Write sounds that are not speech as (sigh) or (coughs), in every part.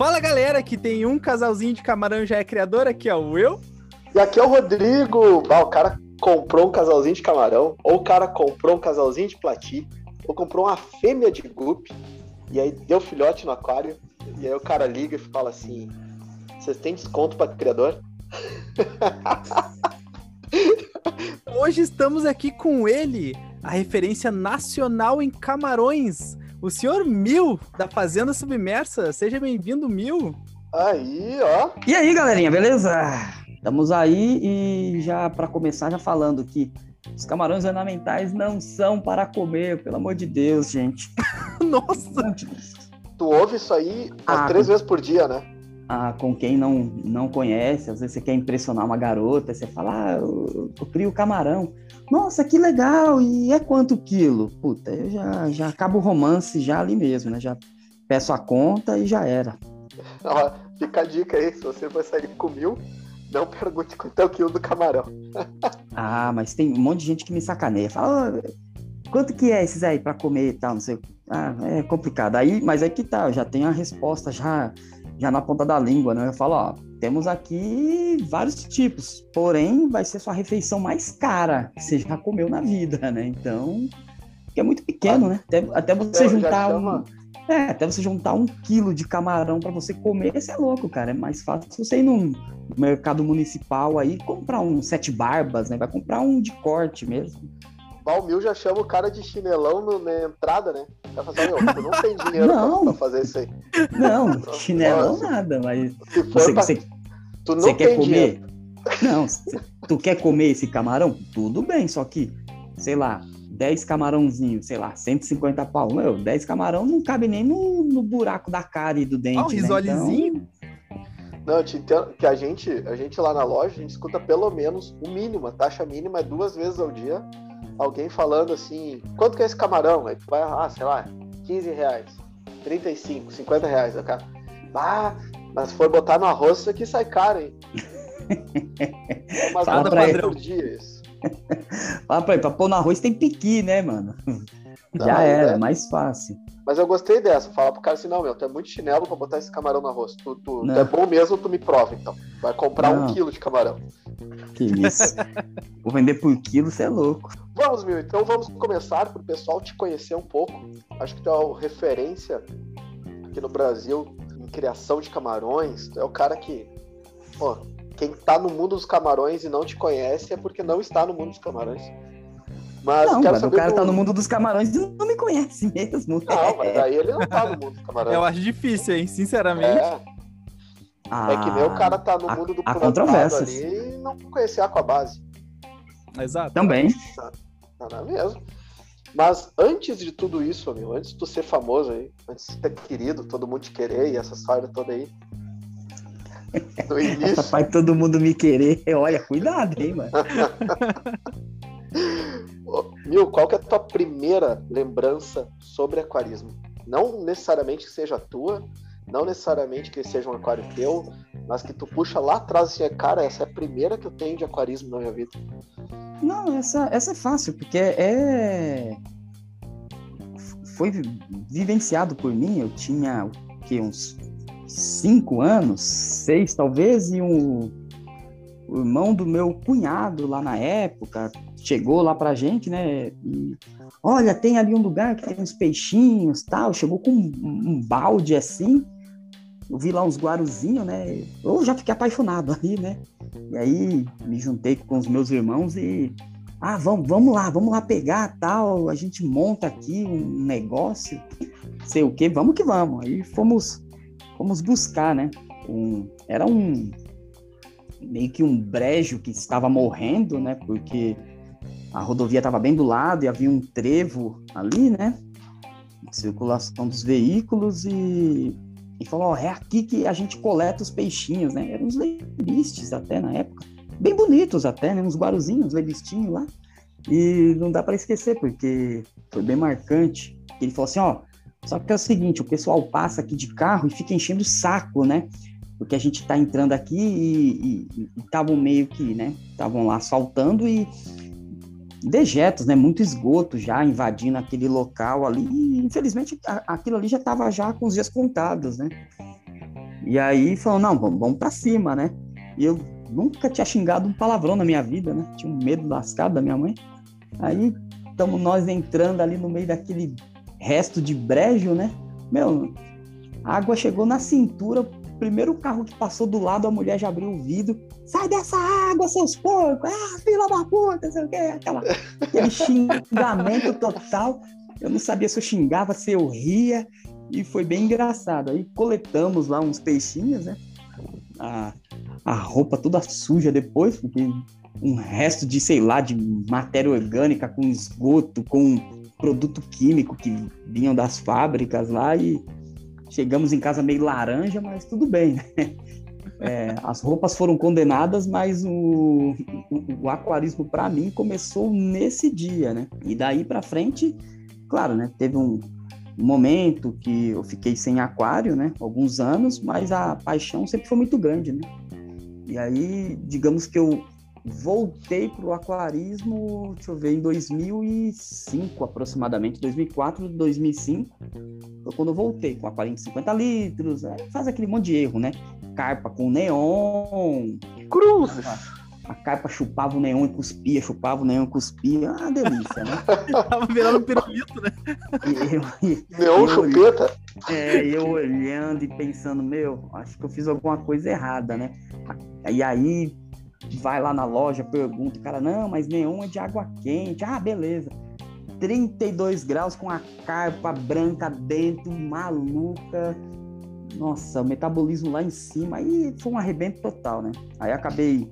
Fala galera, que tem um casalzinho de camarão já é criador, aqui é o Will. E aqui é o Rodrigo. Ah, o cara comprou um casalzinho de camarão, ou o cara comprou um casalzinho de plati, ou comprou uma fêmea de gupe, e aí deu filhote no aquário, e aí o cara liga e fala assim: Vocês têm desconto para criador? (laughs) Hoje estamos aqui com ele, a referência nacional em camarões, o senhor Mil, da Fazenda Submersa. Seja bem-vindo, Mil. Aí, ó. E aí, galerinha, beleza? Estamos aí e já para começar já falando que os camarões ornamentais não são para comer, pelo amor de Deus, gente. (laughs) Nossa! Tu ouve isso aí ah, três com... vezes por dia, né? Ah, com quem não, não conhece, às vezes você quer impressionar uma garota, você fala, ah, eu, eu crio camarão. Nossa, que legal! E é quanto quilo? Puta, eu já, já acabo o romance já ali mesmo, né? Já peço a conta e já era. Fica a dica aí, se você vai sair com mil, não pergunte quanto é o quilo do camarão. (laughs) ah, mas tem um monte de gente que me sacaneia. Fala, oh, quanto que é esses aí para comer e tal, não sei. Ah, é complicado. Aí, mas aí que tá, eu já tenho a resposta já já na ponta da língua, né? Eu falo, ó, temos aqui vários tipos, porém vai ser sua refeição mais cara que você já comeu na vida, né? Então, é muito pequeno, né? Até, até você juntar um, é, até você juntar um quilo de camarão para você comer, isso é louco, cara. É mais fácil você ir num mercado municipal aí comprar um sete barbas, né? Vai comprar um de corte mesmo. Valmil já chama o cara de chinelão no, na entrada, né? Vai fazer, meu, tu não tem dinheiro não. Pra, pra, fazer isso aí. Não, chinelão nada, mas se você, pra... você, tu não você quer comer? Dinheiro. Não, tu quer comer esse camarão? Tudo bem, só que, sei lá, 10 camarãozinhos, sei lá, 150 pau. Meu, 10 camarão não cabe nem no, no buraco da cara e do dente. Ah, um risolezinho? Né? Então... Não, eu te entendo que a gente, a gente lá na loja, a gente escuta pelo menos o mínimo, a taxa mínima é duas vezes ao dia alguém falando assim, quanto que é esse camarão? Aí tu vai, ah, sei lá, 15 reais, 35, 50 reais. Aí o cara, ah, mas se for botar no arroz, isso aqui sai caro, hein? (laughs) Mas Fala pra ele. por dia isso. (laughs) Fala pra ele, pra pôr no arroz tem piqui, né, mano? Não, Já era, é. mais fácil. Mas eu gostei dessa. Fala pro cara assim, não, meu, tu é muito chinelo pra botar esse camarão no arroz. Tu, tu, tu é bom mesmo, tu me prova, então. Vai comprar não. um quilo de camarão. Que isso. Vou vender por quilo, você é louco. Vamos, meu, então vamos começar pro pessoal te conhecer um pouco. Acho que tu é uma referência aqui no Brasil em criação de camarões. Tu é o cara que, pô, quem tá no mundo dos camarões e não te conhece é porque não está no mundo dos camarões. Mas não, mas o cara do... tá no mundo dos camarões e não me conhece mesmo. Não, mas aí ele não tá no mundo dos camarões. Eu acho difícil, hein? Sinceramente. É, ah, é que nem o cara tá no mundo do plantado ali e não conhecer a Aquabase. Exato. Também. Não, é mesmo. Mas antes de tudo isso, amigo, antes de tu ser famoso aí, antes de ser querido, todo mundo te querer e essa história toda aí. No (laughs) início. Rapaz, todo mundo me querer. Olha, cuidado, hein, mano. (laughs) Mil, qual que é a tua primeira lembrança sobre aquarismo? Não necessariamente que seja tua, não necessariamente que seja um aquário teu, mas que tu puxa lá atrás assim, cara, essa é a primeira que eu tenho de aquarismo na minha vida. Não, essa, essa é fácil, porque é. Foi vivenciado por mim, eu tinha que, uns cinco anos, seis talvez, e um, o irmão do meu cunhado lá na época chegou lá pra gente, né? E, olha, tem ali um lugar que tem uns peixinhos tal. Chegou com um, um balde assim. Eu vi lá uns guaruzinhos, né? Eu já fiquei apaixonado (laughs) ali, né? E aí me juntei com os meus irmãos e. Ah, vamos, vamos lá, vamos lá pegar tal. A gente monta aqui um negócio, sei o que, vamos que vamos. Aí fomos, fomos buscar, né? Um, era um, meio que um brejo que estava morrendo, né? Porque a rodovia estava bem do lado e havia um trevo ali, né? Circulação dos veículos e, e falou: é aqui que a gente coleta os peixinhos, né? Eram uns lebistes até na época, bem bonitos até, né? Uns guaruzinhos, lebistinhos lá. E não dá para esquecer, porque foi bem marcante. Ele falou assim: ó, só que é o seguinte, o pessoal passa aqui de carro e fica enchendo o saco, né? porque a gente está entrando aqui e estavam meio que, né, estavam lá asfaltando e dejetos, né, muito esgoto já invadindo aquele local ali, e infelizmente aquilo ali já estava já com os dias contados, né. E aí falou, não, vamos, vamos pra cima, né? E eu nunca tinha xingado um palavrão na minha vida, né? Tinha um medo lascado da minha mãe. Aí estamos nós entrando ali no meio daquele resto de brejo, né? Meu, a água chegou na cintura, primeiro carro que passou do lado, a mulher já abriu o vidro. Sai dessa água, seus porcos! Ah, filha da puta, sei o quê. Aquela, aquele xingamento total. Eu não sabia se eu xingava, se eu ria. E foi bem engraçado. Aí coletamos lá uns peixinhos, né? A, a roupa toda suja depois, porque um resto de, sei lá, de matéria orgânica com esgoto, com produto químico que vinham das fábricas lá e chegamos em casa meio laranja, mas tudo bem, né? (laughs) É, as roupas foram condenadas, mas o, o, o aquarismo para mim começou nesse dia, né? E daí para frente, claro, né? Teve um, um, momento que eu fiquei sem aquário, né? Alguns anos, mas a paixão sempre foi muito grande, né? E aí, digamos que eu voltei para o aquarismo, deixa eu ver, em 2005 aproximadamente, 2004, 2005, foi quando eu voltei com aquário de 50 litros, faz aquele monte de erro, né? Carpa com neon. Cruzes! A carpa chupava o neon e cuspia, chupava o neon e cuspia. Ah, delícia, né? (laughs) Tava virando um pirulito, né? (laughs) Eu, neon eu, chupeta. É, eu olhando e pensando, meu, acho que eu fiz alguma coisa errada, né? E aí vai lá na loja, pergunta, o cara, não, mas neon é de água quente. Ah, beleza. 32 graus com a carpa branca dentro, maluca. Nossa, o metabolismo lá em cima. Aí foi um arrebento total, né? Aí acabei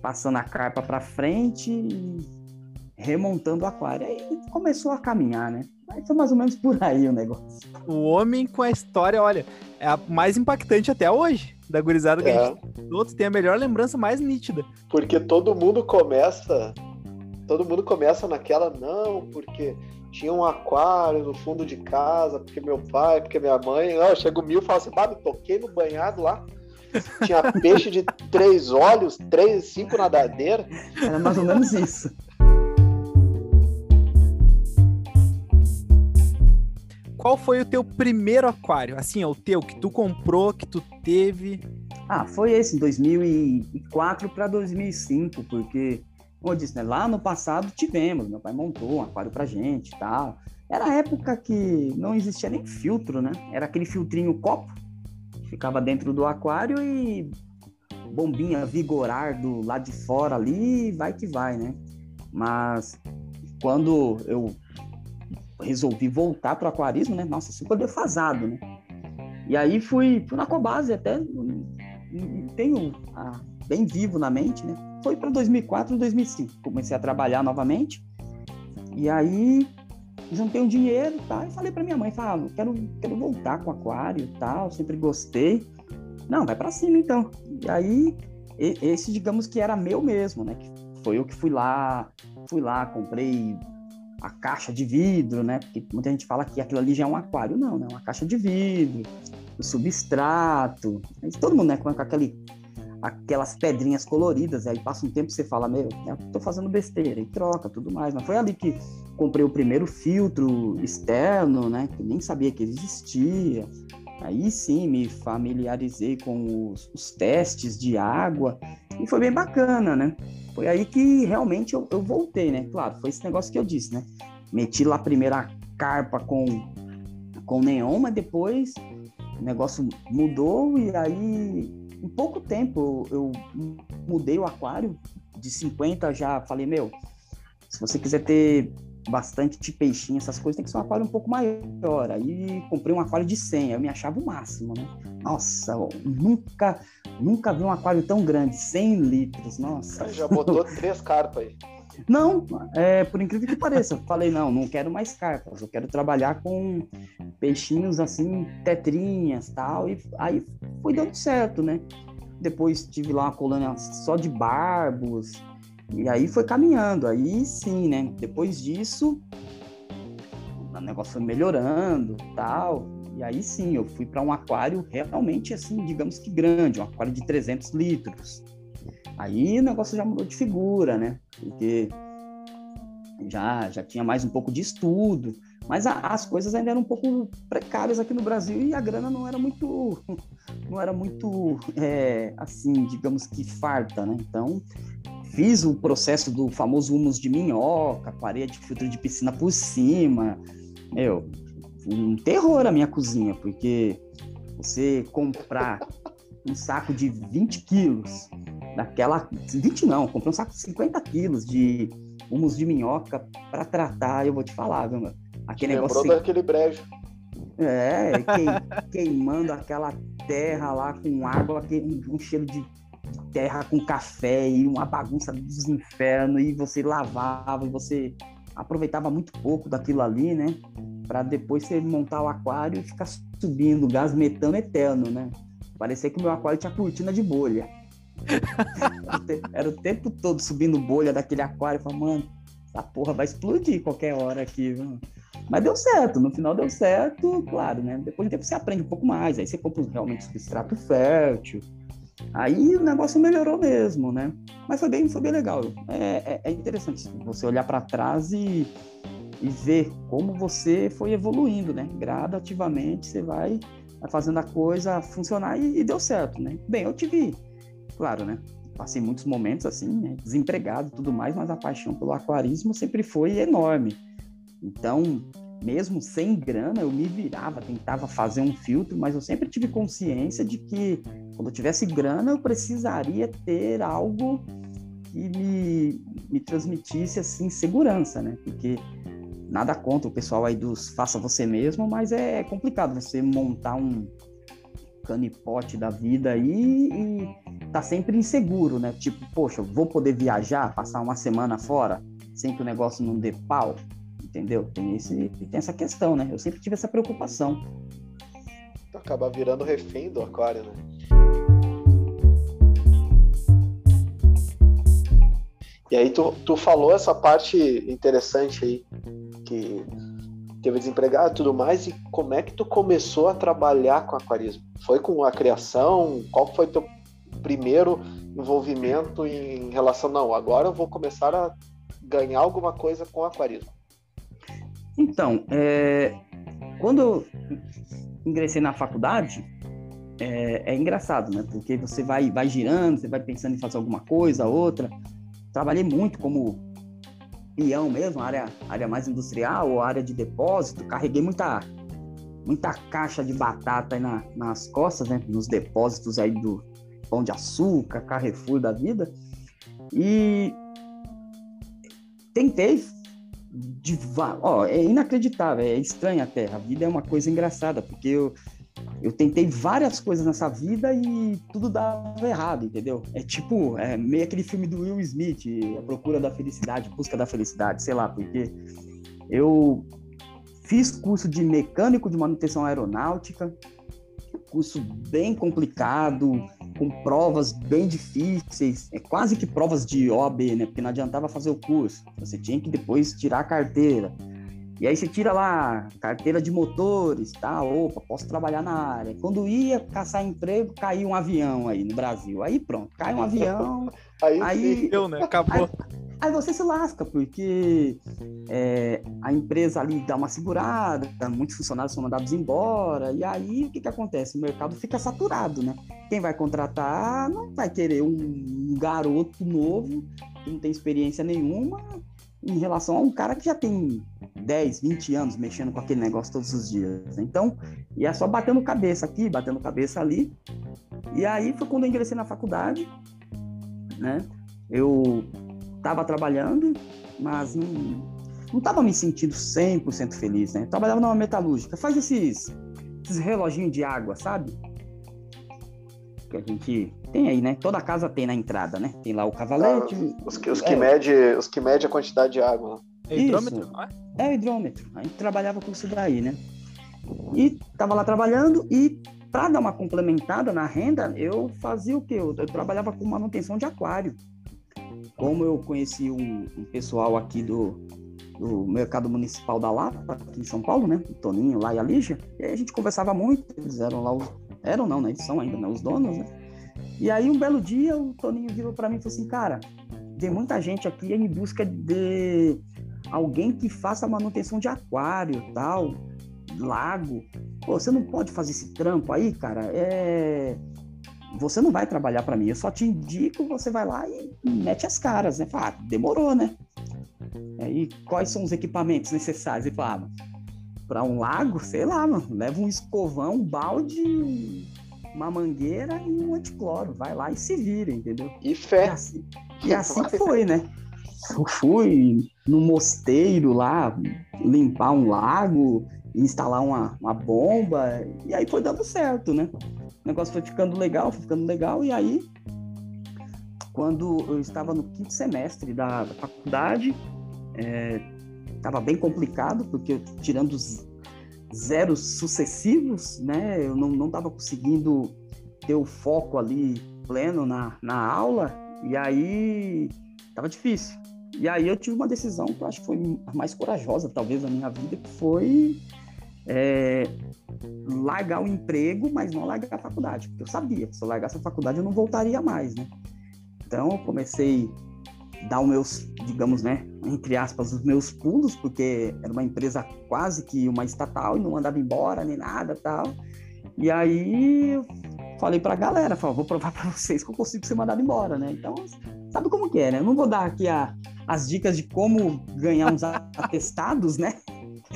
passando a carpa para frente e remontando o aquário. Aí começou a caminhar, né? Aí foi mais ou menos por aí o negócio. O homem com a história, olha, é a mais impactante até hoje da gurizada que é. a gente outros tem a melhor lembrança mais nítida. Porque todo mundo começa, todo mundo começa naquela não, porque tinha um aquário no fundo de casa, porque meu pai, porque minha mãe, não, chega o mil e fala assim, bah, me toquei no banhado lá. Tinha peixe de três olhos, três, cinco nadadeiras. Era mais ou menos isso. Qual foi o teu primeiro aquário? Assim, é o teu que tu comprou, que tu teve? Ah, foi esse, 2004 para 2005, porque, como eu disse, né, lá no passado tivemos, meu pai montou um aquário pra gente e tal. Era a época que não existia nem filtro, né? Era aquele filtrinho copo, que ficava dentro do aquário e bombinha vigorar do lado de fora ali, vai que vai, né? Mas quando eu resolvi voltar para o aquarismo, né? Nossa, super defasado, né? E aí fui, fui na Cobase até, tenho ah, bem vivo na mente, né? Foi para 2004, 2005, comecei a trabalhar novamente. E aí juntei um dinheiro, tá? E falei para minha mãe, falei, ah, quero, quero voltar com o aquário, tal, sempre gostei. Não, vai para cima então. E aí esse, digamos que era meu mesmo, né? Foi eu que fui lá, fui lá, comprei a caixa de vidro, né? Porque muita gente fala que aquilo ali já é um aquário. Não, né? Uma caixa de vidro, o substrato. Todo mundo, né? Com aquele, aquelas pedrinhas coloridas. Aí passa um tempo você fala, meu, eu tô fazendo besteira. E troca, tudo mais. Mas foi ali que comprei o primeiro filtro externo, né? Que nem sabia que existia. Aí sim me familiarizei com os, os testes de água. E foi bem bacana, né? Foi aí que realmente eu, eu, voltei, né? Claro, foi esse negócio que eu disse, né? Meti lá a primeira carpa com, com neon, mas depois o negócio mudou e aí em pouco tempo eu, eu mudei o aquário de 50 já falei, meu, se você quiser ter bastante peixinho, essas coisas, tem que ser um aquário um pouco maior. Aí comprei um aquário de 100, eu me achava o máximo, né? Nossa, nunca, nunca vi um aquário tão grande, 100 litros, nossa. Já botou (laughs) três carpas aí. Não, é, por incrível que pareça, eu falei, não, não quero mais carpas, eu quero trabalhar com peixinhos assim, tetrinhas tal, e aí foi dando certo, né? Depois tive lá uma colônia só de barbos, e aí foi caminhando, aí sim, né? Depois disso, o negócio foi melhorando, tal. E aí sim, eu fui para um aquário realmente assim, digamos que grande, um aquário de 300 litros. Aí o negócio já mudou de figura, né? Porque já, já tinha mais um pouco de estudo, mas a, as coisas ainda eram um pouco precárias aqui no Brasil e a grana não era muito, (laughs) não era muito, é, assim, digamos que farta, né? Então, fiz o processo do famoso humus de minhoca, parede de filtro de piscina por cima, meu, um terror a minha cozinha, porque você comprar um saco de 20 quilos daquela. 20 não, comprei um saco de 50 quilos de humus de minhoca para tratar, eu vou te falar, viu, meu? Aquele Lembrou negócio. daquele brejo. É, queimando aquela terra lá com água, aquele, um cheiro de terra com café e uma bagunça dos infernos, e você lavava, você aproveitava muito pouco daquilo ali, né? Para depois você montar o aquário e ficar subindo gás metano eterno, né? Parecia que meu aquário tinha cortina de bolha. Era o tempo todo subindo bolha daquele aquário. Falei, mano, essa porra vai explodir qualquer hora aqui. Mas deu certo, no final deu certo, claro, né? Depois de tempo você aprende um pouco mais, aí você compra realmente substrato fértil. Aí o negócio melhorou mesmo, né? Mas foi bem, foi bem legal. É, é, é interessante você olhar para trás e, e ver como você foi evoluindo, né? Gradativamente você vai fazendo a coisa funcionar e, e deu certo, né? Bem, eu tive, claro, né? Passei muitos momentos assim, né? desempregado e tudo mais, mas a paixão pelo aquarismo sempre foi enorme. Então, mesmo sem grana, eu me virava, tentava fazer um filtro, mas eu sempre tive consciência de que quando eu tivesse grana, eu precisaria ter algo que me, me transmitisse assim segurança, né? Porque nada contra o pessoal aí dos faça você mesmo, mas é complicado você montar um canipote da vida aí e tá sempre inseguro, né? Tipo, poxa, vou poder viajar, passar uma semana fora sem que o negócio não dê pau, entendeu? Tem, esse, tem essa questão, né? Eu sempre tive essa preocupação. Acaba virando refém do aquário, né? E aí tu, tu falou essa parte interessante aí, que teve desempregado e tudo mais, e como é que tu começou a trabalhar com aquarismo? Foi com a criação? Qual foi teu primeiro envolvimento em relação, não, agora eu vou começar a ganhar alguma coisa com aquarismo? Então, é, quando eu ingressei na faculdade, é, é, engraçado, né? Porque você vai, vai girando, você vai pensando em fazer alguma coisa, outra. Trabalhei muito como peão mesmo, área, área mais industrial ou área de depósito, carreguei muita, muita caixa de batata na, nas costas, né, nos depósitos aí do Pão de Açúcar, Carrefour da vida, e tentei de, ó, é inacreditável, é estranha até, a vida é uma coisa engraçada, porque eu eu tentei várias coisas nessa vida e tudo dava errado, entendeu? É tipo, é meio aquele filme do Will Smith, A Procura da Felicidade, Busca da Felicidade, sei lá, porque eu fiz curso de mecânico de manutenção aeronáutica, curso bem complicado, com provas bem difíceis, é quase que provas de OAB, né? Porque não adiantava fazer o curso, você tinha que depois tirar a carteira. E aí você tira lá carteira de motores, tá? Opa, posso trabalhar na área. Quando ia caçar emprego, caiu um avião aí no Brasil. Aí pronto, cai um avião. (laughs) aí, aí deu, né? Acabou. Aí, aí, você se lasca, porque é, a empresa ali dá uma segurada, muitos funcionários são mandados embora, e aí o que, que acontece? O mercado fica saturado, né? Quem vai contratar não vai querer um garoto novo, que não tem experiência nenhuma, em relação a um cara que já tem 10, 20 anos mexendo com aquele negócio todos os dias. Então, e é só batendo cabeça aqui, batendo cabeça ali. E aí foi quando eu ingressei na faculdade, né? Eu estava trabalhando, mas não, não tava me sentindo 100% feliz, né? Eu trabalhava numa metalúrgica, faz esses, esses reloginhos de água, sabe? Que a gente tem aí, né? Toda casa tem na entrada, né? Tem lá o cavalete. Ah, os, que, os, que é. mede, os que mede a quantidade de água. É hidrômetro, não é? É o hidrômetro. A gente trabalhava com isso daí, né? E tava lá trabalhando e para dar uma complementada na renda, eu fazia o quê? Eu, eu, trabalhava com manutenção de aquário. Como eu conheci um, um pessoal aqui do, do mercado municipal da Lapa, aqui em São Paulo, né? O Toninho lá e a Lígia. E aí a gente conversava muito, eles eram lá os. Eram não, né? Eles são ainda, né? Os donos, né? E aí, um belo dia, o Toninho virou para mim e falou assim: Cara, tem muita gente aqui em busca de alguém que faça manutenção de aquário, tal, lago. Pô, você não pode fazer esse trampo aí, cara. É você não vai trabalhar para mim, eu só te indico, você vai lá e mete as caras, né? Fala, ah, demorou, né? E quais são os equipamentos necessários? Ele fala, ah, para um lago, sei lá, mano, leva um escovão, um balde, uma mangueira e um anticloro. Vai lá e se vira, entendeu? E fé. E assim, e assim foi, né? Eu fui no mosteiro lá limpar um lago, instalar uma, uma bomba, e aí foi dando certo, né? O negócio foi ficando legal, foi ficando legal, e aí, quando eu estava no quinto semestre da, da faculdade, estava bem complicado, porque tirando os zeros sucessivos, né, eu não estava conseguindo ter o foco ali pleno na, na aula, e aí estava difícil. E aí eu tive uma decisão que eu acho que foi a mais corajosa, talvez, da minha vida, que foi é, largar o emprego, mas não largar a faculdade, porque eu sabia que se eu largasse a faculdade eu não voltaria mais, né? Então eu comecei dar os meus, digamos, né, entre aspas, os meus pulos, porque era uma empresa quase que uma estatal e não andava embora nem nada tal. E aí eu falei pra galera, falei, vou provar (laughs) para vocês que eu consigo ser mandado embora, né? Então, sabe como que é, né? Eu não vou dar aqui a, as dicas de como ganhar uns (laughs) atestados, né?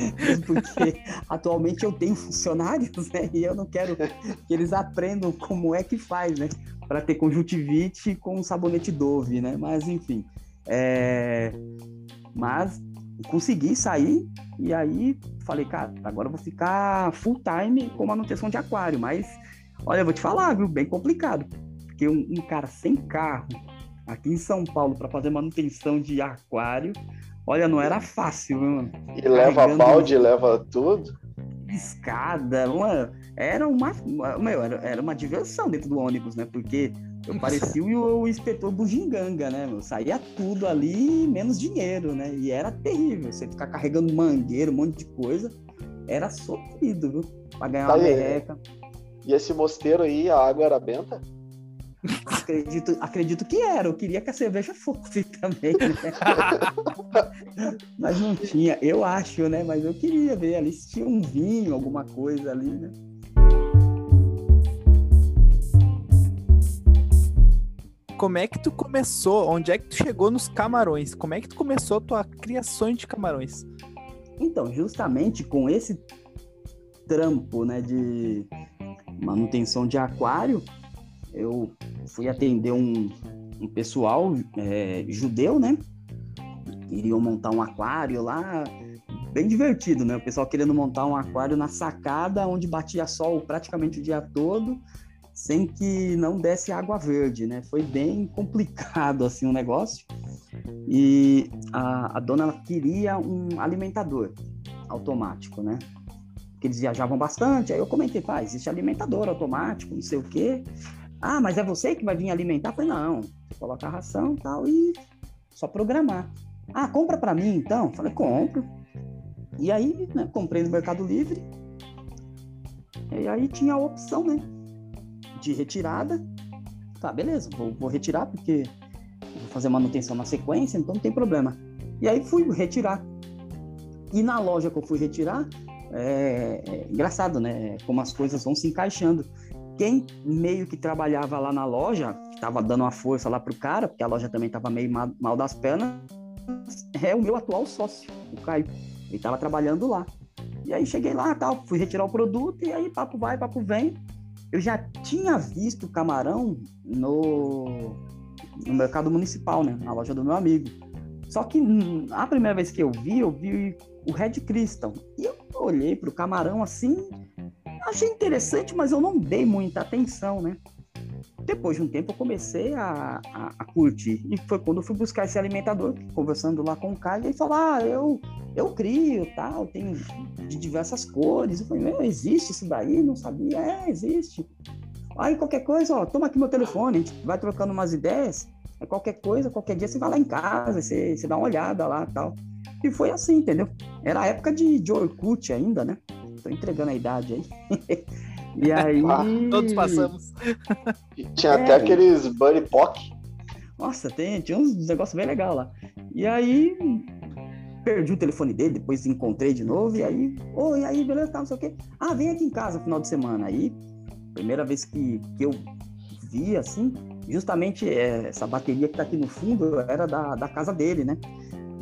(laughs) porque atualmente eu tenho funcionários, né? E eu não quero que eles aprendam como é que faz, né? Para ter conjuntivite com sabonete Dove, né? Mas enfim, é... mas consegui sair e aí falei, cara, agora eu vou ficar full time com manutenção de aquário, mas olha, eu vou te falar, viu? Bem complicado, porque um, um cara sem carro aqui em São Paulo para fazer manutenção de aquário Olha, não era fácil, mano. E leva balde, leva tudo. Escada, uma, era uma, meu, era, era uma diversão dentro do ônibus, né? Porque eu (laughs) parecia o, o inspetor bugiganga, né? Meu? Saía tudo ali, menos dinheiro, né? E era terrível. Você ficar carregando mangueira, um monte de coisa. Era sofrido, viu? Pra ganhar tá uma merreca. E esse mosteiro aí, a água era benta? Acredito, acredito que era. Eu queria que a cerveja fosse (laughs) também, né? (laughs) Mas não tinha. Eu acho, né? Mas eu queria ver ali se tinha um vinho, alguma coisa ali, né? Como é que tu começou? Onde é que tu chegou nos camarões? Como é que tu começou a tua criação de camarões? Então, justamente com esse trampo, né, de manutenção de aquário, eu fui atender um, um pessoal é, judeu, né? Iriam montar um aquário lá, bem divertido, né? O pessoal querendo montar um aquário na sacada, onde batia sol praticamente o dia todo, sem que não desse água verde, né? Foi bem complicado, assim, o negócio. E a, a dona queria um alimentador automático, né? Que eles viajavam bastante. Aí eu comentei, pá, existe alimentador automático, não sei o quê. Ah, mas é você que vai vir alimentar? Eu falei, não, coloca a ração e tal, e só programar. Ah, compra para mim então? Eu falei, compro. E aí, né, comprei no Mercado Livre. E aí tinha a opção, né? De retirada. Tá, beleza, vou, vou retirar porque vou fazer manutenção na sequência, então não tem problema. E aí fui retirar. E na loja que eu fui retirar, é, é engraçado, né? Como as coisas vão se encaixando quem meio que trabalhava lá na loja, que estava dando uma força lá pro cara, porque a loja também estava meio mal, mal, das pernas, é o meu atual sócio, o Caio. Ele estava trabalhando lá. E aí cheguei lá, tal, fui retirar o produto e aí papo vai, papo vem. Eu já tinha visto camarão no, no mercado municipal, né, na loja do meu amigo. Só que hum, a primeira vez que eu vi, eu vi o Red Crystal. E eu olhei pro camarão assim, Achei interessante, mas eu não dei muita atenção, né? Depois de um tempo eu comecei a, a, a curtir. E foi quando eu fui buscar esse alimentador, conversando lá com o e ele falou: Ah, eu, eu crio, tal, tem de diversas cores. Eu falei, meu, existe isso daí? Não sabia? É, existe. Aí qualquer coisa, ó, toma aqui meu telefone, a gente vai trocando umas ideias. É qualquer coisa, qualquer dia você vai lá em casa, você, você dá uma olhada lá tal. E foi assim, entendeu? Era a época de, de Orkut ainda, né? Tô entregando a idade aí. (laughs) e aí. Ah, todos passamos. Tinha é, até aqueles Buddy Pock. Nossa, tem, tinha uns negócios bem legais lá. E aí perdi o telefone dele, depois encontrei de novo, e aí, oi, aí, beleza, tá, não sei o quê. Ah, vem aqui em casa no final de semana. Aí, primeira vez que, que eu vi, assim, justamente é, essa bateria que tá aqui no fundo era da, da casa dele, né?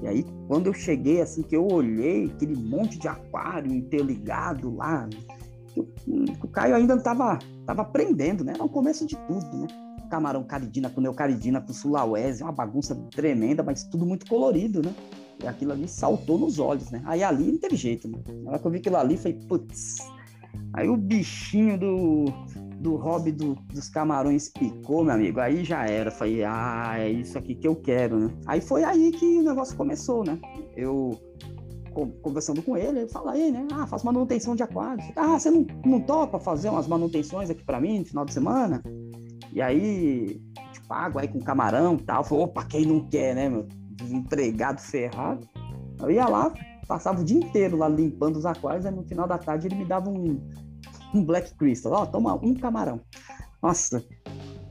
E aí, quando eu cheguei, assim, que eu olhei aquele monte de aquário interligado lá, o Caio ainda tava, tava aprendendo, né? Era o começo de tudo, né? Camarão caridina com neocaridina com sulawese, uma bagunça tremenda, mas tudo muito colorido, né? E aquilo ali saltou nos olhos, né? Aí ali não teve jeito, né? Na hora que eu vi aquilo ali, falei, putz. Aí o bichinho do, do hobby do, dos camarões picou, meu amigo. Aí já era. Falei, ah, é isso aqui que eu quero, né? Aí foi aí que o negócio começou, né? Eu conversando com ele, ele fala aí, né? Ah, faço manutenção de aquários. Ah, você não, não topa fazer umas manutenções aqui para mim no final de semana? E aí, te pago aí com camarão e tal. Falei, opa, quem não quer, né, meu? Desempregado ferrado. Eu ia lá, passava o dia inteiro lá limpando os aquários, aí no final da tarde ele me dava um, um Black Crystal. Ó, toma um camarão. Nossa,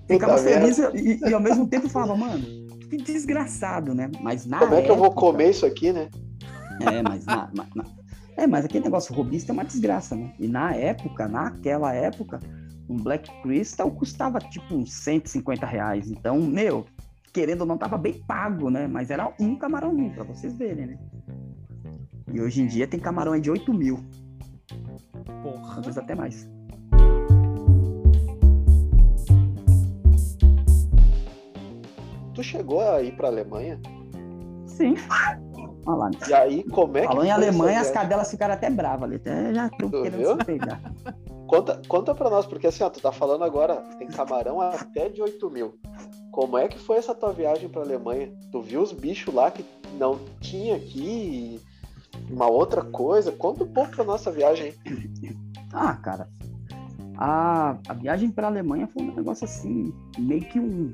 ficava feliz e, e, ao mesmo tempo falava, mano, que desgraçado, né? Mas na Como é que eu vou comer isso aqui, né? É, mas na, na, na, é, mas aquele negócio robista é uma desgraça, né? E na época, naquela época, um Black Crystal custava tipo uns 150 reais. Então, meu, querendo ou não, tava bem pago, né? Mas era um camarãozinho, para vocês verem, né? E hoje em dia tem camarão aí de 8 mil. Porra. Às vezes até mais. Tu chegou a ir pra Alemanha? Sim. Olha lá. E aí, como é que. Falou em Alemanha, as cadelas ficaram até bravas ali. Até já tô querendo viu? se pegar. (laughs) Conta, conta pra nós, porque assim, ó, tu tá falando agora, tem camarão até de 8 mil. Como é que foi essa tua viagem pra Alemanha? Tu viu os bichos lá que não tinha aqui? Uma outra coisa? Conta um pouco pra nossa viagem. (coughs) Ah, cara. A, a viagem pra Alemanha foi um negócio assim, meio que um.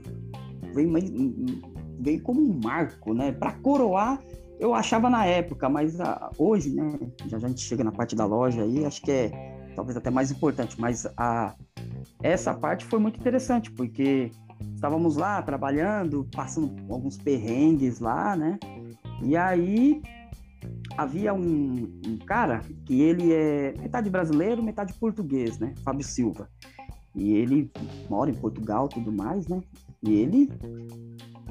Veio, meio, veio como um marco, né? Pra coroar eu achava na época, mas a, hoje, né, já, a gente chega na parte da loja aí, acho que é talvez até mais importante, mas a, essa parte foi muito interessante, porque estávamos lá trabalhando, passando alguns perrengues lá, né, e aí havia um, um cara que ele é metade brasileiro, metade português, né, Fábio Silva, e ele mora em Portugal tudo mais, né, e ele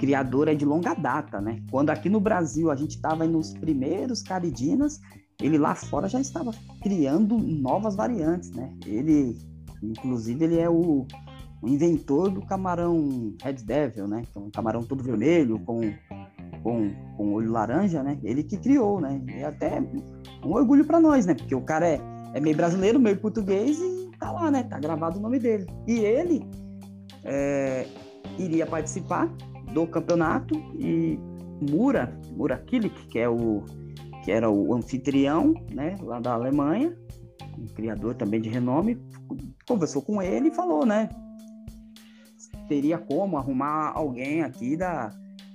criador é de longa data, né? Quando aqui no Brasil a gente estava nos primeiros caridinas, ele lá fora já estava criando novas variantes, né? Ele, inclusive, ele é o, o inventor do camarão Red Devil, né? Que é um camarão todo vermelho com com, com olho laranja, né? Ele que criou, né? E é até um orgulho para nós, né? Porque o cara é, é meio brasileiro, meio português e tá lá, né? Tá gravado o nome dele. E ele é, iria participar do campeonato e Mura, Mura Kilik, que é o que era o anfitrião, né, lá da Alemanha, um criador também de renome, conversou com ele e falou, né, teria como arrumar alguém aqui da,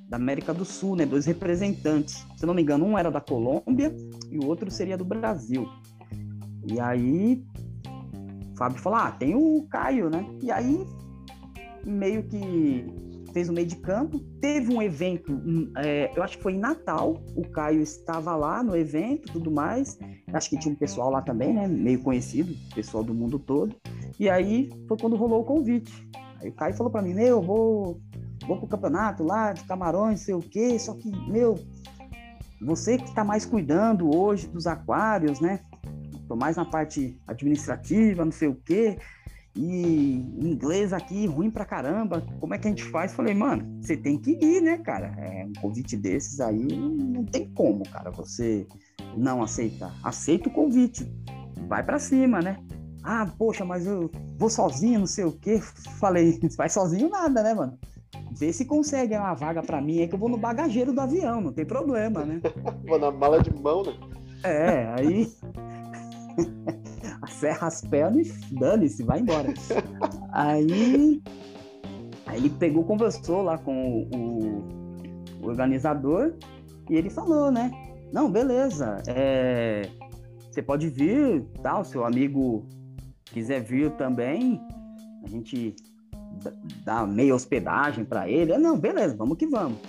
da América do Sul, né, dois representantes. Se não me engano, um era da Colômbia e o outro seria do Brasil. E aí o Fábio falou: "Ah, tem o Caio, né?" E aí meio que fez o meio de campo. Teve um evento, hum, é, eu acho que foi em Natal, o Caio estava lá no evento tudo mais. Acho que tinha um pessoal lá também, né? Meio conhecido, pessoal do mundo todo. E aí foi quando rolou o convite. Aí o Caio falou para mim: eu vou, vou pro campeonato lá de camarões, sei o quê. Só que, meu, você que está mais cuidando hoje dos aquários, né? Tô mais na parte administrativa, não sei o quê e inglês aqui ruim pra caramba, como é que a gente faz? Falei, mano, você tem que ir, né, cara? É, um convite desses aí não tem como, cara, você não aceitar. Aceita o convite, vai para cima, né? Ah, poxa, mas eu vou sozinho, não sei o quê. Falei, (laughs) vai sozinho nada, né, mano? Vê se consegue uma vaga para mim, é que eu vou no bagageiro do avião, não tem problema, né? (laughs) vou na mala de mão, né? É, aí (laughs) serra as pernas e dane-se, vai embora. aí, aí ele pegou, conversou lá com o, o, organizador e ele falou, né? Não, beleza, é, você pode vir, tal, seu amigo quiser vir também, a gente dá meia hospedagem para ele. Não, beleza, vamos que vamos.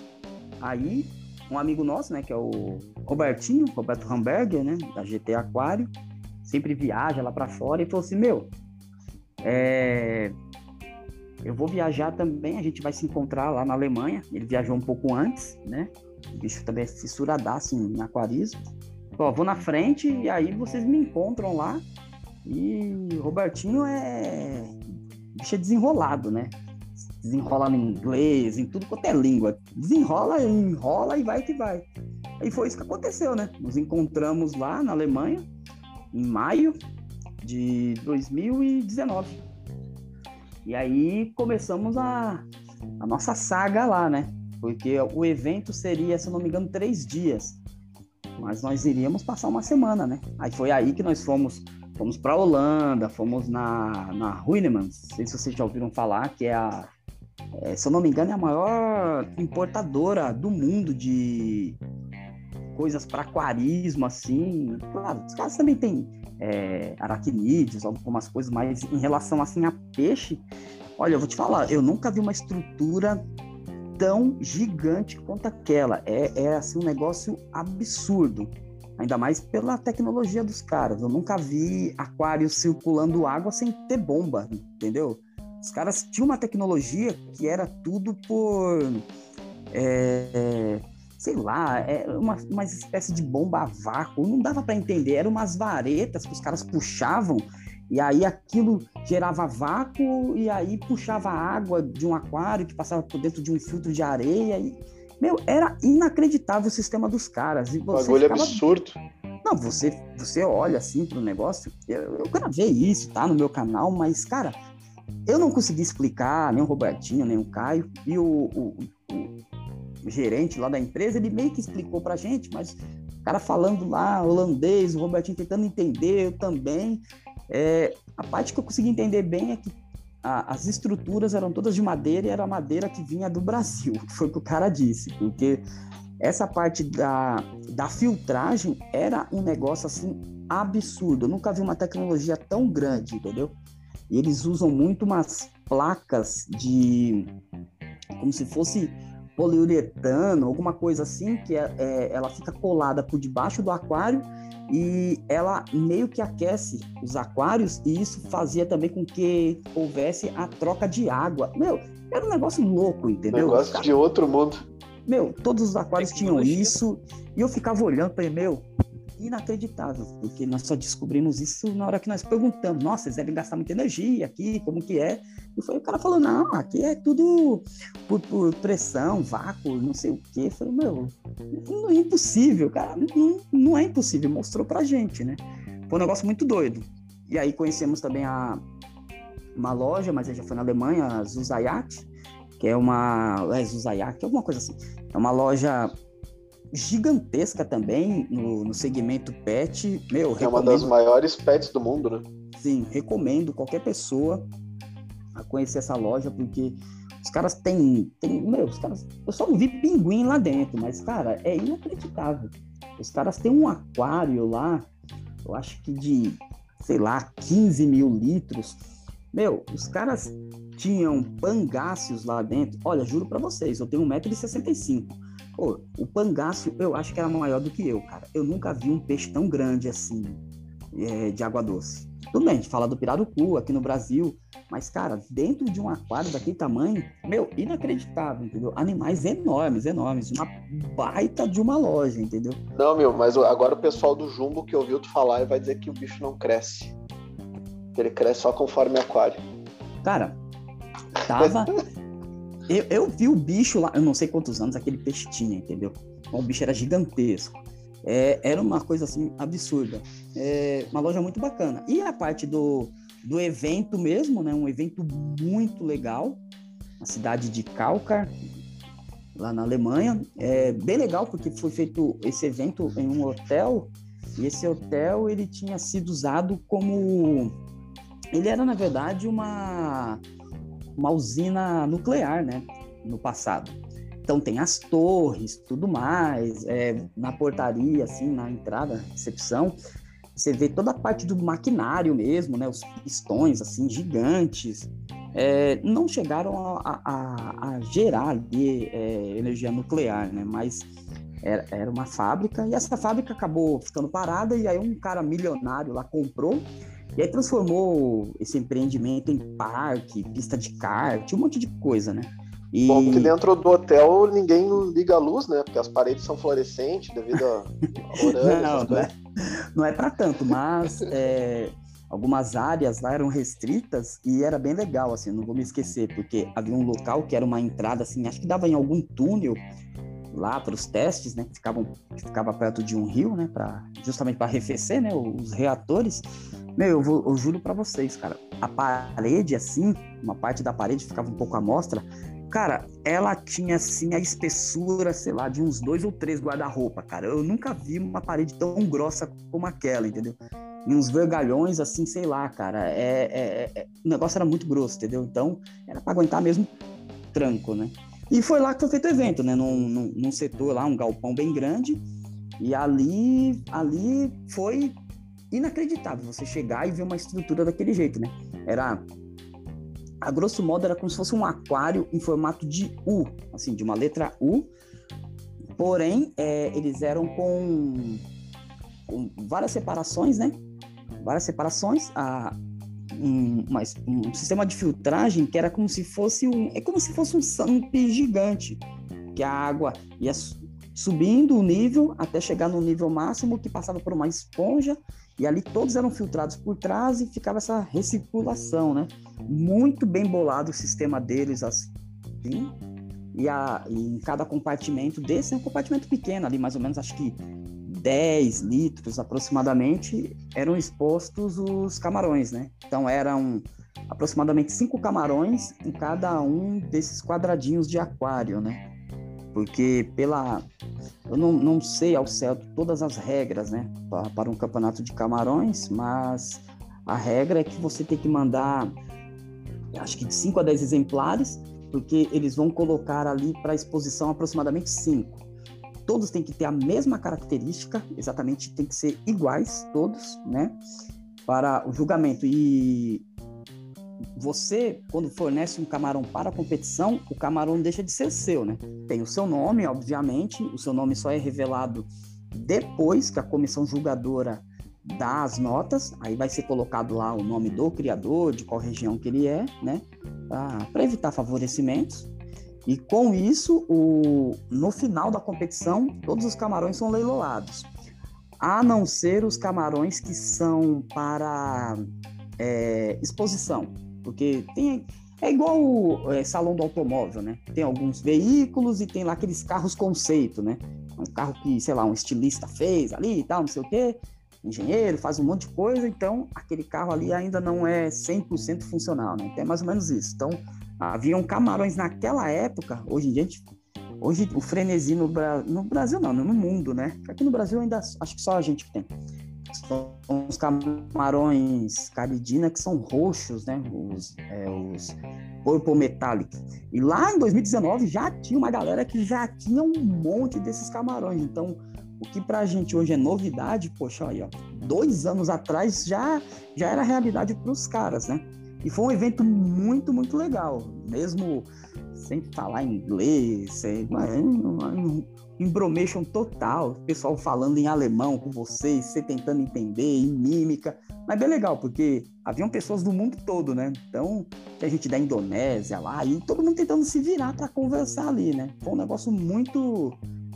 Aí um amigo nosso, né, que é o Robertinho, Roberto Hamburger, né, da GT Aquário, sempre viaja lá para fora e falou assim, meu, é, eu vou viajar também, a gente vai se encontrar lá na Alemanha. Ele viajou um pouco antes, né? O bicho também é fissuradaço em aquarismo. Ó, vou na frente e aí vocês me encontram lá. E Robertinho é. Bicho é desenrolado, né? Desenrola no inglês, em tudo quanto é língua. Desenrola, enrola e vai que vai. E foi isso que aconteceu, né? Nos encontramos lá na Alemanha, em maio de 2019. E aí começamos a, a nossa saga lá, né? Porque o evento seria, se não me engano, três dias. Mas nós iríamos passar uma semana, né? Aí foi aí que nós fomos fomos para Holanda, fomans na, na Ruinemans, não sei se vocês já ouviram falar, que é a, é, se eu não me engano, é a maior importadora do mundo de coisas para aquarismo, assim. Claro, os caras também têm é, aracnídeos, algumas coisas, mas em relação assim a peixe, olha, eu vou te falar, eu nunca vi uma estrutura tão gigante quanto aquela. É, é assim um negócio absurdo. Ainda mais pela tecnologia dos caras. Eu nunca vi aquário circulando água sem ter bomba, entendeu? Os caras tinham uma tecnologia que era tudo por. É, sei lá, é uma, uma espécie de bomba a vácuo, não dava para entender, eram umas varetas que os caras puxavam e aí aquilo gerava vácuo e aí puxava água de um aquário que passava por dentro de um filtro de areia e meu, era inacreditável o sistema dos caras. E você Bagulho ficava... absurdo. Não, você, você olha assim pro negócio. Eu, eu gravei isso, tá? No meu canal, mas, cara, eu não consegui explicar, nem o Robertinho, nem o Caio. E o, o, o, gerente lá da empresa, ele meio que explicou pra gente, mas o cara falando lá holandês, o Robertinho tentando entender, eu também. É, a parte que eu consegui entender bem é que a, as estruturas eram todas de madeira e era madeira que vinha do Brasil, foi o que o cara disse, porque essa parte da, da filtragem era um negócio assim absurdo. Eu nunca vi uma tecnologia tão grande, entendeu? E eles usam muito umas placas de como se fosse poliuretano, alguma coisa assim, que é, é, ela fica colada por debaixo do aquário e ela meio que aquece os aquários e isso fazia também com que houvesse a troca de água. Meu, era um negócio louco, entendeu? Negócio de outro mundo. Meu, todos os aquários tinham isso e eu ficava olhando para meu, inacreditável, porque nós só descobrimos isso na hora que nós perguntamos, nossa, vocês devem gastar muita energia aqui, como que é? E foi o cara falou, não, aqui é tudo por, por pressão, vácuo, não sei o quê. Eu falei, meu, não é impossível, cara, não, não é impossível, mostrou pra gente, né? Foi um negócio muito doido. E aí conhecemos também a, uma loja, mas já foi na Alemanha, a Zuzayat, que é uma. É Zuzayat, é alguma coisa assim. É uma loja gigantesca também no, no segmento pet. Meu, é recomendo... uma das maiores pets do mundo, né? Sim, recomendo qualquer pessoa a conhecer essa loja, porque os caras têm. Tem, meu, os caras. Eu só não vi pinguim lá dentro, mas, cara, é inacreditável. Os caras têm um aquário lá, eu acho que de, sei lá, 15 mil litros. Meu, os caras tinham pangáceos lá dentro. Olha, juro para vocês, eu tenho 1,65m. Pô, o pangácio eu acho que era maior do que eu, cara. Eu nunca vi um peixe tão grande assim, é, de água doce. Tudo bem, a gente fala do pirarucu aqui no Brasil, mas, cara, dentro de um aquário daquele tamanho, meu, inacreditável, entendeu? Animais enormes, enormes. Uma baita de uma loja, entendeu? Não, meu, mas agora o pessoal do Jumbo que ouviu tu falar vai dizer que o bicho não cresce. Ele cresce só conforme aquário. Cara, tava. (laughs) Eu, eu vi o bicho lá, eu não sei quantos anos aquele peixe tinha, entendeu? O bicho era gigantesco. É, era uma coisa assim absurda. É uma loja muito bacana. E a parte do, do evento mesmo, né? Um evento muito legal, na cidade de Kalkar, lá na Alemanha. É bem legal porque foi feito esse evento em um hotel e esse hotel ele tinha sido usado como ele era na verdade uma uma usina nuclear, né, no passado. Então tem as torres, tudo mais, é, na portaria, assim, na entrada, recepção, você vê toda a parte do maquinário mesmo, né, os pistões, assim, gigantes. É, não chegaram a, a, a gerar ali é, energia nuclear, né, mas Era, era uma fábrica, e essa fábrica acabou ficando parada, e aí um cara milionário lá comprou, e aí transformou esse empreendimento em parque, pista de kart, um monte de coisa, né? E... Bom, que dentro do hotel ninguém liga a luz, né? Porque as paredes são fluorescentes devido a horário. (laughs) não, não é, não é para tanto, mas é, algumas áreas lá eram restritas e era bem legal, assim, não vou me esquecer, porque havia um local que era uma entrada, assim, acho que dava em algum túnel lá para os testes, né, que ficavam que ficava perto de um rio, né, para justamente para arrefecer, né, os reatores. Meu, eu, vou, eu juro para vocês, cara, a parede assim, uma parte da parede ficava um pouco à mostra. Cara, ela tinha assim a espessura, sei lá, de uns dois ou três guarda-roupa, cara. Eu nunca vi uma parede tão grossa como aquela, entendeu? E uns vergalhões, assim, sei lá, cara. É, é, é, o negócio era muito grosso, entendeu? Então, era para aguentar mesmo tranco, né? E foi lá que foi feito o evento, né? Num, num, num, setor lá, um galpão bem grande. E ali, ali foi inacreditável você chegar e ver uma estrutura daquele jeito, né? Era. A grosso modo, era como se fosse um aquário em formato de U, assim, de uma letra U. Porém, é, eles eram com, com várias separações, né? Várias separações. A, um, mas um sistema de filtragem que era como se fosse um é como se fosse um samp gigante que a água ia subindo o nível até chegar no nível máximo que passava por uma esponja e ali todos eram filtrados por trás e ficava essa recirculação, né? Muito bem bolado o sistema deles assim. E, a, e em cada compartimento desse é um compartimento pequeno ali, mais ou menos acho que 10 litros aproximadamente eram expostos os camarões, né? Então eram aproximadamente cinco camarões em cada um desses quadradinhos de aquário, né? Porque pela eu não, não sei ao certo todas as regras, né, para, um campeonato de camarões, mas a regra é que você tem que mandar acho que de 5 a 10 exemplares, porque eles vão colocar ali para exposição aproximadamente 5 todos têm que ter a mesma característica, exatamente, tem que ser iguais, todos, né? Para o julgamento. E você, quando fornece um camarão para a competição, o camarão deixa de ser seu, né? Tem o seu nome, obviamente, o seu nome só é revelado depois que a comissão julgadora dá as notas, aí vai ser colocado lá o nome do criador, de qual região que ele é, né? Para evitar favorecimentos. E com isso, o, no final da competição, todos os camarões são leiloados, a não ser os camarões que são para é, exposição, porque tem é igual o é, salão do automóvel, né? Tem alguns veículos e tem lá aqueles carros conceito, né? Um carro que, sei lá, um estilista fez ali e tal, não sei o quê, engenheiro, faz um monte de coisa, então aquele carro ali ainda não é 100% funcional, né? Então é mais ou menos isso. Então, Haviam camarões naquela época, hoje em dia, hoje o frenesi no, no Brasil não, no mundo, né? Aqui no Brasil ainda acho que só a gente tem. São os camarões caridina que são roxos, né? Os, é, os Purple Metallic. E lá em 2019 já tinha uma galera que já tinha um monte desses camarões. Então, o que pra gente hoje é novidade, poxa, aí, ó, dois anos atrás já, já era realidade para os caras, né? E foi um evento muito, muito legal. Mesmo sem falar inglês, sem, embromation total, o pessoal falando em alemão com vocês, você tentando entender, em mímica. Mas bem legal, porque haviam pessoas do mundo todo, né? Então, a gente da Indonésia lá, e todo mundo tentando se virar para conversar ali, né? Foi um negócio muito,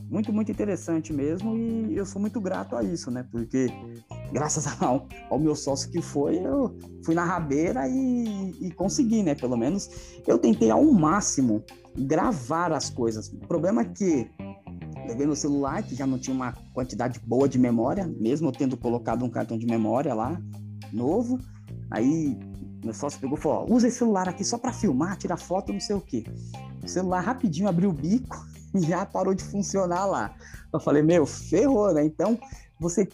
muito, muito interessante mesmo, e eu sou muito grato a isso, né? Porque graças (laughs) ao, ao meu sócio que foi, eu fui na rabeira e, e consegui, né? Pelo menos eu tentei ao máximo gravar as coisas. O problema é que levei meu celular, que já não tinha uma quantidade boa de memória, mesmo tendo colocado um cartão de memória lá, novo. Aí meu sócio pegou e falou: usa esse celular aqui só para filmar, tirar foto, não sei o quê. O celular rapidinho abriu o bico (laughs) e já parou de funcionar lá. Eu falei: meu, ferrou, né? Então você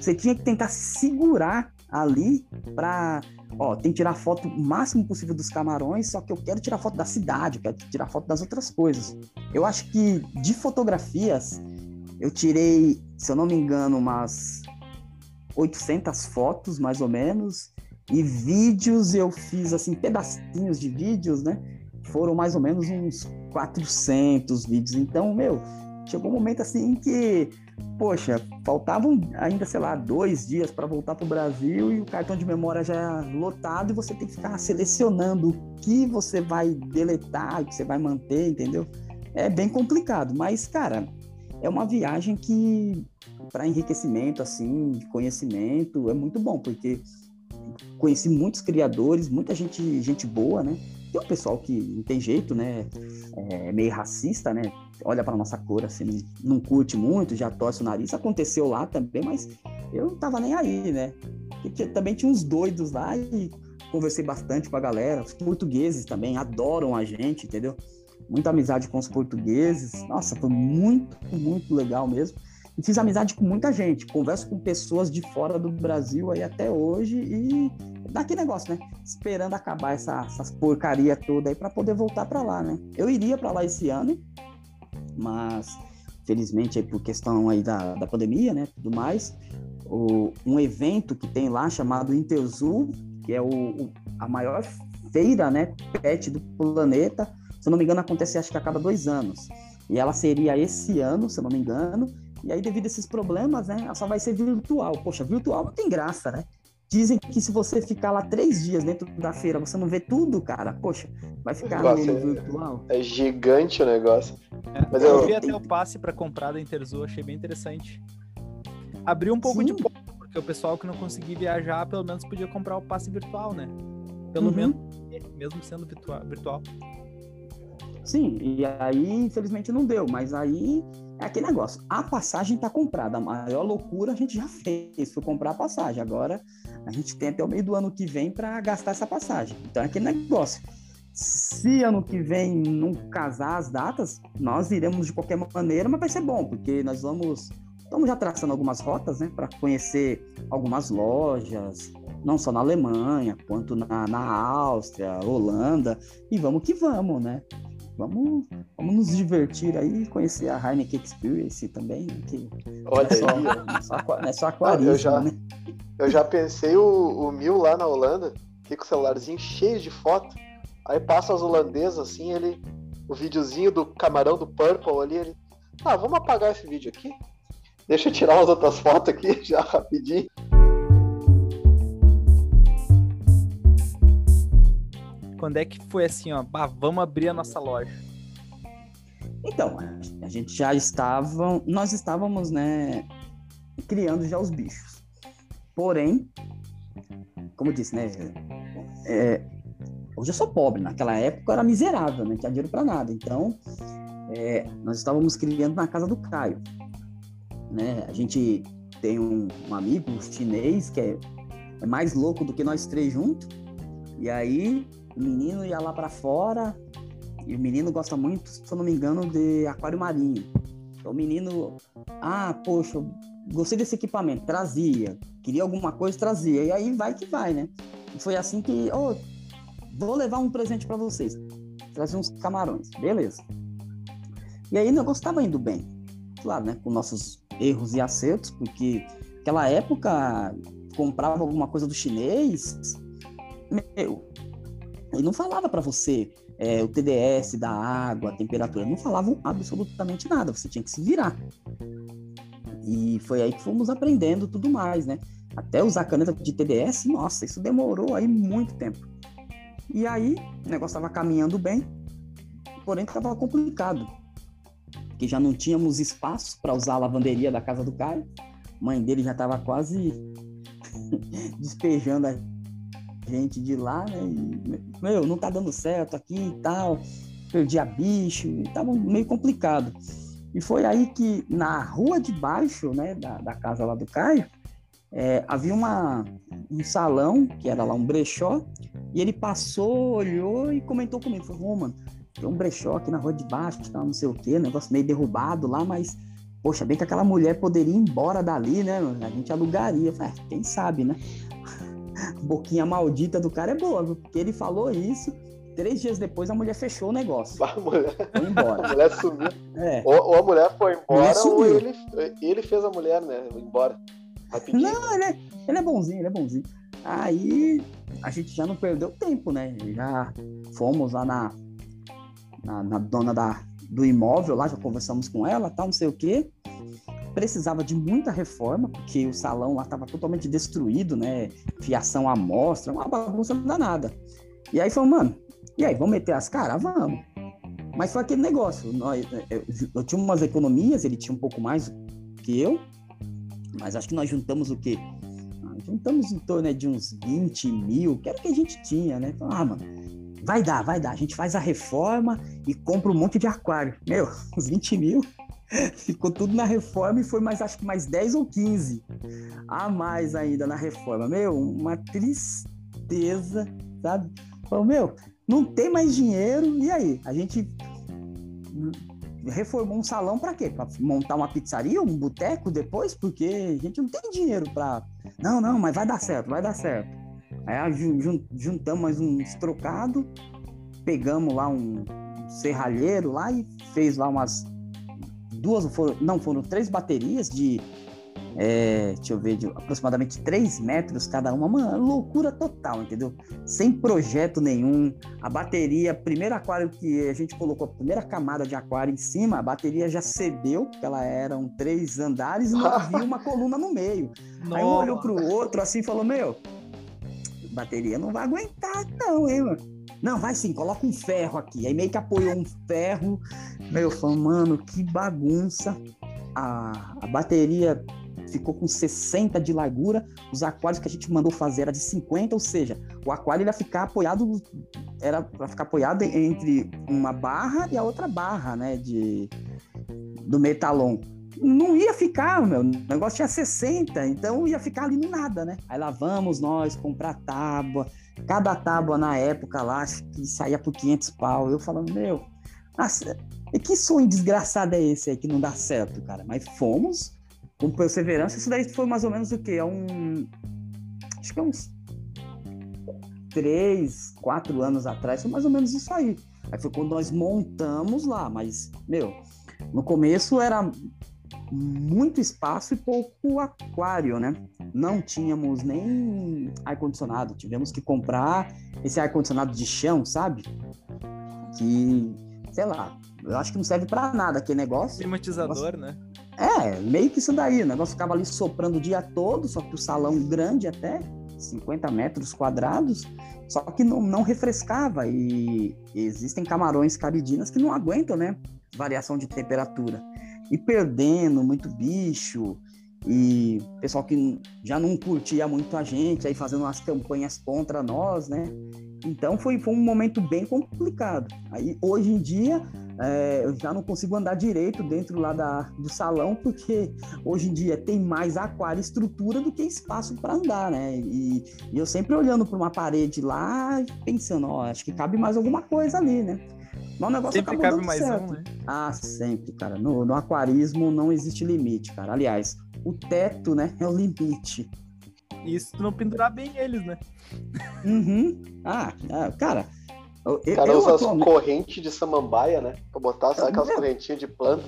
você tinha que tentar segurar ali para, ó, tem que tirar foto o máximo possível dos camarões, só que eu quero tirar foto da cidade, eu quero tirar foto das outras coisas. Eu acho que de fotografias eu tirei, se eu não me engano, umas 800 fotos mais ou menos, e vídeos eu fiz assim pedacinhos de vídeos, né? Foram mais ou menos uns 400 vídeos. Então, meu, chegou um momento assim que, poxa, faltavam ainda, sei lá, dois dias para voltar para o Brasil e o cartão de memória já lotado e você tem que ficar selecionando o que você vai deletar, o que você vai manter, entendeu? É bem complicado, mas, cara, é uma viagem que, para enriquecimento, assim, de conhecimento, é muito bom, porque conheci muitos criadores, muita gente, gente boa, né? Tem um pessoal que não tem jeito, né? É meio racista, né? Olha para nossa cor assim, não, curte muito, já torce o nariz. Aconteceu lá também, mas eu não tava nem aí, né? Também tinha uns doidos lá e conversei bastante com a galera. Os portugueses também adoram a gente, entendeu? Muita amizade com os portugueses. Nossa, foi muito, muito legal mesmo. E fiz amizade com muita gente. Converso com pessoas de fora do Brasil aí até hoje e daquele negócio, né? Esperando acabar essa, essas porcaria toda aí para poder voltar para lá, né? Eu iria para lá esse ano, mas felizmente aí por questão aí da, da pandemia, né? Tudo mais, o, um evento que tem lá chamado Interzoo, que é o, o, a maior feira, né? Pet do planeta. Se eu não me engano, acontece acho que a cada dois anos. E ela seria esse ano, se eu não me engano. E aí, devido a esses problemas, né? Ela só vai ser virtual. Poxa, virtual não tem graça, né? Dizem que se você ficar lá três dias dentro da feira, você não vê tudo, cara. Poxa, vai ficar no é, virtual. É gigante o negócio. É, Mas eu, eu vi até o passe para comprar da Interzoo, achei bem interessante. Abriu um pouco Sim. de pouco, porque o pessoal que não conseguia viajar, pelo menos podia comprar o passe virtual, né? Pelo uhum. menos, mesmo sendo virtual. Sim, e aí, infelizmente, não deu, mas aí é aquele negócio. A passagem está comprada. A maior loucura a gente já fez, foi comprar a passagem. Agora a gente tem até o meio do ano que vem para gastar essa passagem. Então é aquele negócio. Se ano que vem não casar as datas, nós iremos de qualquer maneira, mas vai ser bom, porque nós vamos. Estamos já traçando algumas rotas, né, para conhecer algumas lojas, não só na Alemanha, quanto na, na Áustria, Holanda, e vamos que vamos, né? Vamos, vamos nos divertir aí, conhecer a Heineken Experience também, que Olha não é só, não é só, não é só aquarismo, eu já, né? Eu já pensei o, o Mil lá na Holanda, que com o celularzinho cheio de foto, aí passa as holandesas assim, ele, o videozinho do camarão do Purple ali, ele, ah, vamos apagar esse vídeo aqui? Deixa eu tirar umas outras fotos aqui (laughs) já rapidinho. Quando é que foi assim, ó, bah, vamos abrir a nossa loja? Então, a gente já estava, nós estávamos, né, criando já os bichos. Porém, como eu disse, né, é, hoje eu sou pobre, naquela época eu era miserável, não tinha dinheiro para nada. Então, é, nós estávamos criando na casa do Caio. Né? A gente tem um, um amigo chinês que é, é mais louco do que nós três juntos. E aí o menino ia lá para fora e o menino gosta muito, se eu não me engano, de aquário marinho. Então, o menino, ah, poxa, gostei desse equipamento, trazia. Queria alguma coisa, trazia. E aí vai que vai, né? Foi assim que, oh, vou levar um presente para vocês. Trazer uns camarões, beleza. E aí o negócio estava indo bem. Claro, né? Com nossos erros e acertos, porque naquela época comprava alguma coisa do chinês, meu, ele não falava para você é, o TDS da água, a temperatura, não falavam absolutamente nada, você tinha que se virar. E foi aí que fomos aprendendo tudo mais, né? Até usar caneta de TDS, nossa, isso demorou aí muito tempo. E aí, o negócio estava caminhando bem, porém estava complicado, porque já não tínhamos espaço para usar a lavanderia da casa do Caio. A mãe dele já estava quase (laughs) despejando a gente de lá, né? E, meu, não tá dando certo aqui e tal. Perdi a bicho, e tava meio complicado. E foi aí que na rua de baixo, né, da, da casa lá do Caio, é, havia uma, um salão, que era lá um brechó, e ele passou, olhou e comentou comigo. Falou, oh, mano, tem um brechó aqui na rua de baixo, tá, não sei o quê, negócio meio derrubado lá, mas, poxa, bem que aquela mulher poderia ir embora dali, né? A gente alugaria. Falei, é, quem sabe, né? Boquinha maldita do cara é boa, viu? Porque ele falou isso, três dias depois a mulher fechou o negócio. A mulher, foi embora. a mulher sumiu. É. Ou, ou, a mulher foi embora, mulher ou ele, ele fez a mulher, né? Embora. Rapidinho. Não, ele é, ele é bonzinho, ele é bonzinho. Aí a gente já não perdeu tempo, né? Já fomos lá na, na, na dona da, do imóvel lá, já conversamos com ela, tal, não sei o quê. Precisava de muita reforma, porque o salão lá estava totalmente destruído, né? Fiação à mostra, uma bagunça danada. E aí falou, mano, e aí, vamos meter as caras? Vamos. Mas foi aquele negócio. Nós, eu, eu tinha umas economias, ele tinha um pouco mais que eu, mas acho que nós juntamos o quê? juntamos em torno né, de uns 20 mil, que era o que a gente tinha, né? Ah, mano, vai dar, vai dar. A gente faz a reforma e compra um monte de aquário. Meu, (laughs) uns 20 mil. (laughs) Ficou tudo na reforma e foi mais, acho que mais 10 ou 15 a mais ainda na reforma. Meu, uma tristeza, sabe? Falou, meu, não tem mais dinheiro, e aí? A gente reformou um salão para quê? Para montar uma pizzaria, um boteco depois? Porque a gente não tem dinheiro para. Não, não, mas vai dar certo, vai dar certo. Aí juntamos mais uns trocados, pegamos lá um serralheiro lá e fez lá umas duas, foram, não, foram três baterias de é, deixa eu ver, de aproximadamente 3 metros cada uma, uma loucura total, entendeu? Sem projeto nenhum. A bateria, primeiro aquário que a gente colocou, a primeira camada de aquário em cima, a bateria já cedeu, porque ela eram três andares e não (laughs) havia uma coluna no meio. Nossa. Aí um olhou pro outro assim e falou: Meu, bateria não vai aguentar, não, hein, mano? Não, vai sim, coloca um ferro aqui. Aí meio que apoiou um ferro. Meu, falou, mano, que bagunça. A, a bateria ficou com 60 de largura. Os aquários que a gente mandou fazer era de 50, ou seja, o aquário ia ficar apoiado era para ficar apoiado entre uma barra e a outra barra, né, de do metalon. Não ia ficar, meu, o negócio tinha 60, então ia ficar ali no nada, né? Aí lá vamos nós comprar tábua. Cada tábua na época lá, que saía por 500 pau. Eu falando, meu, nossa, que sonho desgraçado é esse aí que não dá certo, cara? Mas fomos, com perseverança, isso daí foi mais ou menos o quê? É um. Acho que é uns três, quatro anos atrás, foi mais ou menos isso aí. Aí foi quando nós montamos lá, mas, meu, no começo era muito espaço e pouco aquário, né? Não tínhamos nem ar-condicionado, tivemos que comprar esse ar-condicionado de chão, sabe? Que, sei lá, eu acho que não serve para nada aquele negócio. Climatizador, negócio... né? É, meio que isso daí. O negócio ficava ali soprando o dia todo, só que o salão grande até, 50 metros quadrados, só que não, não refrescava. E existem camarões caridinas que não aguentam, né? Variação de temperatura. E perdendo muito bicho, e pessoal que já não curtia muito a gente, aí fazendo umas campanhas contra nós, né? Então foi, foi um momento bem complicado. Aí hoje em dia é, eu já não consigo andar direito dentro lá da, do salão, porque hoje em dia tem mais aquário e estrutura do que espaço para andar, né? E, e, eu sempre olhando para uma parede lá, pensando, ó, acho que cabe mais alguma coisa ali, né? Mas o negócio sempre cabe mais certo. um, né? Ah, sempre, cara. No, no aquarismo não existe limite, cara. Aliás, o teto, né, é o limite. Isso não pendurar bem eles, né? Uhum. Ah, ah cara, o cara usa atualmente... as correntes de samambaia, né? Pra botar, sabe aquelas correntinhas de planta?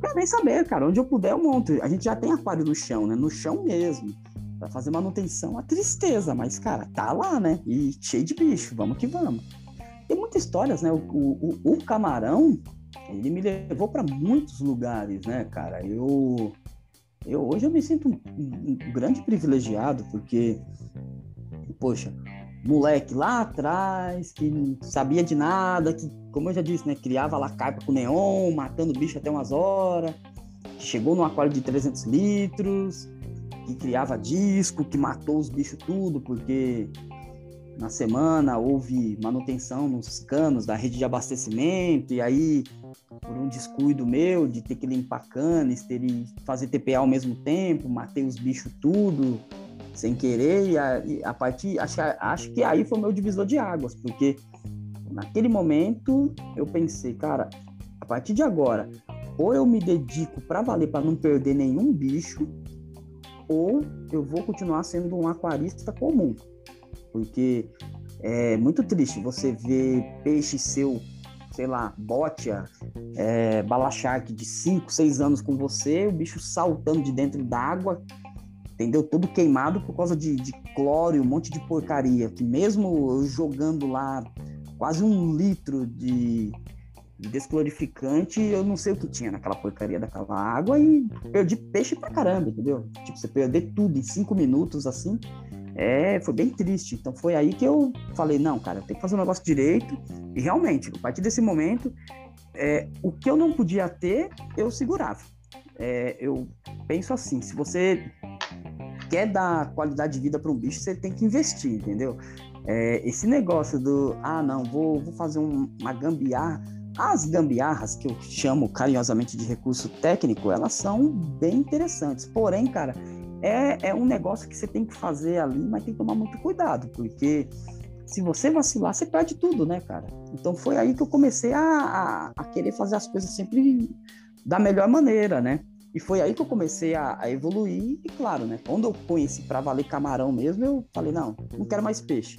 Quero nem saber, cara. Onde eu puder, eu monto. A gente já tem aquário no chão, né? No chão mesmo. Pra fazer manutenção, a tristeza. Mas, cara, tá lá, né? E cheio de bicho. Vamos que vamos. Tem muitas histórias, né? O, o, o camarão, ele me levou para muitos lugares, né, cara? Eu, eu hoje eu me sinto um, um grande privilegiado, porque, poxa, moleque lá atrás, que não sabia de nada, que, como eu já disse, né, criava lá carpa com neon, matando bicho até umas horas, chegou num aquário de 300 litros, que criava disco, que matou os bichos tudo, porque na semana houve manutenção nos canos da rede de abastecimento, e aí, por um descuido meu de ter que limpar canos, ter que fazer TPA ao mesmo tempo, matei os bichos tudo, sem querer, e a, e a partir, acho, acho que aí foi o meu divisor de águas, porque naquele momento eu pensei, cara, a partir de agora, ou eu me dedico para valer para não perder nenhum bicho, ou eu vou continuar sendo um aquarista comum. Porque é muito triste você ver peixe seu, sei lá, botia, é, bala shark de 5, 6 anos com você, o bicho saltando de dentro d'água, entendeu? Todo queimado por causa de, de cloro um monte de porcaria. Que mesmo eu jogando lá quase um litro de, desclorificante, eu não sei o que tinha naquela porcaria daquela água e perdi peixe pra caramba, entendeu? Tipo, você perder tudo em cinco minutos assim, é, foi bem triste. Então foi aí que eu falei, não, cara, tem que fazer o um negócio direito. E realmente, a partir desse momento, é, o que eu não podia ter, eu segurava. É, eu penso assim, se você quer dar qualidade de vida para um bicho, você tem que investir, entendeu? É, esse negócio do, ah, não, vou, vou fazer um, uma gambiarra. As gambiarras, que eu chamo carinhosamente de recurso técnico, elas são bem interessantes. Porém, cara, é, é um negócio que você tem que fazer ali, mas tem que tomar muito cuidado, porque se você vacilar, você perde tudo, né, cara? Então foi aí que eu comecei a, a, a querer fazer as coisas sempre da melhor maneira, né? E foi aí que eu comecei a, a, evoluir, e claro, né? Quando eu conheci para valer camarão mesmo, eu falei, não, não quero mais peixe.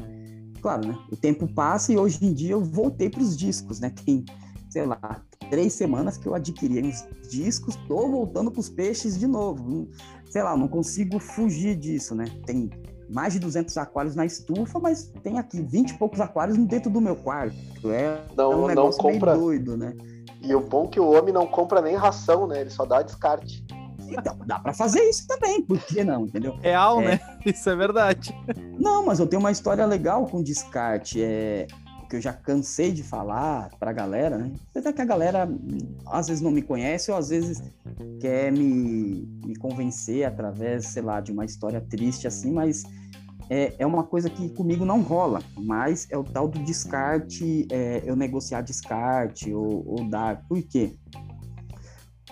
Claro, né? O tempo passa e hoje em dia eu voltei para os discos, né? Tem, sei lá, três semanas que eu adquiri uns discos, tô voltando para os peixes de novo. Sei lá, não consigo fugir disso, né? Tem mais de 200 aquários na estufa, mas tem aqui 20 e poucos aquários dentro do meu quarto. É, não, é um não compra... doido, né? E o bom é que o homem não compra nem ração, né? Ele só dá descarte. Então, dá para fazer isso também, por que não, entendeu? Real, é... né? (laughs) Isso é verdade. Não, mas eu tenho uma história legal com descarte, é que eu já cansei de falar pra galera, né? Apesar que a galera às vezes não me conhece ou às vezes quer me, me convencer através, sei lá, de uma história triste assim, mas é, é uma coisa que comigo não rola, mas é o tal do descarte, é, eu negociar descarte ou, ou dar. Por quê?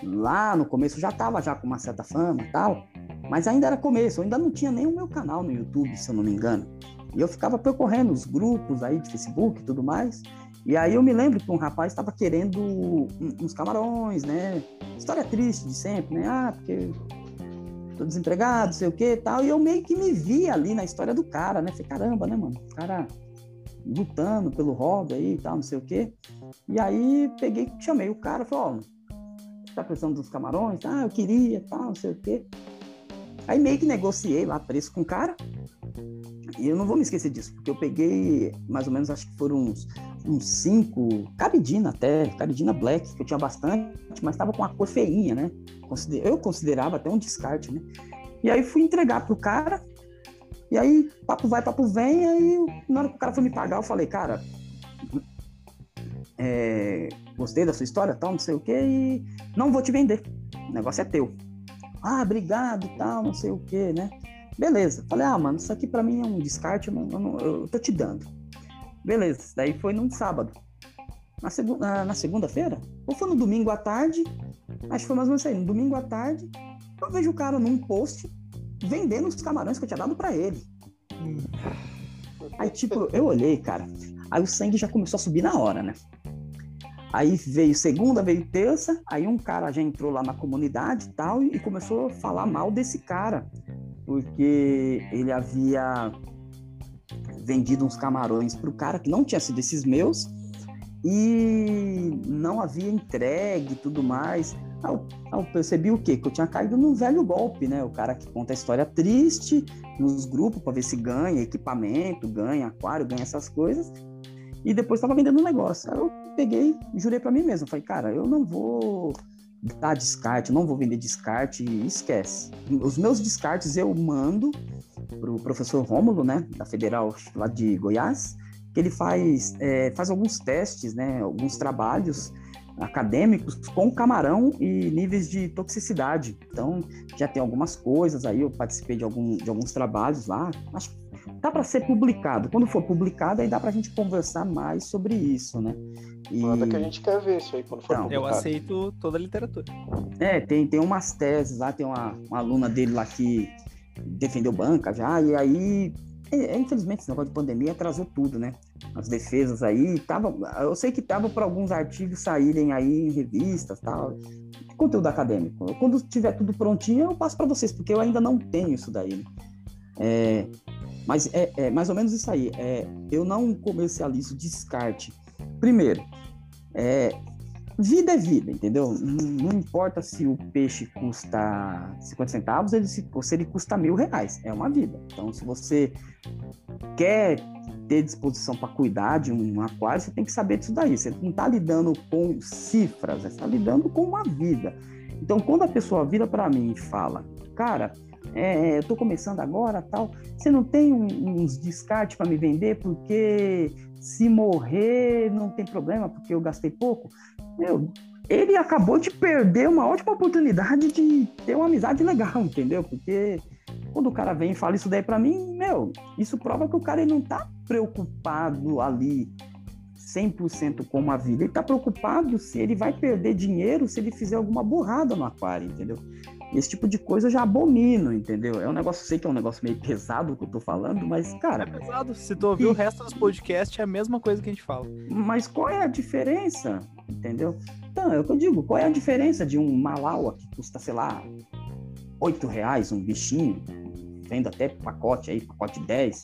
Lá no começo já estava já com uma certa fama tal, mas ainda era começo, eu ainda não tinha nem o meu canal no YouTube, se eu não me engano. E eu ficava percorrendo os grupos aí de Facebook e tudo mais. E aí eu me lembro que um rapaz estava querendo uns camarões, né? História triste de sempre, né? Ah, porque tô desempregado, sei o que tal. E eu meio que me vi ali na história do cara, né? Falei, caramba, né, mano? O cara lutando pelo hobby aí e tal, não sei o quê. E aí peguei, chamei o cara, falei, ó, oh, tá precisando dos camarões? Ah, eu queria, tal, não sei o quê. Aí meio que negociei lá preço com o cara. E eu não vou me esquecer disso, porque eu peguei mais ou menos, acho que foram uns, uns cinco, caridina até, caridina black, que eu tinha bastante, mas tava com uma cor feinha, né? Eu considerava até um descarte, né? E aí fui entregar pro cara, e aí papo vai, papo vem, aí na hora que o cara foi me pagar, eu falei, cara, é, gostei da sua história, tal, não sei o que, e não vou te vender, o negócio é teu. Ah, obrigado tal, não sei o que, né? Beleza. Falei, ah, mano, isso aqui para mim é um descarte, eu, não, eu, não, eu, tô te dando. Beleza. Daí foi num sábado. Na, segu na, na segunda-feira? Ou foi no domingo à tarde? Acho que foi mais ou menos isso aí. No domingo à tarde, eu vejo o cara num post vendendo os camarões que eu tinha dado para ele. Aí, tipo, eu olhei, cara. Aí o sangue já começou a subir na hora, né? Aí veio segunda, veio terça, aí um cara já entrou lá na comunidade e tal e começou a falar mal desse cara porque ele havia vendido uns camarões para o cara que não tinha sido esses meus e não havia entregue e tudo mais. Eu, eu, percebi o quê? Que eu tinha caído num velho golpe, né? O cara que conta a história triste nos grupos para ver se ganha equipamento, ganha aquário, ganha essas coisas. E depois estava vendendo um negócio. Aí eu peguei, jurei para mim mesmo, falei, cara, eu não vou dar descarte, não vou vender descarte, esquece. Os meus descartes eu mando para o professor Rômulo, né, da Federal lá de Goiás, que ele faz, é, faz alguns testes, né, alguns trabalhos acadêmicos com camarão e níveis de toxicidade. Então, já tem algumas coisas aí, eu participei de, algum, de alguns trabalhos lá, acho que dá para ser publicado. Quando for publicado, aí dá para a gente conversar mais sobre isso, né? E... Manda que a gente quer ver isso aí quando for então, Eu aceito toda a literatura. É, tem, tem umas teses lá, tem uma, uma aluna dele lá que defendeu banca já, e aí, é, é, infelizmente, esse negócio de pandemia atrasou tudo, né? As defesas aí, tava, eu sei que tava para alguns artigos saírem aí em revistas tal, conteúdo acadêmico. Quando tiver tudo prontinho, eu passo para vocês, porque eu ainda não tenho isso daí. Né? É, mas é, é, mais ou menos isso aí. É, eu não comercializo descarte. Primeiro, é, vida é vida, entendeu? Não, não, importa se o peixe custa 50 centavos ele, se, ou se ele custa mil reais. É uma vida. Então, se você quer ter disposição para cuidar de um aquário, você tem que saber disso daí. Você não está lidando com cifras, você está lidando com uma vida. Então, quando a pessoa vira para mim e fala, cara, é, eu estou começando agora, tal, você não tem um, uns descartes para me vender porque se morrer não tem problema porque eu gastei pouco? Meu, ele acabou de perder uma ótima oportunidade de ter uma amizade legal, entendeu? Porque quando o cara vem e fala isso daí para mim, meu, isso prova que o cara ele não tá preocupado ali 100% com a vida. Ele tá preocupado se ele vai perder dinheiro se ele fizer alguma burrada no aquário, entendeu? Esse tipo de coisa eu já abomino, entendeu? É um negócio, sei que é um negócio meio pesado que eu tô falando, mas, cara. É pesado. Se tu ouvir e... o resto dos podcasts, é a mesma coisa que a gente fala. Mas qual é a diferença? Entendeu? Então, é o que eu digo, qual é a diferença de um Malaua que custa, sei lá, 8 reais, um bichinho, vendo até pacote aí, pacote 10.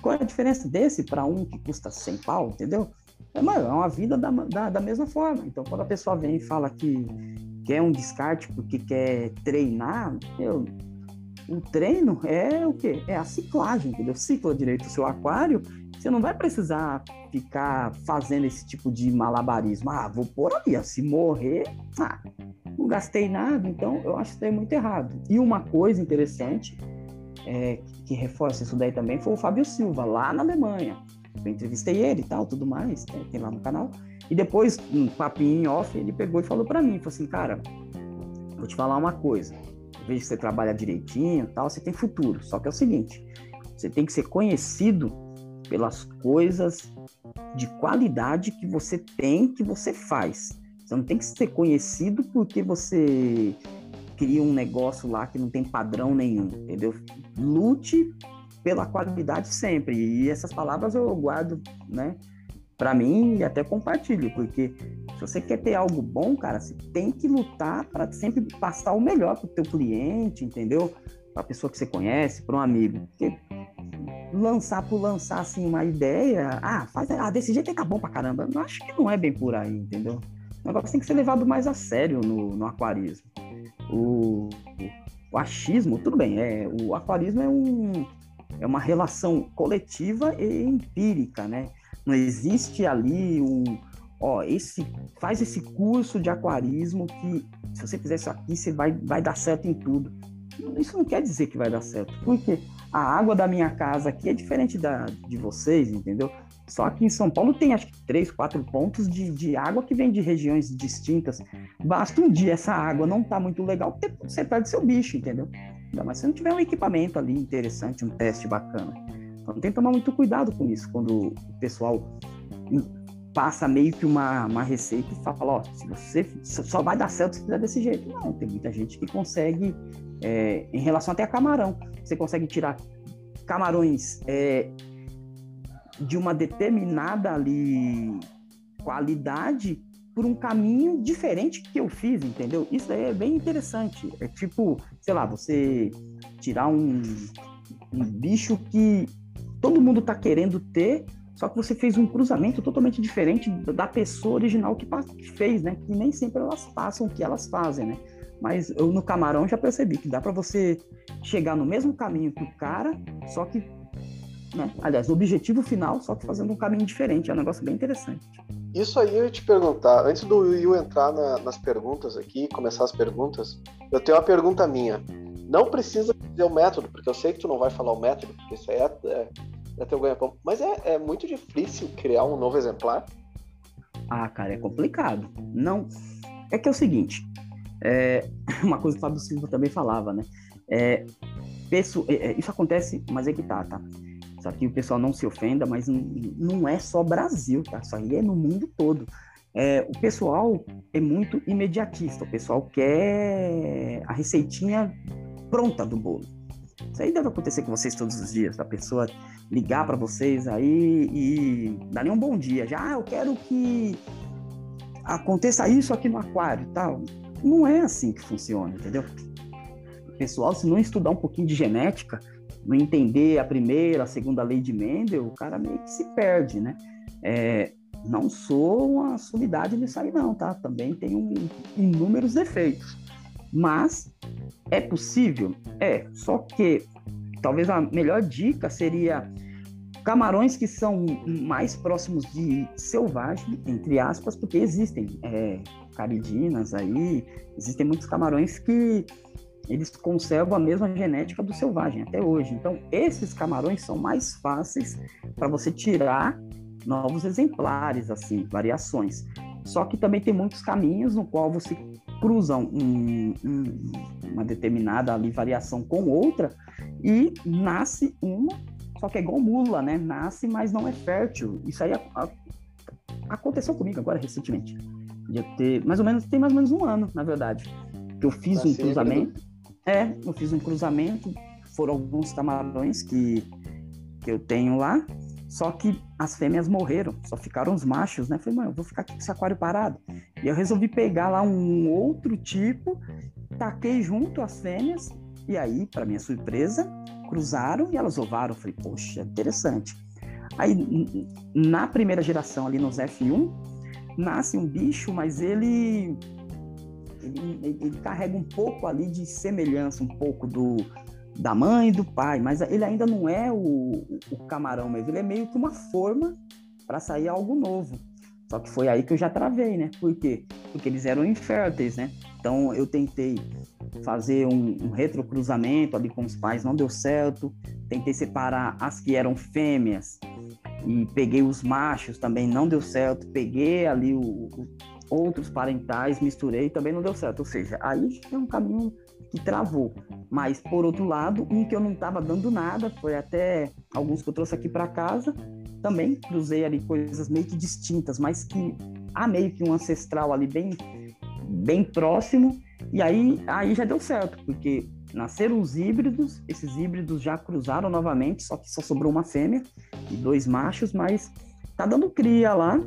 Qual é a diferença desse para um que custa 100 pau, entendeu? É, mano, é uma vida da, da, da mesma forma. Então, quando a pessoa vem e fala que quer um descarte porque quer treinar, eu, o treino é o quê? É a ciclagem, entendeu? Cicla direito o seu aquário, você não vai precisar ficar fazendo esse tipo de malabarismo. Ah, vou pôr ali, se morrer, ah, não gastei nada, então eu acho que é muito errado. E uma coisa interessante é, que reforça isso daí também foi o Fábio Silva, lá na Alemanha. Eu entrevistei ele e tal, tudo mais, né, tem lá no canal. E depois, um papinho off, ele pegou e falou para mim, falou assim, cara, vou te falar uma coisa. Eu vejo que você trabalha direitinho tal, você tem futuro. Só que é o seguinte, você tem que ser conhecido pelas coisas de qualidade que você tem, que você faz. Você não tem que ser conhecido porque você cria um negócio lá que não tem padrão nenhum, entendeu? Lute pela qualidade sempre. E essas palavras eu guardo, né, para mim e até compartilho, porque se você quer ter algo bom, cara, você tem que lutar para sempre passar o melhor para o teu cliente, entendeu? Para pessoa que você conhece, para um amigo. Porque lançar por lançar assim uma ideia, ah, faz, ah, desse jeito tá bom pra caramba. Eu acho que não é bem por aí, entendeu? O negócio tem que ser levado mais a sério no, no aquarismo. O, o achismo, tudo bem, é, o aquarismo é, um, é uma relação coletiva e empírica, né? Não existe ali um, ó, esse faz esse curso de aquarismo que se você fizer isso aqui, você vai, vai dar certo em tudo. Isso não quer dizer que vai dar certo, porque a água da minha casa aqui é diferente da de vocês, entendeu? Só aqui em São Paulo tem acho que três, quatro pontos de, de água que vem de regiões distintas. Basta um dia essa água não tá muito legal, você perde seu bicho, entendeu? Ainda mais se não tiver um equipamento ali interessante, um teste bacana. Então tem que tomar muito cuidado com isso quando o pessoal passa meio que uma, uma receita e fala, ó, se você só vai dar certo se fizer desse jeito. Não, tem muita gente que consegue, é, em relação até a camarão, você consegue tirar camarões é, de uma determinada ali qualidade por um caminho diferente que eu fiz, entendeu? Isso aí é bem interessante. É tipo, sei lá, você tirar um, um bicho que todo mundo tá querendo ter, só que você fez um cruzamento totalmente diferente da pessoa original que fez, né? Que nem sempre elas passam o que elas fazem, né? Mas eu no camarão já percebi que dá para você chegar no mesmo caminho que o cara, só que né? Aliás, o objetivo final, só que fazendo um caminho diferente. É um negócio bem interessante. Isso aí eu ia te perguntar, antes do Will entrar na, nas perguntas aqui, começar as perguntas, eu tenho uma pergunta minha. Não precisa dizer o método, porque eu sei que tu não vai falar o método, porque isso aí é, é, é teu ganha-pão. Mas é, é muito difícil criar um novo exemplar? Ah, cara, é complicado. Não. É que é o seguinte, é, (laughs) uma coisa que o Fábio Silva também falava, né? É, peço, é, é, isso acontece, mas é que tá, tá? Só que o pessoal não se ofenda, mas não é só Brasil, tá? Isso aí é no mundo todo. É, o pessoal é muito imediatista, o pessoal quer a receitinha pronta do bolo. Isso aí deve acontecer com vocês todos os dias, a pessoa ligar para vocês aí e dar nem um bom dia. Já, ah, eu quero que aconteça isso aqui no aquário tal. Não é assim que funciona, entendeu? O pessoal, se não estudar um pouquinho de genética, não entender a primeira, a segunda lei de Mendel, o cara meio que se perde, né? É, não sou uma sumidade nisso aí não, tá? Também tem um, inúmeros defeitos. Mas é possível? É, só que talvez a melhor dica seria camarões que são mais próximos de selvagem, entre aspas, porque existem é, caridinas aí, existem muitos camarões que eles conservam a mesma genética do selvagem até hoje. Então, esses camarões são mais fáceis para você tirar novos exemplares, assim, variações. Só que também tem muitos caminhos no qual você cruza um, um, uma determinada ali, variação com outra e nasce uma, só que é igual mula, né? Nasce, mas não é fértil. Isso aí a, a, aconteceu comigo agora recentemente. De ter mais ou menos, tem mais ou menos um ano, na verdade, que eu fiz tá um cruzamento. É, eu fiz um cruzamento, foram alguns camarões que, que eu tenho lá, só que as fêmeas morreram, só ficaram os machos, né? Falei, mano, eu vou ficar aqui com esse aquário parado. E eu resolvi pegar lá um outro tipo, taquei junto as fêmeas, e aí, para minha surpresa, cruzaram e elas ovaram. falei, poxa, interessante. Aí, na primeira geração, ali nos F1, nasce um bicho, mas ele ele, ele, carrega um pouco ali de semelhança, um pouco do da mãe e do pai, mas ele ainda não é o, o camarão mesmo, ele é meio que uma forma para sair algo novo. Só que foi aí que eu já travei, né? Por quê? Porque eles eram inférteis, né? Então eu tentei fazer um, um retrocruzamento ali com os pais, não deu certo. Tentei separar as que eram fêmeas e peguei os machos, também não deu certo. Peguei ali o, o outros parentais, misturei, também não deu certo. Ou seja, aí é um caminho que travou. Mas, por outro lado, um que eu não estava dando nada, foi até alguns que eu trouxe aqui para casa, também cruzei ali coisas meio que distintas, mas que há meio que um ancestral ali bem, bem próximo, e aí, aí já deu certo, porque nasceram os híbridos, esses híbridos já cruzaram novamente, só que só sobrou uma fêmea e dois machos, mas tá dando cria lá,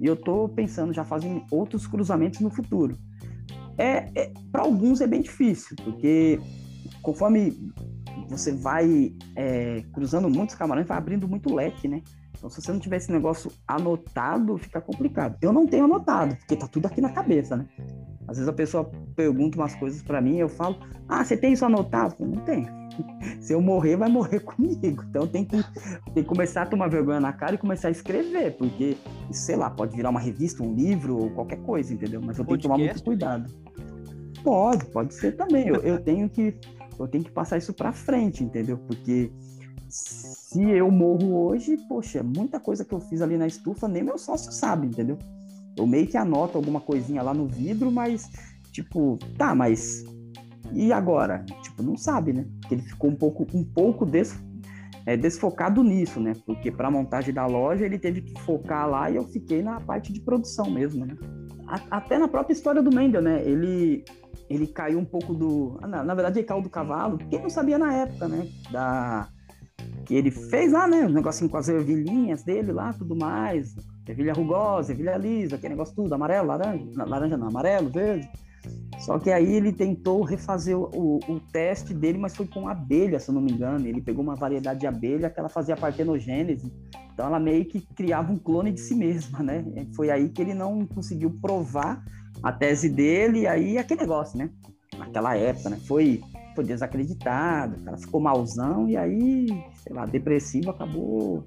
e eu tô pensando já fazer outros cruzamentos no futuro é, é para alguns é bem difícil, porque conforme você vai é, cruzando muitos camarões, vai abrindo muito leque, né? Então, se você não tiver esse negócio anotado, fica complicado. Eu não tenho anotado, porque tá tudo aqui na cabeça, né? Às vezes a pessoa pergunta umas coisas para mim, eu falo, ah, você tem isso anotado? Eu não tenho. (laughs) Se eu morrer, vai morrer (laughs) comigo. Então tem que, tem que começar a tomar vergonha na cara e começar a escrever, porque, sei lá, pode virar uma revista, um livro ou qualquer coisa, entendeu? Mas eu tenho que tomar muito cuidado. Pode, pode ser também. Eu, eu tenho que eu tenho que passar isso para frente, entendeu? Porque se eu morro hoje, poxa, muita coisa que eu fiz ali na estufa nem meu sócio sabe, entendeu? Eu meio que anoto alguma coisinha lá no vidro, mas tipo, tá, mas e agora? Tipo, não sabe, né? Porque ele ficou um pouco um pouco des, é, desfocado nisso, né? Porque para a montagem da loja ele teve que focar lá e eu fiquei na parte de produção mesmo, né? até na própria história do Mendel, né? Ele, ele caiu um pouco do. Ah, na, na verdade, ele caiu do cavalo, porque não sabia na época, né? Da, que ele fez lá, né? Um negocinho com as ervilhinhas dele lá, tudo mais. Ervilha rugosa, ervilha lisa, aquele negócio tudo, amarelo, laranja, laranja não, amarelo, verde. Só que aí ele tentou refazer o, o, o, teste dele, mas foi com abelha, se eu não me engano. Ele pegou uma variedade de abelha que ela fazia partenogênese. Então ela meio que criava um clone de si mesma, né? Foi aí que ele não conseguiu provar a tese dele, e aí aquele negócio, né? Naquela época, né? Foi, foi desacreditado, o cara ficou malzão, e aí, sei lá, depressivo, acabou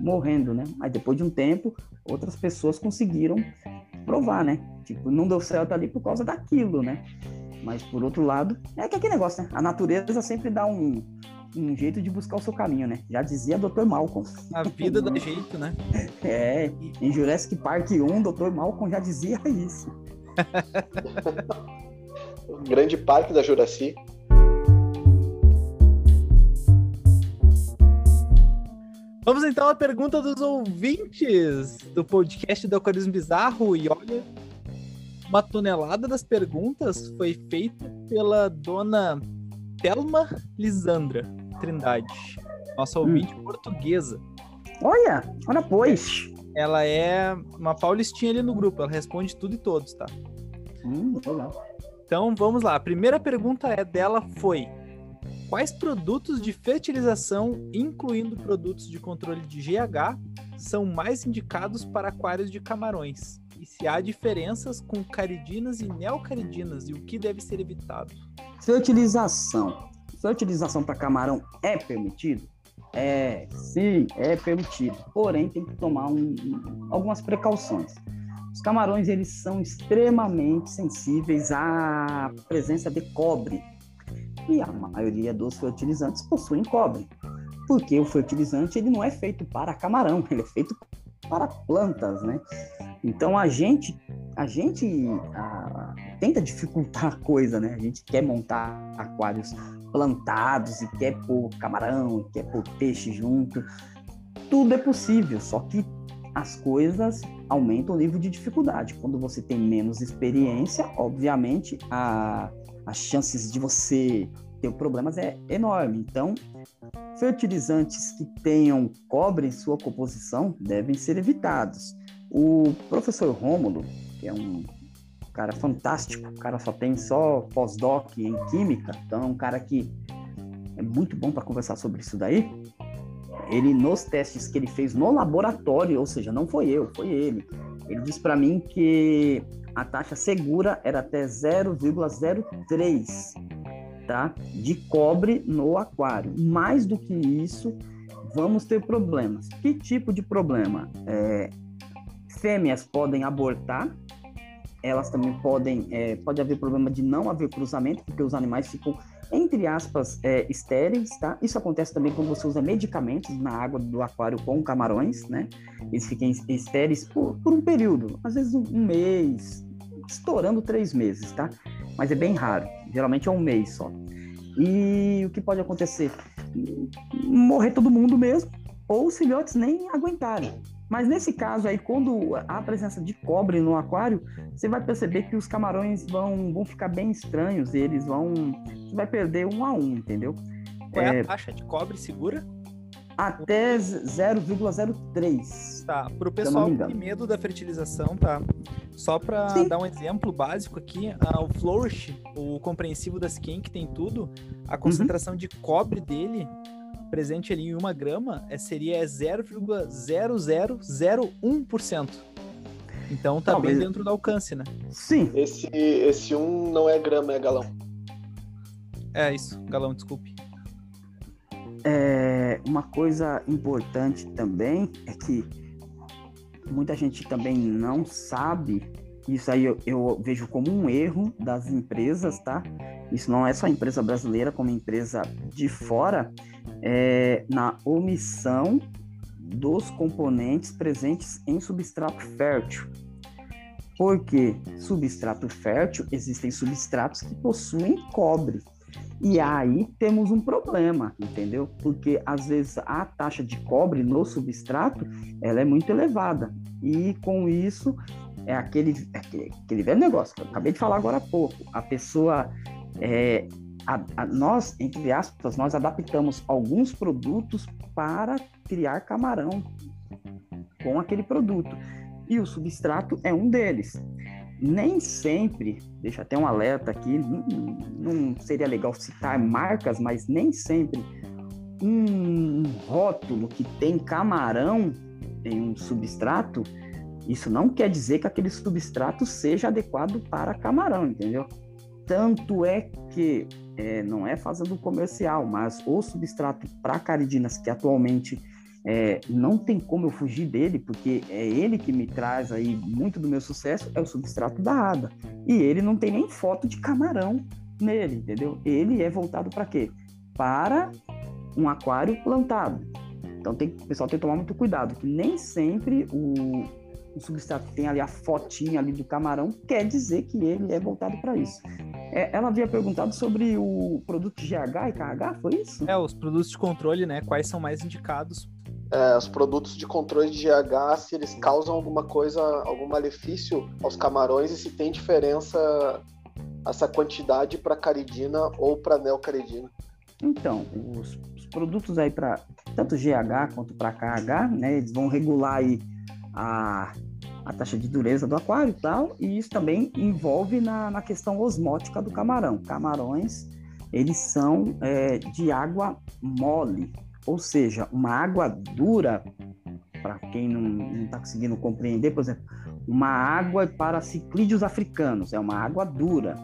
morrendo, né? Mas depois de um tempo, outras pessoas conseguiram provar, né? Tipo, não deu certo ali por causa daquilo, né? Mas por outro lado, é que aquele negócio, né? A natureza sempre dá um, um jeito de buscar o seu caminho, né? Já dizia Dr. Malcolm. A vida dá jeito, né? (laughs) É, em Jurassic Park 1, Dr. Malcolm já dizia isso. o (laughs) grande parque da Juraci. Vamos então à pergunta dos ouvintes do podcast do Aquarismo Bizarro. E olha, uma tonelada das perguntas foi feita pela dona Thelma Lisandra Trindade, nossa hum. ouvinte hum. portuguesa. Olha, olha pois. Ela é uma paulistinha ali no grupo, ela responde tudo e todos, tá? Hum, legal. Então vamos lá. A primeira pergunta é dela foi: quais produtos de fertilização, incluindo produtos de controle de GH, são mais indicados para aquários de camarões? E se há diferenças com caridinas e neocaridinas e o que deve ser evitado? Fertilização. Fertilização para camarão é permitido? É, sim, é permitido. Porém, tem que tomar um, um, algumas precauções. Os camarões eles são extremamente sensíveis à presença de cobre. E a maioria dos fertilizantes possuem cobre. Porque o fertilizante ele não é feito para camarão, (laughs) ele é feito para plantas, né? Então a gente a gente a, tenta dificultar a coisa, né? A gente quer montar aquários plantados e quer pôr camarão, quer pôr peixe junto. Tudo é possível, só que as coisas aumentam o nível de dificuldade. Quando você tem menos experiência, obviamente, a, as chances de você ter problemas é enorme. Então, fertilizantes que tenham cobre em sua composição devem ser evitados. O professor Rômulo, que é um cara fantástico, o cara só tem só pós-doc em química, então é um cara que é muito bom para conversar sobre isso daí. Ele nos testes que ele fez no laboratório, ou seja, não foi eu, foi ele. Ele disse para mim que a taxa segura era até 0,03 tá? de cobre no aquário. Mais do que isso, vamos ter problemas. Que tipo de problema? É, fêmeas podem abortar, elas também podem, é, pode haver problema de não haver cruzamento, porque os animais ficam, entre aspas, é, estéreis, tá? Isso acontece também quando você usa medicamentos na água do aquário com camarões, né? Eles ficam estéreis por, por um período, às vezes um, mês, estourando três meses, tá? Mas é bem raro, geralmente é um mês só. E o que pode acontecer? Morrer todo mundo mesmo, ou os filhotes nem aguentarem. Mas nesse caso aí, quando há a presença de cobre no aquário, você vai perceber que os camarões vão, vão ficar bem estranhos, eles vão. Você vai perder um a um, entendeu? Qual é, é a taxa de cobre segura? Até 0,03. Tá, para o pessoal que tem medo da fertilização, tá? Só para dar um exemplo básico aqui, o Flourish, o compreensivo da Skin, que tem tudo, a concentração uhum. de cobre dele presente ali em uma grama é, seria 0,0001%. Então tá Talvez... bem dentro do alcance, né? Sim. Esse, esse 1 um não é grama, é galão. É isso, galão, desculpe. É, uma coisa importante também é que muita gente também não sabe, isso aí eu, eu vejo como um erro das empresas, tá? Isso não é só empresa brasileira, como empresa de fora, é, na omissão dos componentes presentes em substrato fértil. Porque substrato fértil, existem substratos que possuem cobre. E aí temos um problema, entendeu? Porque às vezes a taxa de cobre no substrato ela é muito elevada. E com isso é aquele, aquele, aquele velho negócio que eu acabei de falar agora há pouco. A pessoa é, a, a, nós, entre aspas, nós adaptamos alguns produtos para criar camarão com aquele produto. E o substrato é um deles. Nem sempre, deixa até um alerta aqui, não, não seria legal citar marcas, mas nem sempre um rótulo que tem camarão em um substrato, isso não quer dizer que aquele substrato seja adequado para camarão, entendeu? Tanto é que é, não é fazendo comercial, mas o substrato para caridinas, que atualmente é, não tem como eu fugir dele, porque é ele que me traz aí muito do meu sucesso, é o substrato da ADA. E ele não tem nem foto de camarão nele, entendeu? Ele é voltado para quê? Para um aquário plantado. Então tem, o pessoal tem que tomar muito cuidado, que nem sempre o, o substrato que tem ali a fotinha ali do camarão quer dizer que ele é voltado para isso. É, ela havia perguntado sobre o produto GH e KH, foi isso? É, os produtos de controle, né? Quais são mais indicados? É, os produtos de controle de GH, se eles causam alguma coisa, algum malefício aos camarões e se tem diferença essa quantidade para caridina ou para neocaridina. Então, os, os produtos aí para tanto GH quanto para KH, né, eles vão regular aí a a taxa de dureza do aquário e tal, e isso também envolve na, na questão osmótica do camarão. Camarões, eles são é, de água mole, ou seja, uma água dura, para quem não está conseguindo compreender, por exemplo, uma água para ciclídeos africanos, é uma água dura,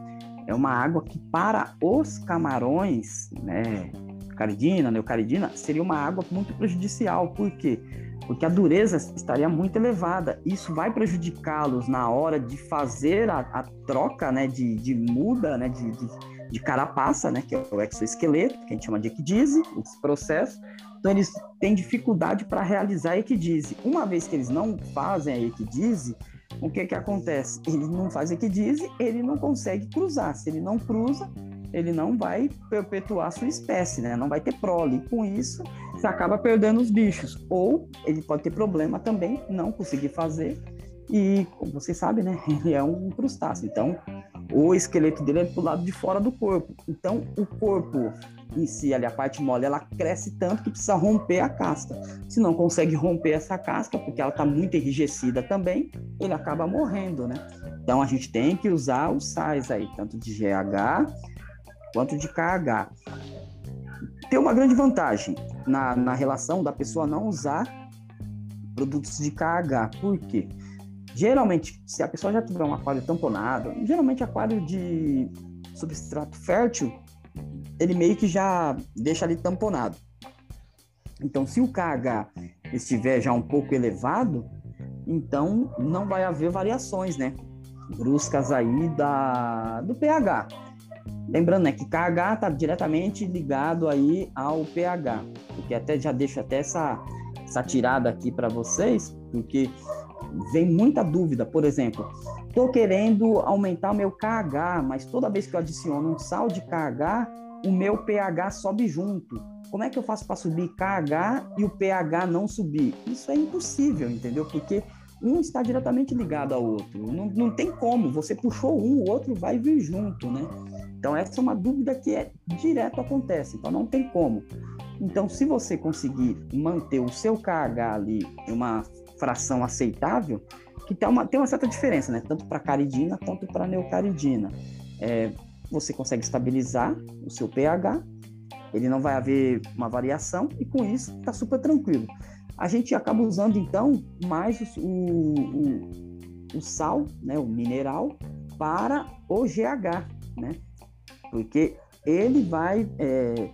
é uma água que para os camarões, né, caridina, neocaridina, seria uma água muito prejudicial. Por quê? Porque a dureza estaria muito elevada. Isso vai prejudicá-los na hora de fazer a, a troca né, de, de muda, né, de, de, de, carapaça, né, que é o exoesqueleto, que a gente chama de equidise, esse processo. Então, eles têm dificuldade para realizar a equidise. Uma vez que eles não fazem a equidise, o que, que acontece? Ele não faz equidise, ele não consegue cruzar. Se ele não cruza, ele não vai perpetuar sua espécie, né? Não vai ter prole. Com isso, você acaba perdendo os bichos. Ou ele pode ter problema também, não conseguir fazer. E, como você sabe, né? (laughs) Ele é um crustáceo. Então, o esqueleto dele é pro lado de fora do corpo. Então, o corpo em si, ali, a parte mole, ela cresce tanto que precisa romper a casca. Se não consegue romper essa casca, porque ela está muito enrijecida também, ele acaba morrendo, né? Então, a gente tem que usar os sais aí, tanto de GH quanto de KH. Tem uma grande vantagem na, na relação da pessoa não usar produtos de KH. Por quê? Geralmente, se a pessoa já tiver um aquário tamponado, geralmente aquário de substrato fértil, ele meio que já deixa ali tamponado. Então, se o KH estiver já um pouco elevado, então não vai haver variações, né? Bruscas aí da, do pH. Lembrando né, que KH está diretamente ligado aí ao pH, porque até já deixo até essa, essa tirada aqui para vocês, porque vem muita dúvida. Por exemplo, estou querendo aumentar o meu KH, mas toda vez que eu adiciono um sal de KH, o meu pH sobe junto. Como é que eu faço para subir KH e o pH não subir? Isso é impossível, entendeu? Porque um está diretamente ligado ao outro. Não, não tem como. Você puxou um, o outro vai vir junto, né? Então, essa é uma dúvida que é direto acontece. Então, não tem como. Então, se você conseguir manter o seu KH ali em uma fração aceitável, que tem uma, tem uma certa diferença, né? Tanto para caridina quanto para neocaridina. É, você consegue estabilizar o seu pH, ele não vai haver uma variação e com isso está super tranquilo. A gente acaba usando então mais o, o, o sal, né, o mineral, para o GH, né? Porque ele vai é,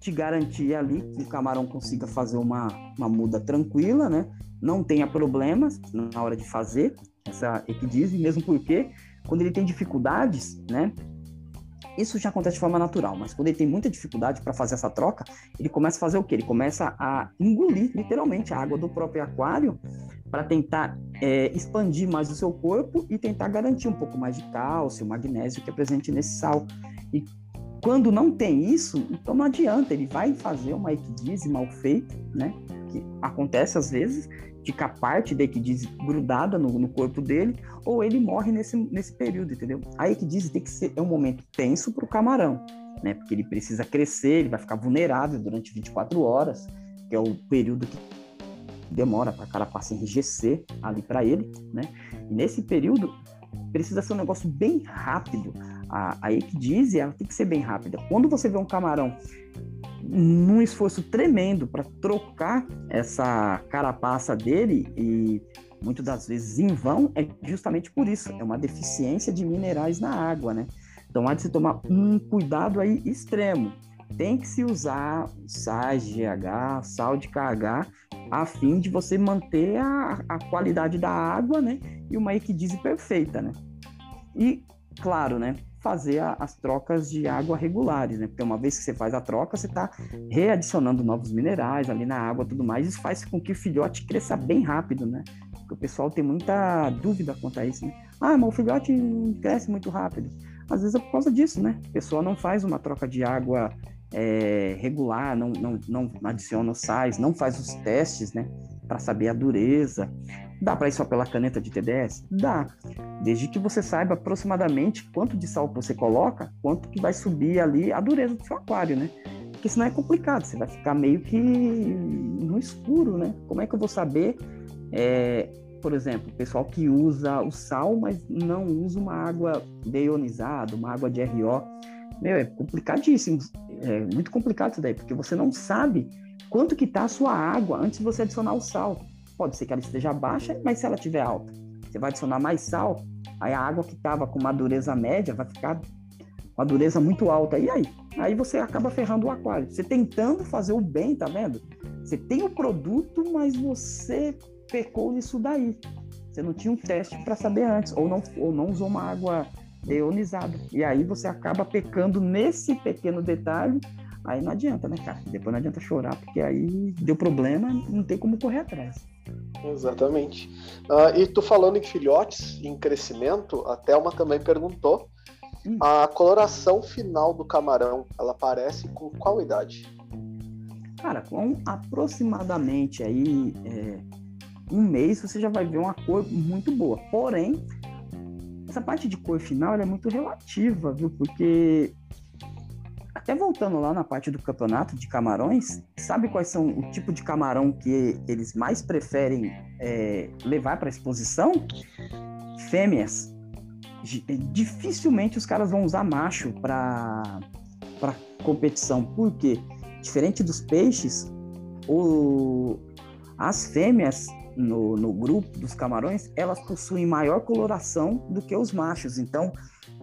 te garantir ali que o camarão consiga fazer uma, uma muda tranquila, né? Não tenha problemas na hora de fazer essa equidise, mesmo porque quando ele tem dificuldades, né? Isso já acontece de forma natural, mas quando ele tem muita dificuldade para fazer essa troca, ele começa a fazer o quê? Ele começa a engolir literalmente a água do próprio aquário para tentar é, expandir mais o seu corpo e tentar garantir um pouco mais de cálcio, magnésio que é presente nesse sal. E quando não tem isso, então não adianta, ele vai fazer uma equidise mal feita, né? Que acontece às vezes, fica parte da equidise grudada no, no, corpo dele, ou ele morre nesse, nesse período, entendeu? A equidise tem que ser é um momento tenso para o camarão, né? Porque ele precisa crescer, ele vai ficar vulnerável durante 24 horas, que é o período que demora para a carapaça enrijecer ali para ele, né? E nesse período precisa ser um negócio bem rápido. A, a equidise ela tem que ser bem rápida. Quando você vê um camarão num esforço tremendo para trocar essa carapaça dele e muitas das vezes em vão, é justamente por isso. É uma deficiência de minerais na água, né? Então há de se tomar um cuidado aí extremo. Tem que se usar sais de GH, sal de KH, a fim de você manter a, a qualidade da água, né? E uma equidise perfeita, né? E, claro, né? Fazer a, as trocas de água regulares, né? Porque uma vez que você faz a troca, você está readicionando novos minerais ali na água tudo mais. Isso faz com que o filhote cresça bem rápido, né? Porque o pessoal tem muita dúvida quanto a isso, né? Ah, mas o filhote cresce muito rápido. Às vezes é por causa disso, né? A pessoa não faz uma troca de água é, regular, não, não, não adiciona os sais, não faz os testes, né? Para saber a dureza. Dá para ir só pela caneta de TDS? Dá. Desde que você saiba aproximadamente quanto de sal você coloca, quanto que vai subir ali a dureza do seu aquário, né? Porque senão é complicado, você vai ficar meio que no escuro, né? Como é que eu vou saber, é, por exemplo, o pessoal que usa o sal, mas não usa uma água deionizada, uma água de RO, meu, é complicadíssimo, é muito complicado isso daí, porque você não sabe quanto que tá a sua água antes de você adicionar o sal. Pode ser que ela esteja baixa, mas se ela estiver alta, você vai adicionar mais sal, aí a água que estava com uma dureza média vai ficar uma dureza muito alta. E aí? Aí você acaba ferrando o aquário. Você tentando fazer o bem, tá vendo? Você tem o produto, mas você pecou nisso daí. Você não tinha um teste para saber antes, ou não, ou não usou uma água deionizada. E aí você acaba pecando nesse pequeno detalhe. Aí não adianta, né, cara? Depois não adianta chorar, porque aí deu problema, não tem como correr atrás. Exatamente. Uh, e tu falando em filhotes em crescimento, a Thelma também perguntou Hum. A coloração final do camarão, ela aparece com qual idade? Cara, com aproximadamente aí é, um mês você já vai ver uma cor muito boa. Porém, essa parte de cor final é muito relativa, viu? Porque até voltando lá na parte do campeonato de camarões, sabe quais são o tipo de camarão que eles mais preferem é, levar para exposição? Fêmeas dificilmente os caras vão usar macho para para competição, porque diferente dos peixes, o, as fêmeas no, no grupo dos camarões, elas possuem maior coloração do que os machos. Então,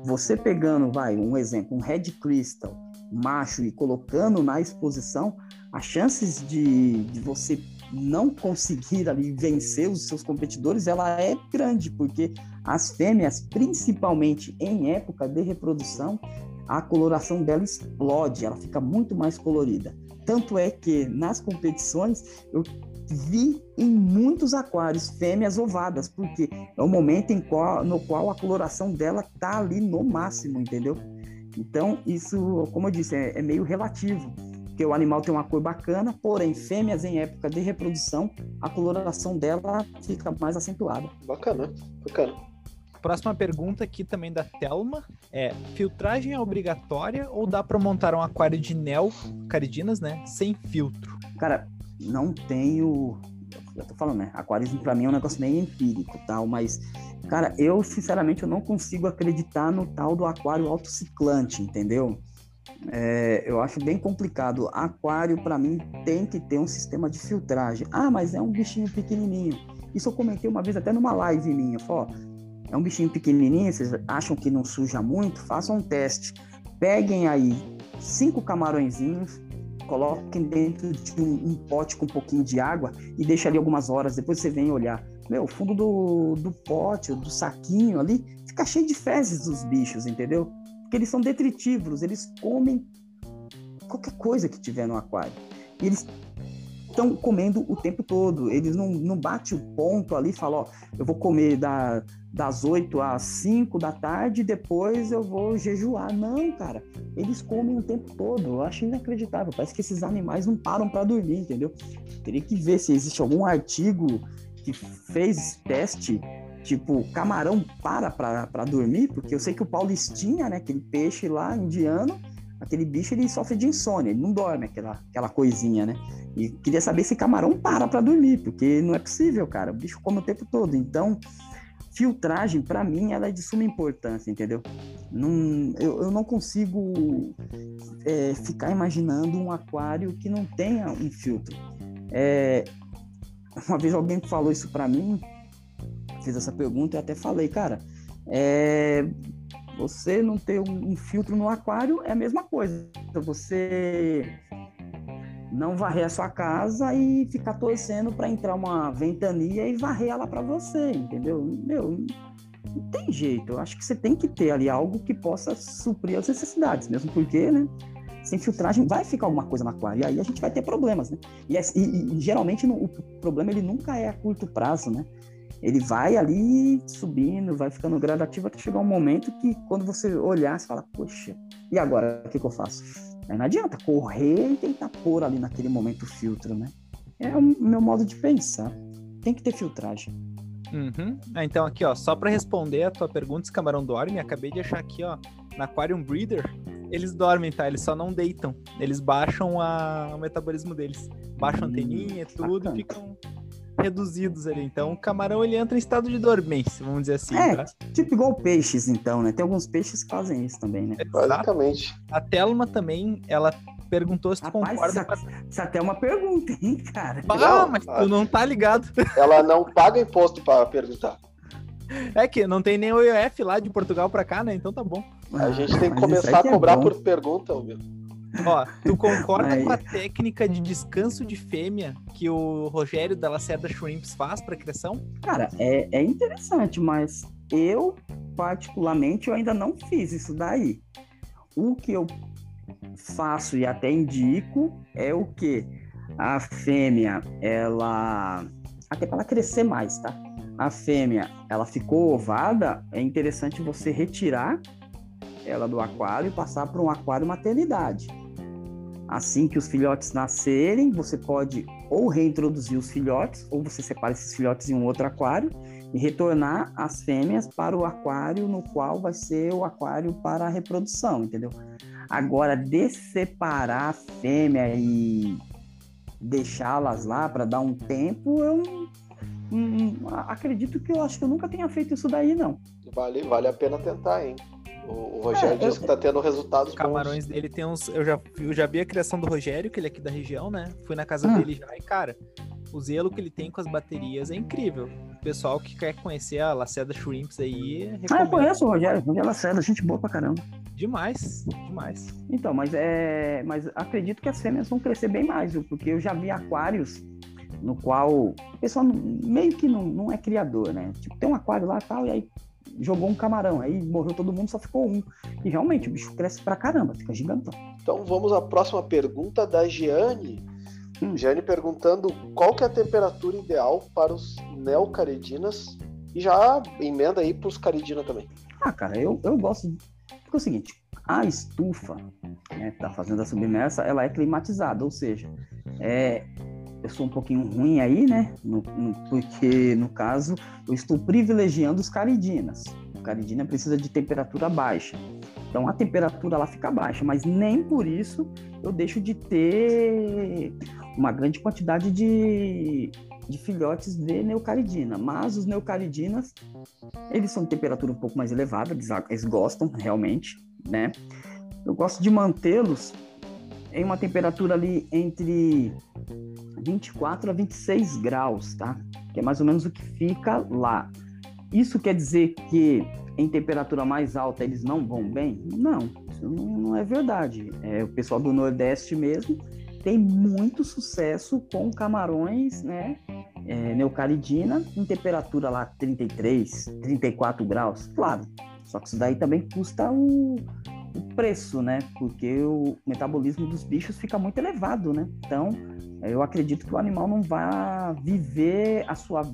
você pegando, vai, um exemplo, um red crystal macho e colocando na exposição, as chances de, de você não conseguir ali vencer os seus competidores, ela é grande, porque as fêmeas, principalmente em época de reprodução, a coloração dela explode, ela fica muito mais colorida. Tanto é que nas competições eu vi em muitos aquários fêmeas ovadas, porque é o momento qual, no qual a coloração dela tá ali no máximo, entendeu? Então, isso, como eu disse, é, é meio relativo porque o animal tem uma cor bacana, porém, fêmeas em época de reprodução, a coloração dela fica mais acentuada. Bacana, bacana. Próxima pergunta aqui também da Telma é: filtragem é obrigatória ou dá para montar um aquário de neo caridinas, né, sem filtro? Cara, não tenho eu tô falando, né? Aquarismo para mim é um negócio meio empírico, tal, mas cara, eu sinceramente eu não consigo acreditar no tal do aquário autociclante, entendeu? É, eu acho bem complicado. Aquário, para mim, tem que ter um sistema de filtragem. Ah, mas é um bichinho pequenininho. Isso eu comentei uma vez até numa live minha. Ó, é um bichinho pequenininho, vocês acham que não suja muito? Façam um teste. Peguem aí cinco camarõezinhos, coloquem dentro de um, um, pote com um pouquinho de água e deixem ali algumas horas. Depois você vem olhar. Meu, o fundo do, do pote, do saquinho ali, fica cheio de fezes dos bichos, entendeu? Porque eles são detritívoros, eles comem qualquer coisa que tiver no aquário. E eles estão comendo o tempo todo. Eles não, não bate o ponto ali e falam, ó, eu vou comer da, das 8 às 5 da tarde, depois eu vou jejuar. Não, cara. Eles comem o tempo todo. Eu acho inacreditável. Parece que esses animais não param para dormir, entendeu? Teria que ver se existe algum artigo que fez teste Tipo, camarão para para dormir, porque eu sei que o paulistinha, né, aquele peixe lá indiano, aquele bicho ele sofre de insônia, ele não dorme, aquela, aquela coisinha, né? E queria saber se camarão para para dormir, porque não é possível, cara. O bicho come o tempo todo. Então, filtragem, para mim, ela é de suma importância, entendeu? Não, eu, eu não consigo é, ficar imaginando um aquário que não tenha um filtro. É, uma vez alguém falou isso para mim, fez essa pergunta e até falei, cara, é, você não ter um, um, filtro no aquário é a mesma coisa. Você não varrer a sua casa e ficar torcendo para entrar uma ventania e varrer ela para você, entendeu? Meu, não tem jeito. Eu acho que você tem que ter ali algo que possa suprir as necessidades, mesmo porque, né? Sem filtragem vai ficar alguma coisa no aquário e aí a gente vai ter problemas, né? E, e, e geralmente o problema ele nunca é a curto prazo, né? ele vai ali subindo, vai ficando gradativo até chegar um momento que quando você olhar, você fala, poxa, e agora o que, que eu faço? Não adianta correr e tentar pôr ali naquele momento o filtro, né? É o meu modo de pensar. Tem que ter filtragem. Uhum. Ah, então aqui, ó, só para responder a tua pergunta, camarão dorme, acabei de achar aqui, ó, na Aquarium Breeder, eles dormem, tá? Eles só não deitam. Eles baixam a... o metabolismo deles. Baixam a anteninha e tudo, e ficam reduzidos ali. Então, o camarão ele entra em estado de dormência, vamos dizer assim. É, tá? tipo igual peixes, então, né? Tem alguns peixes que fazem isso também, né? Basicamente. A Telma também, ela perguntou se tu Rapaz, concorda isso, até é uma pergunta, hein, cara? Ah, mas tu não tá ligado. (laughs) Ela não paga imposto para perguntar. É que não tem nem o IOF lá de Portugal pra cá, né? Então tá bom. A gente tem que Mas começar a é cobrar bom. por pergunta, meu. Ó, tu concorda com a técnica de descanso de fêmea que o Rogério da Lacerda Shrimps faz pra criação? Cara, é, é interessante, mas eu, particularmente, eu ainda não fiz isso daí. O que eu faço e até indico é o que a fêmea, ela. Até para ela crescer mais, tá? A fêmea, ela ficou ovada, é interessante você retirar ela do aquário e passar para um aquário maternidade. Assim que os filhotes nascerem, você pode ou reintroduzir os filhotes, ou você separa esses filhotes em um outro aquário e retornar as fêmeas para o aquário no qual vai ser o aquário para a reprodução, entendeu? Agora, de separar a fêmea e deixá-las lá para dar um tempo, eu hum, acredito que eu acho que eu nunca tenha feito isso daí, não. Vale, vale a pena tentar, hein? O, o Rogério É, disse eu- que tá tendo resultados Os camarões bons. dele tem uns. Eu já, eu já vi a criação do Rogério, que ele é aqui da região, né? Fui na casa Hum. dele já e, cara, o zelo que ele tem com as baterias é incrível. O pessoal que quer conhecer a Lacerda Shrimps aí, Ah, eu recomendo. conheço o Rogério, Rogério Lacerda, gente boa pra caramba. Demais, demais. Então, mas é. Mas acredito que as fêmeas vão crescer bem mais, viu? porque eu já vi aquários no qual o pessoal meio que não, não é criador, né? Tipo, tem um aquário lá e tal, e aí jogou um camarão, aí morreu todo mundo, só ficou um. E realmente o bicho cresce pra caramba, fica gigantão. Então vamos à próxima pergunta da Giane. Hum. Giane perguntando qual que é a temperatura ideal para os neocaredinas e já emenda aí para os caridina também. Ah, cara, eu, eu gosto. de- Porque é o seguinte, a estufa, né, que tá fazendo a submersa, ela é climatizada, ou seja, é, eu sou um pouquinho ruim aí, né? no- no- porque, no caso, eu estou privilegiando os caridinas. O caridina precisa de temperatura baixa. Então a temperatura lá fica baixa, mas nem por isso eu deixo de ter uma grande quantidade de, de filhotes de neocaridina. Mas os neocaridinas eles são de temperatura um pouco mais elevada, eles, eles gostam realmente, né? Eu gosto de mantê-los em uma temperatura ali entre 24 a 26 graus, tá? Que é mais ou menos o que fica lá. Isso quer dizer que em temperatura mais alta eles não vão bem? Não, isso não, é verdade. É, o pessoal do Nordeste mesmo tem muito sucesso com camarões, né? é, neocaridina em temperatura lá 33, 34 graus. Claro, só que isso daí também custa o, o preço, né? Porque o metabolismo dos bichos fica muito elevado, né? Então, eu acredito que o animal não vai viver a sua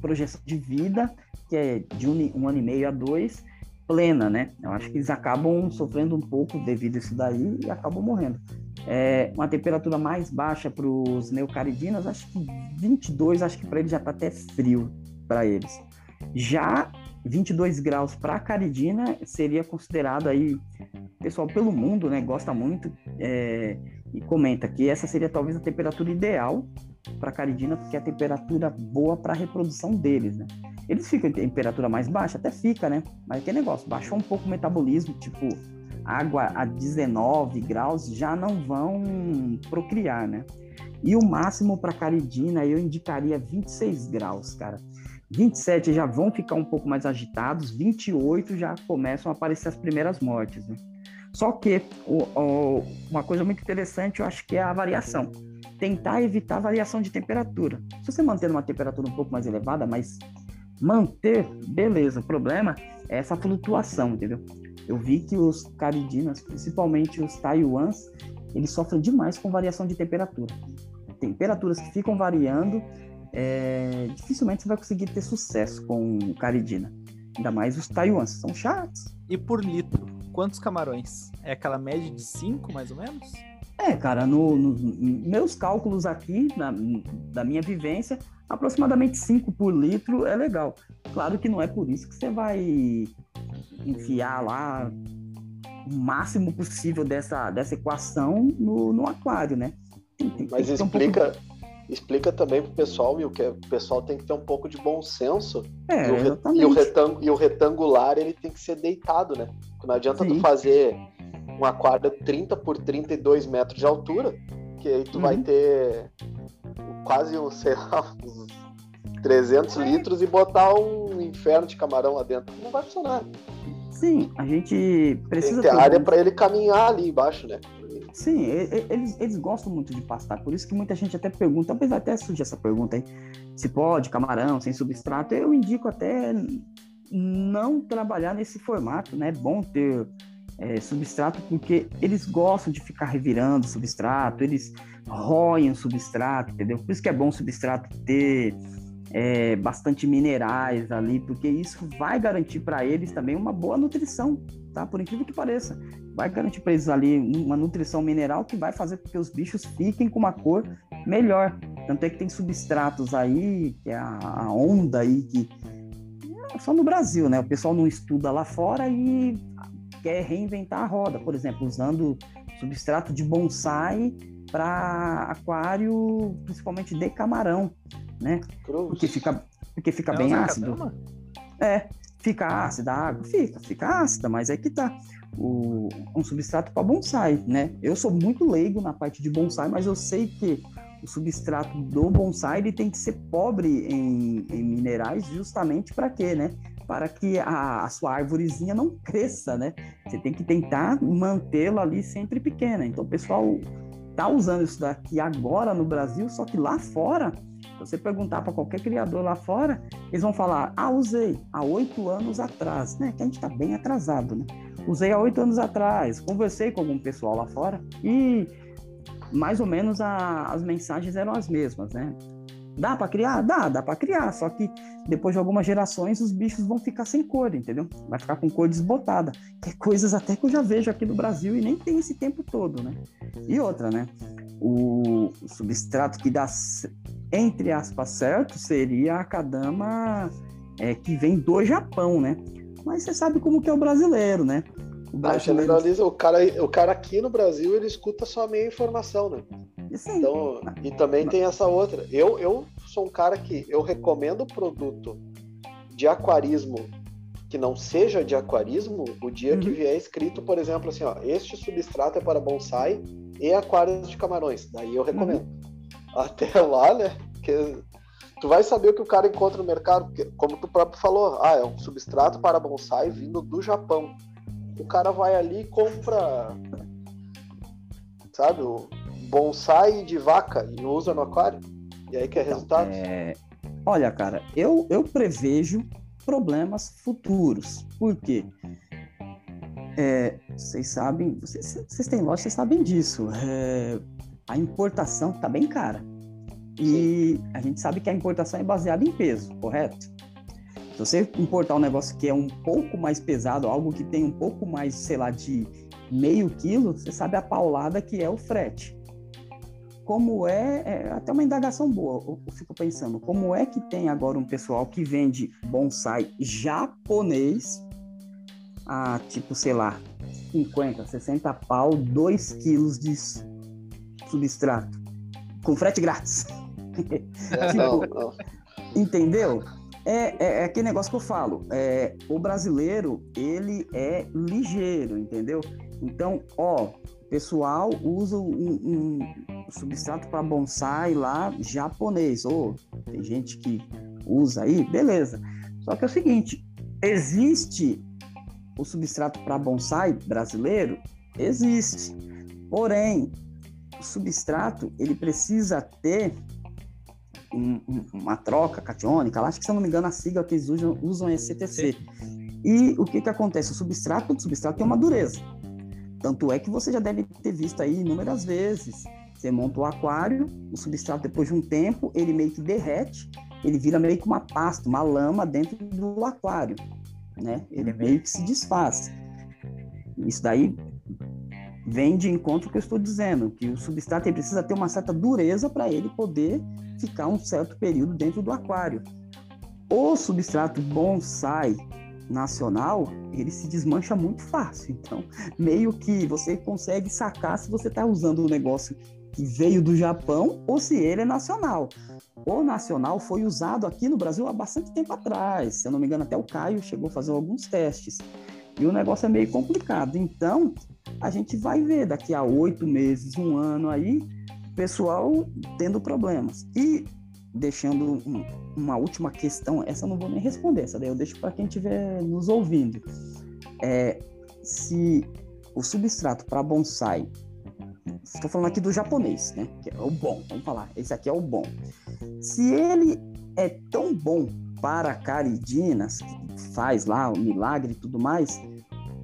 projeção de vida, que é de um, um ano e meio a dois, plena, né? Eu acho que eles acabam sofrendo um pouco devido a isso daí e acabam morrendo. É, uma temperatura mais baixa para os neocaridinas, acho que 22, acho que para eles já está até frio para eles. Já 22 graus para a caridina seria considerado aí, pessoal pelo mundo, né, gosta muito é, e comenta que essa seria talvez a temperatura ideal para a caridina, porque é a temperatura boa para a reprodução deles, né? Eles ficam em temperatura mais baixa, até fica, né? Mas que negócio, baixou um pouco o metabolismo, tipo água a 19 graus já não vão procriar, né? E o máximo para caridina eu indicaria 26 graus, cara. 27 já vão ficar um pouco mais agitados, 28 já começam a aparecer as primeiras mortes, né? Só que o, o, uma coisa muito interessante eu acho que é a variação. Tentar evitar a variação de temperatura. Se você manter uma temperatura um pouco mais elevada, mas manter, beleza. O problema é essa flutuação, entendeu? Eu vi que os caridinas, principalmente os taiwans, eles sofrem demais com variação de temperatura. Temperaturas que ficam variando, é, dificilmente você vai conseguir ter sucesso com caridina. Ainda mais os taiwans, são chatos. E por litro, quantos camarões? É aquela média de 5, mais ou menos? É, cara, no, no, meus cálculos aqui, na, da minha vivência, aproximadamente 5 por litro é legal. Claro que não é por isso que você vai enfiar lá o máximo possível dessa, dessa equação no, no aquário, né? Tem, tem, Mas tem explica, um pouco... explica também pro pessoal, Will, que o pessoal tem que ter um pouco de bom senso. É, e, o, e, o retang, e o retangular ele tem que ser deitado, né? Porque não adianta Sim. tu fazer um aquário 30 por 32 metros de altura, que aí tu uhum. vai ter quase, (laughs) sei lá, uns 300 litros e botar um inferno de camarão lá dentro. Não vai funcionar. Sim, a gente precisa Tem que ter área para ele caminhar ali embaixo, né? Sim, eles, eles gostam muito de pastar, por isso que muita gente até pergunta, talvez até surgir essa pergunta aí, se pode camarão sem substrato, eu indico até não trabalhar nesse formato, né? É bom ter é, substrato porque eles gostam de ficar revirando substrato, eles roem o substrato, entendeu? Por isso que é bom o substrato ter é, bastante minerais ali, porque isso vai garantir para eles também uma boa nutrição, tá? Por incrível que pareça, vai garantir para eles ali uma nutrição mineral que vai fazer com que os bichos fiquem com uma cor melhor. Tanto é que tem substratos aí, que é a, onda aí que é só no Brasil, né? O pessoal não estuda lá fora e quer reinventar a roda, por exemplo, usando substrato de bonsai para aquário, principalmente de camarão né? Cruz. Porque fica, porque fica bem ácido. Cadama? É, fica ácida a água, fica, fica ácida, mas é que tá. O, um substrato para bonsai, né? Eu sou muito leigo na parte de bonsai, mas eu sei que o substrato do bonsai ele tem que ser pobre em, em minerais justamente para quê, né? Para que a, a, sua árvorezinha não cresça, né? Você tem que tentar mantê-la ali sempre pequena. Então, o pessoal tá usando isso daqui agora no Brasil, só que lá fora você perguntar para qualquer criador lá fora, eles vão falar: ah, usei há oito anos atrás, né? Que a gente está bem atrasado, né? Usei há oito anos atrás, conversei com algum pessoal lá fora e mais ou menos a, as mensagens eram as mesmas, né? Dá para criar? Dá, dá para criar. Só que depois de algumas gerações os bichos vão ficar sem cor, entendeu? Vai ficar com cor desbotada. Que é coisas até que eu já vejo aqui no Brasil e nem tem esse tempo todo, né? E outra, né? O substrato que dá entre aspas, certo seria a Kadama é, que vem do Japão, né? Mas você sabe como que é o brasileiro, né? O ah, brasileiro... Ah, o cara, o cara aqui no Brasil, ele escuta só a meia informação, né? Sim. Então, e também tem essa outra. Eu, eu sou um cara que eu recomendo produto de aquarismo que não seja de aquarismo o dia uhum. que vier escrito, por exemplo, assim, ó, este substrato é para bonsai e aquários de camarões. Daí eu recomendo. Uhum até lá, né? Porque tu vai saber o que o cara encontra no mercado, porque, como tu próprio falou, ah, é um substrato para bonsai vindo do Japão. O cara vai ali e compra, sabe, o bonsai de vaca e usa no aquário. E aí que é resultado? É... Olha, cara, eu, eu prevejo problemas futuros. Por quê? É, vocês sabem, vocês, vocês têm loja, vocês sabem disso. É, a importação está bem cara. E a gente sabe que a importação é baseada em peso, correto? Se você importar um negócio que é um pouco mais pesado, algo que tem um pouco mais, sei lá, de meio quilo, você sabe a paulada que é o frete. Como é, é até uma indagação boa, eu, eu fico pensando, como é que tem agora um pessoal que vende bonsai japonês a tipo, sei lá, 50, 60 pau, 2 quilos de substrato, com frete grátis. É, (laughs) tipo, não, não. Entendeu? É, é, é, aquele negócio que eu falo. É, o brasileiro, ele é ligeiro, entendeu? Então, ó, pessoal usa um, um substrato para bonsai lá japonês. Ou oh, tem gente que usa aí, beleza. Só que é o seguinte, existe o substrato para bonsai brasileiro? Existe. Porém, o substrato ele precisa ter um, um, uma troca catiônica, acho que se eu não me engano a sigla que eles usam, usam é CTC. E o que que acontece? O substrato, o substrato tem uma dureza. Tanto é que você já deve ter visto aí inúmeras vezes. Você monta o aquário, o substrato depois de um tempo, ele meio que derrete, ele vira meio que uma pasta, uma lama dentro do aquário, né? Ele meio que se desfaz. Isso daí vem de encontro que eu estou dizendo, que o substrato precisa ter uma certa dureza para ele poder ficar um certo período dentro do aquário. O substrato bonsai nacional, ele se desmancha muito fácil. Então, meio que você consegue sacar se você está usando um negócio que veio do Japão ou se ele é nacional. O nacional foi usado aqui no Brasil há bastante tempo atrás. Se eu não me engano, até o Caio chegou a fazer alguns testes. E o negócio é meio complicado. Então, a gente vai ver daqui a oito meses, um ano aí, pessoal tendo problemas. E deixando um, uma última questão, essa eu não vou nem responder, essa daí eu deixo para quem estiver nos ouvindo. É, se o substrato para bonsai, estou falando aqui do japonês, né? Que é o bom, vamos falar, esse aqui é o bom. Se ele é tão bom para caridinas, faz lá o milagre e tudo mais,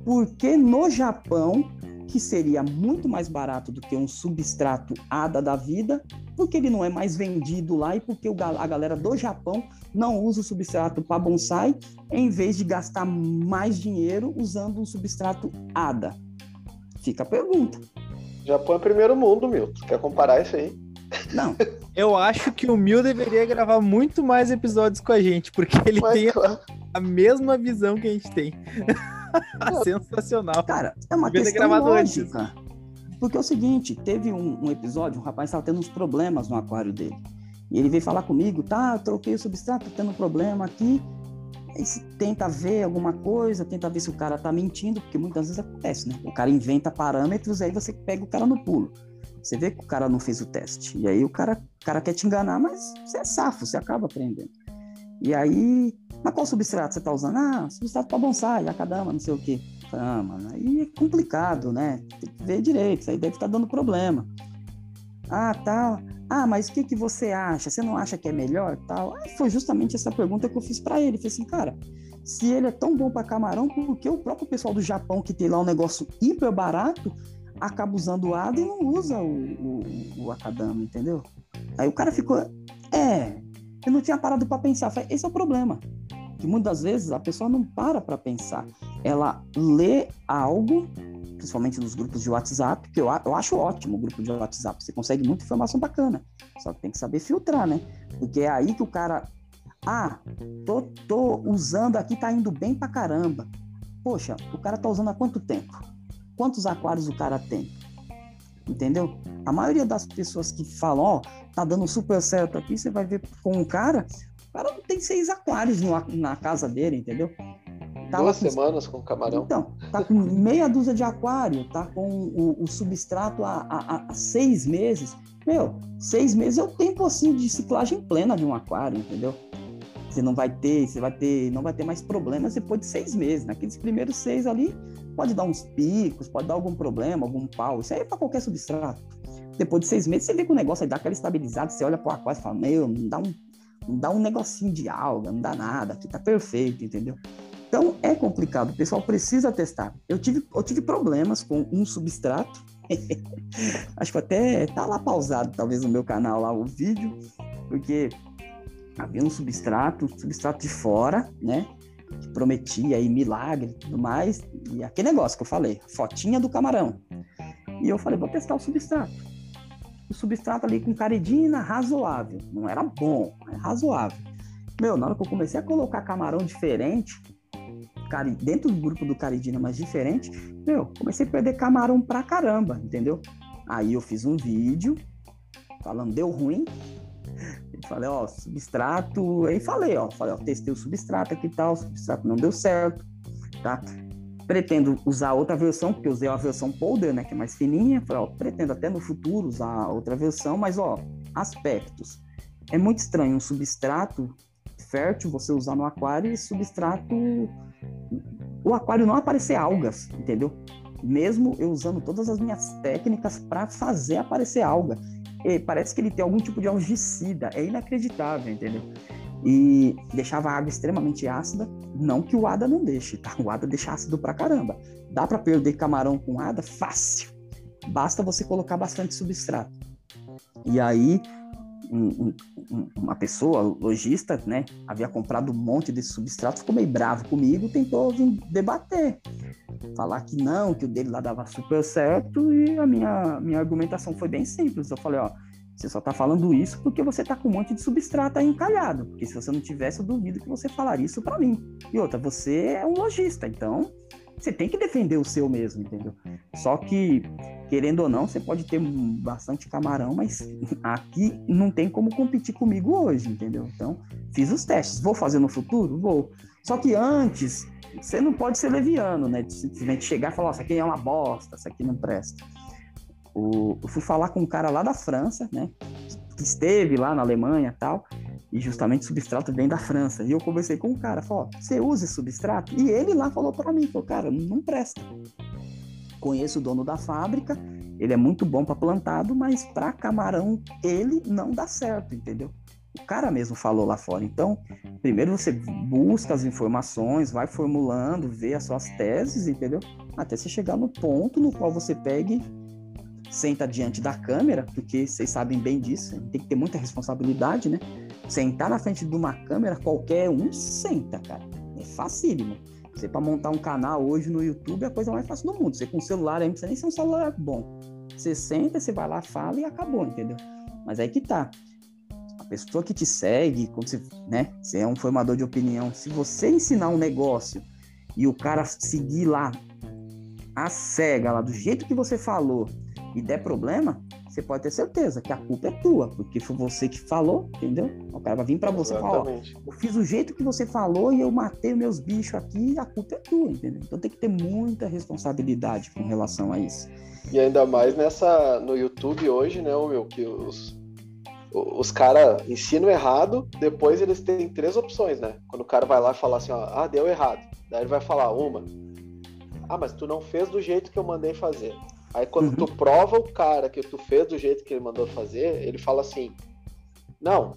por que no Japão, que seria muito mais barato do que um substrato ADA da vida, porque ele não é mais vendido lá e porque a galera do Japão não usa o substrato para bonsai, em vez de gastar mais dinheiro usando um substrato ADA? Fica a pergunta. Japão é primeiro mundo, Milton. Quer comparar isso aí? Não. (laughs) Eu acho que o Mil deveria gravar muito mais episódios com a gente, porque ele Mas, tem claro. a mesma visão que a gente tem. (laughs) Sensacional. Cara, é uma Devia questão lógica. Antes. Porque é o seguinte, teve um, um episódio, um rapaz estava tendo uns problemas no aquário dele. E ele veio falar comigo, tá, troquei o substrato, tô tendo um problema aqui. Tenta ver alguma coisa, tenta ver se o cara tá mentindo, porque muitas vezes acontece, né? O cara inventa parâmetros, aí você pega o cara no pulo. Você vê que o cara não fez o teste. E aí o cara, o cara quer te enganar, mas você é safo, você acaba aprendendo. E aí, mas qual substrato você tá usando? Ah, substrato para bonsai, acadama, não sei o quê. Ah, mano, aí é complicado, né? Tem que ver direito, isso aí deve estar tá dando problema. Ah, tá. Ah, mas o que, que você acha? Você não acha que é melhor? Tal. Aí foi justamente essa pergunta que eu fiz para ele. Falei assim, cara, se ele é tão bom para camarão, por que o próprio pessoal do Japão, que tem lá um negócio hiper barato, acaba usando o ADA e não usa o, o, o Akadama, entendeu? Aí o cara ficou, é, eu não tinha parado para pensar. Falei, esse é o problema. Que muitas vezes a pessoa não para para pensar. Ela lê algo principalmente nos grupos de WhatsApp, que eu, eu acho ótimo o grupo de WhatsApp, você consegue muita informação bacana, só que tem que saber filtrar, né? Porque é aí que o cara, ah, tô, tô usando aqui, tá indo bem pra caramba. Poxa, o cara tá usando há quanto tempo? Quantos aquários o cara tem? Entendeu? A maioria das pessoas que falam, ó, oh, tá dando super certo aqui, você vai ver com o cara, cara não tem seis aquários no, na casa dele, entendeu? Duas com... semanas com camarão. Então, tá com meia dúzia de aquário, tá com o, o substrato há, há, há, seis meses. Meu, seis meses é o tempo assim de ciclagem plena de um aquário, entendeu? Você não vai ter, você vai ter, não vai ter mais problemas depois de seis meses. Naqueles primeiros seis ali, pode dar uns picos, pode dar algum problema, algum pau. Isso aí é para qualquer substrato. Depois de seis meses, você vê que o negócio aí dá aquela estabilizada, você olha para o aquário e fala, meu, não dá um, não dá um negocinho de alga, não dá nada, aqui tá perfeito, entendeu? Então é complicado, o pessoal precisa testar. Eu tive, eu tive problemas com um substrato, (laughs) acho que até tá lá pausado, talvez no meu canal lá o vídeo, porque havia um substrato, um substrato de fora, né? Que prometia aí milagre e tudo mais. E aquele negócio que eu falei, fotinha do camarão. E eu falei, vou testar o substrato. O substrato ali com caridina razoável. Não era bom, é razoável. Meu, na hora que eu comecei a colocar camarão diferente, dentro do grupo do Caridina, mas diferente, meu, comecei a perder camarão pra caramba, entendeu? Aí eu fiz um vídeo falando, deu ruim. Falei, ó, substrato. Aí falei, ó, falei, ó, testei o substrato aqui e tal, o substrato não deu certo, tá? Pretendo usar outra versão, porque usei a versão Polder, né, que é mais fininha. Falei, ó, pretendo até no futuro usar outra versão, mas ó, aspectos. É muito estranho um substrato fértil você usar no aquário e substrato o aquário não aparecer algas, entendeu? Mesmo eu usando todas as minhas técnicas para fazer aparecer alga. E parece que ele tem algum tipo de algicida, é inacreditável, entendeu? E deixava a água extremamente ácida, não que o ADA não deixe, tá? O ADA deixa ácido pra caramba. Dá para perder camarão com ADA fácil. Basta você colocar bastante substrato. E aí um, um, uma pessoa, lojista, né, havia comprado um monte de substrato, ficou meio bravo comigo, tentou vir debater, falar que não, que o dele lá dava super certo, e a minha, minha argumentação foi bem simples. Eu falei, ó, você só tá falando isso porque você tá com um monte de substrato aí encalhado, porque se você não tivesse, eu duvido que você falaria isso para mim. E outra, você é um lojista, então você tem que defender o seu mesmo, entendeu? Só que, querendo ou não, você pode ter bastante camarão, mas (laughs) aqui não tem como competir comigo hoje, entendeu? Então, fiz os testes. Vou fazer no futuro? Vou. Só que antes, você não pode ser leviano, né? De simplesmente chegar e falar, isso aqui é uma bosta, isso aqui não presta. O, eu fui falar com um cara lá da França, né? que esteve lá na Alemanha e tal, e justamente substrato vem da França. E eu conversei com o cara, falou, você usa esse substrato? E ele lá falou para mim, falou, cara, não presta. Conheço o dono da fábrica, ele é muito bom para plantado, mas para camarão ele não dá certo, entendeu? O cara mesmo falou lá fora. Então, primeiro você busca as informações, vai formulando, vê as suas teses, entendeu? Até você chegar no ponto no qual você pegue, senta diante da câmera, porque vocês sabem bem disso, tem que ter muita responsabilidade, né? Sentar na frente de uma câmera, qualquer um senta, cara. É facílimo. Você para montar um canal hoje no YouTube é a coisa mais fácil do mundo. Você com um celular aí não precisa nem ser um celular bom. Você senta, você vai lá, fala e acabou, entendeu? Mas aí que tá. A pessoa que te segue, quando você, né, você é um formador de opinião, se você ensinar um negócio e o cara seguir lá a cega lá do jeito que você falou e der problema, você pode ter certeza que a culpa é tua, porque foi você que falou, entendeu? O cara vai vir para você e falar, ó, eu fiz o jeito que você falou e eu matei meus bichos aqui, a culpa é tua, entendeu? Então tem que ter muita responsabilidade com relação a isso. E ainda mais nessa no YouTube hoje, né, meu, que os os caras ensinam errado, depois eles têm três opções, né? Quando o cara vai lá e fala assim, ó, ah, deu errado. Daí ele vai falar uma. Ah, mas tu não fez do jeito que eu mandei fazer. Aí quando uhum. tu prova o cara que tu fez do jeito que ele mandou fazer, ele fala assim: Não,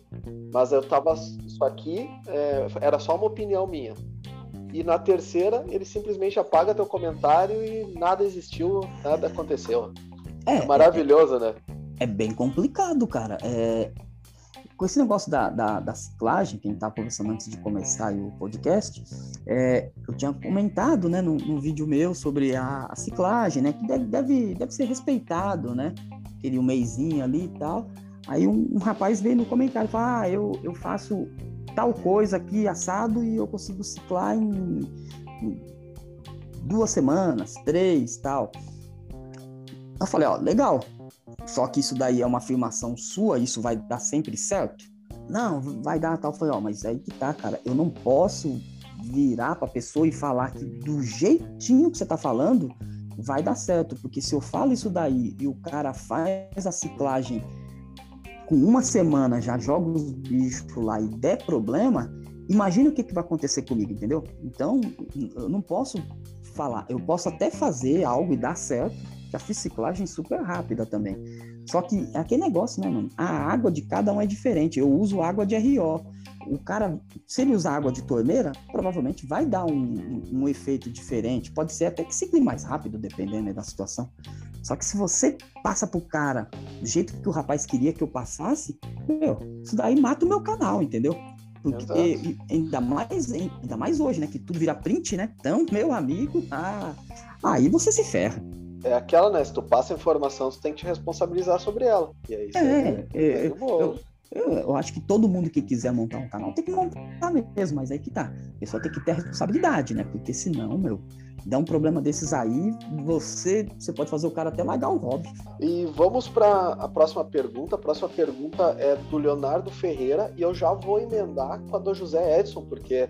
mas eu tava. Isso aqui é, era só uma opinião minha. E na terceira, ele simplesmente apaga teu comentário e nada existiu, nada aconteceu. É, é maravilhoso, é, né? É bem complicado, cara. É, com esse negócio da, da, da ciclagem, que a gente estava conversando antes de começar o podcast, é, eu tinha comentado né, no vídeo meu sobre a, a, ciclagem, né, que deve, deve, deve ser respeitado, né? Aquele um meizinho ali e tal. Aí um, um rapaz veio no comentário e falou: Ah, eu, eu faço tal coisa aqui assado e eu consigo ciclar em, em duas semanas, três tal. Eu falei: Ó, legal, só que isso daí é uma afirmação sua, isso vai dar sempre certo? Não, vai dar tal. Foi, ó, mas aí que tá, cara. Eu não posso virar pra pessoa e falar que do jeitinho que você tá falando vai dar certo. Porque se eu falo isso daí e o cara faz a ciclagem com uma semana, já joga os bichos lá e der problema, imagina o que, que vai acontecer comigo, entendeu? Então, eu não posso falar. Eu posso até fazer algo e dar certo, já fiz ciclagem super rápida também. Só que é aquele negócio, né, mano? A água de cada um é diferente. Eu uso água de RO. O cara, se ele usar água de torneira, provavelmente vai dar um, um, efeito diferente. Pode ser até que cicle mais rápido, dependendo né, da situação. Só que se você passa pro cara do jeito que o rapaz queria que eu passasse, meu, isso daí mata o meu canal, entendeu? Porque ainda mais, ainda mais hoje, né? Que tudo vira print, né? Então, meu amigo, ah, aí você se ferra é aquela, né? Se tu passa informação, tu tem que te responsabilizar sobre ela. E aí é, é, é, eu, eu, eu, acho que todo mundo que quiser montar um canal tem que montar mesmo, mas aí que tá. A pessoa tem que ter responsabilidade, né? Porque senão, meu, dá um problema desses aí, você, você pode fazer o cara até largar o hobby. E vamos para a próxima pergunta. A próxima pergunta é do Leonardo Ferreira e eu já vou emendar com a do José Edson, porque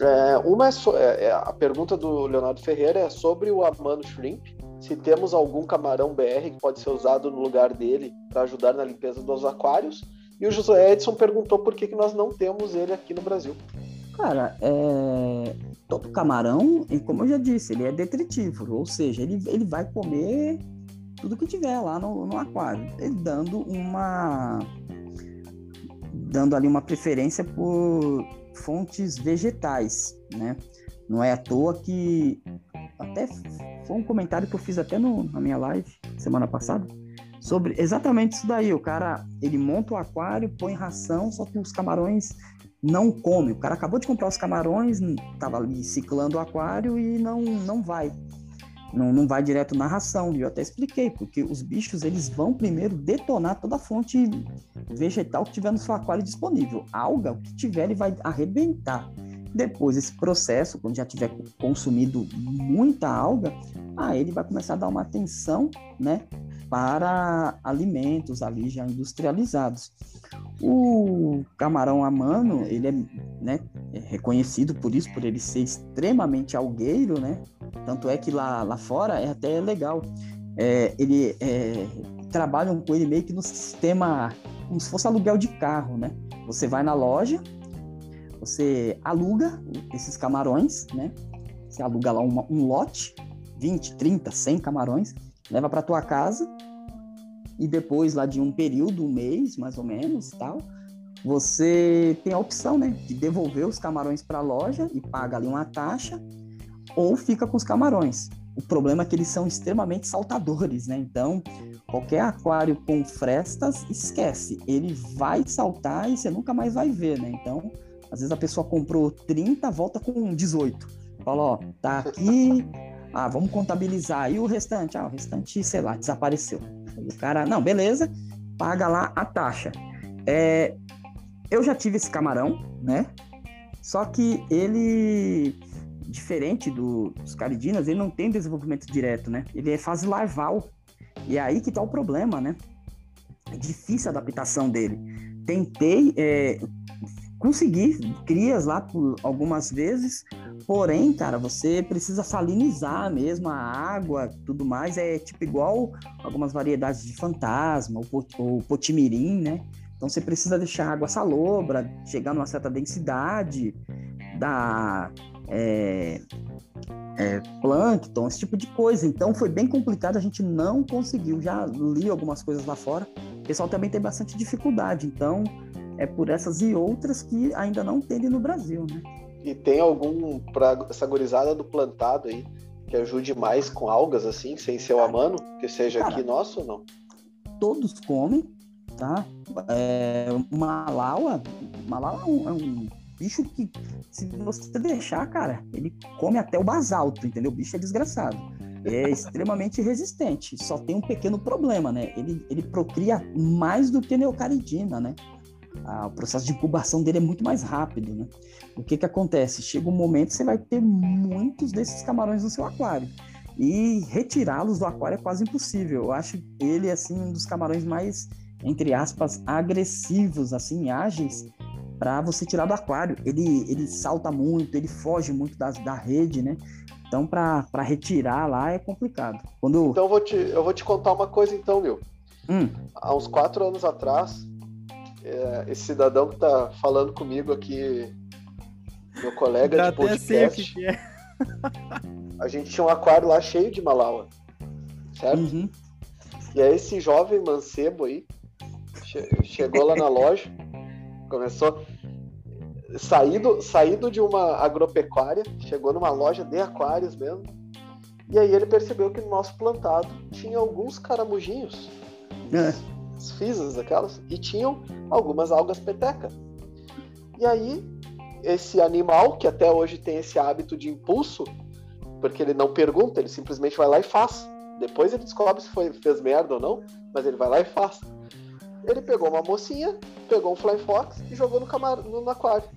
é, uma é, so, é, é a pergunta do Leonardo Ferreira é sobre o Amano Shrimp se temos algum camarão BR que pode ser usado no lugar dele para ajudar na limpeza dos aquários. E o José Edson perguntou por que, que nós não temos ele aqui no Brasil. Cara, é... todo camarão, como eu já disse, ele é detritívoro, ou seja, ele, ele vai comer tudo que tiver lá no, no aquário, dando uma dando ali uma preferência por fontes vegetais, né? Não é à toa que até foi um comentário que eu fiz até no, na minha live semana passada sobre exatamente isso daí. O cara ele monta o aquário, põe ração, só que os camarões não comem. O cara acabou de comprar os camarões, tava ali ciclando o aquário e não não vai. Não, não vai direto na ração. E eu até expliquei, porque os bichos eles vão primeiro detonar toda a fonte vegetal que tiver no seu aquário disponível. alga, o que tiver, ele vai arrebentar. Depois, esse processo, quando já tiver consumido muita alga, aí ele vai começar a dar uma atenção, né, para alimentos ali já industrializados. O camarão amano, ele é, né, é reconhecido por isso, por ele ser extremamente algueiro, né? Tanto é que lá, lá fora é até legal. É, ele é, trabalham com ele meio que no sistema como se fosse aluguel de carro, né? Você vai na loja, você aluga esses camarões, né? Você aluga lá um, um lote, 20, 30, 100 camarões, leva para tua casa e depois lá de um período, um mês mais ou menos, tal, você tem a opção, né, de devolver os camarões para a loja e paga ali uma taxa ou fica com os camarões. O problema é que eles são extremamente saltadores, né? Então, qualquer aquário com frestas, esquece. Ele vai saltar e você nunca mais vai ver, né? Então, às vezes a pessoa comprou 30, volta com 18. Fala, ó, tá aqui, ah, vamos contabilizar. E o restante? Ah, o restante, sei lá, desapareceu. O cara, não, beleza, paga lá a taxa. É, eu já tive esse camarão, né? Só que ele, diferente do, dos caridinas, ele não tem desenvolvimento direto, né? Ele é fase larval. E é aí que tá o problema, né? É difícil a adaptação dele. Tentei é, conseguir crias lá algumas vezes, porém, cara, você precisa salinizar mesmo a água, tudo mais. É tipo igual algumas variedades de fantasma, ou potimirim, né? Então você precisa deixar a água salobra, chegar numa certa densidade, dar é, é, plâncton, esse tipo de coisa. Então foi bem complicado, a gente não conseguiu. Já li algumas coisas lá fora. O pessoal também tem bastante dificuldade. Então é por essas e outras que ainda não tem no Brasil, né? E tem algum para essa gorizada do plantado aí que ajude mais com algas assim, sem ser o amano, que seja Cara, aqui nosso ou não? Todos comem, tá? É, Malaua, Malaua é um, é um, bicho que, se você deixar, cara, ele come até o basalto, entendeu? O bicho é desgraçado. É extremamente resistente. Só tem um pequeno problema, né? Ele, ele procria mais do que neocaridina, né? Ah, o processo de incubação dele é muito mais rápido, né? O que que acontece? Chega um momento que você vai ter muitos desses camarões no seu aquário. E retirá-los do aquário é quase impossível. Eu acho ele, assim, um dos camarões mais entre aspas, agressivos, assim, ágeis, para você tirar do aquário. Ele, ele salta muito, ele foge muito das, da rede, né? Então, para retirar lá é complicado. Quando... Então, eu vou, te, eu vou te contar uma coisa, então, meu. Hum. Há uns quatro anos atrás, é, esse cidadão que tá falando comigo aqui, meu colega Já de podcast, que é. a gente tinha um aquário lá cheio de malaua, certo? Uhum. E aí esse jovem mancebo aí, chegou lá na loja, começou saído, saído de uma agropecuária, chegou numa loja de aquários mesmo. E aí ele percebeu que no nosso plantado tinha alguns caramujinhos, é. As fisas aquelas, e tinham algumas algas peteca. E aí esse animal, que até hoje tem esse hábito de impulso, porque ele não pergunta, ele simplesmente vai lá e faz. Depois ele descobre se foi, fez merda ou não, mas ele vai lá e faz. Ele pegou uma mocinha, pegou um Fly Fox e jogou no, camar... no aquário.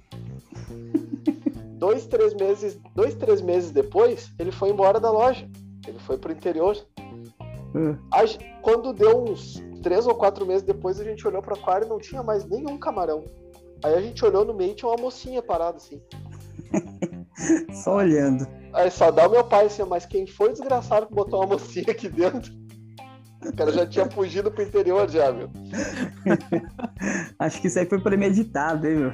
(laughs) dois, três meses, dois, três meses depois, ele foi embora da loja. Ele foi pro interior. Hum. Quando deu uns três ou quatro meses depois, a gente olhou pro aquário e não tinha mais nenhum camarão. Aí a gente olhou no meio e tinha uma mocinha parada assim. (laughs) só olhando. Aí só dá o meu pai assim, mas quem foi desgraçado que botou uma mocinha aqui dentro? O cara já tinha fugido pro interior já, meu. (laughs) Acho que isso aí foi premeditado, hein, meu?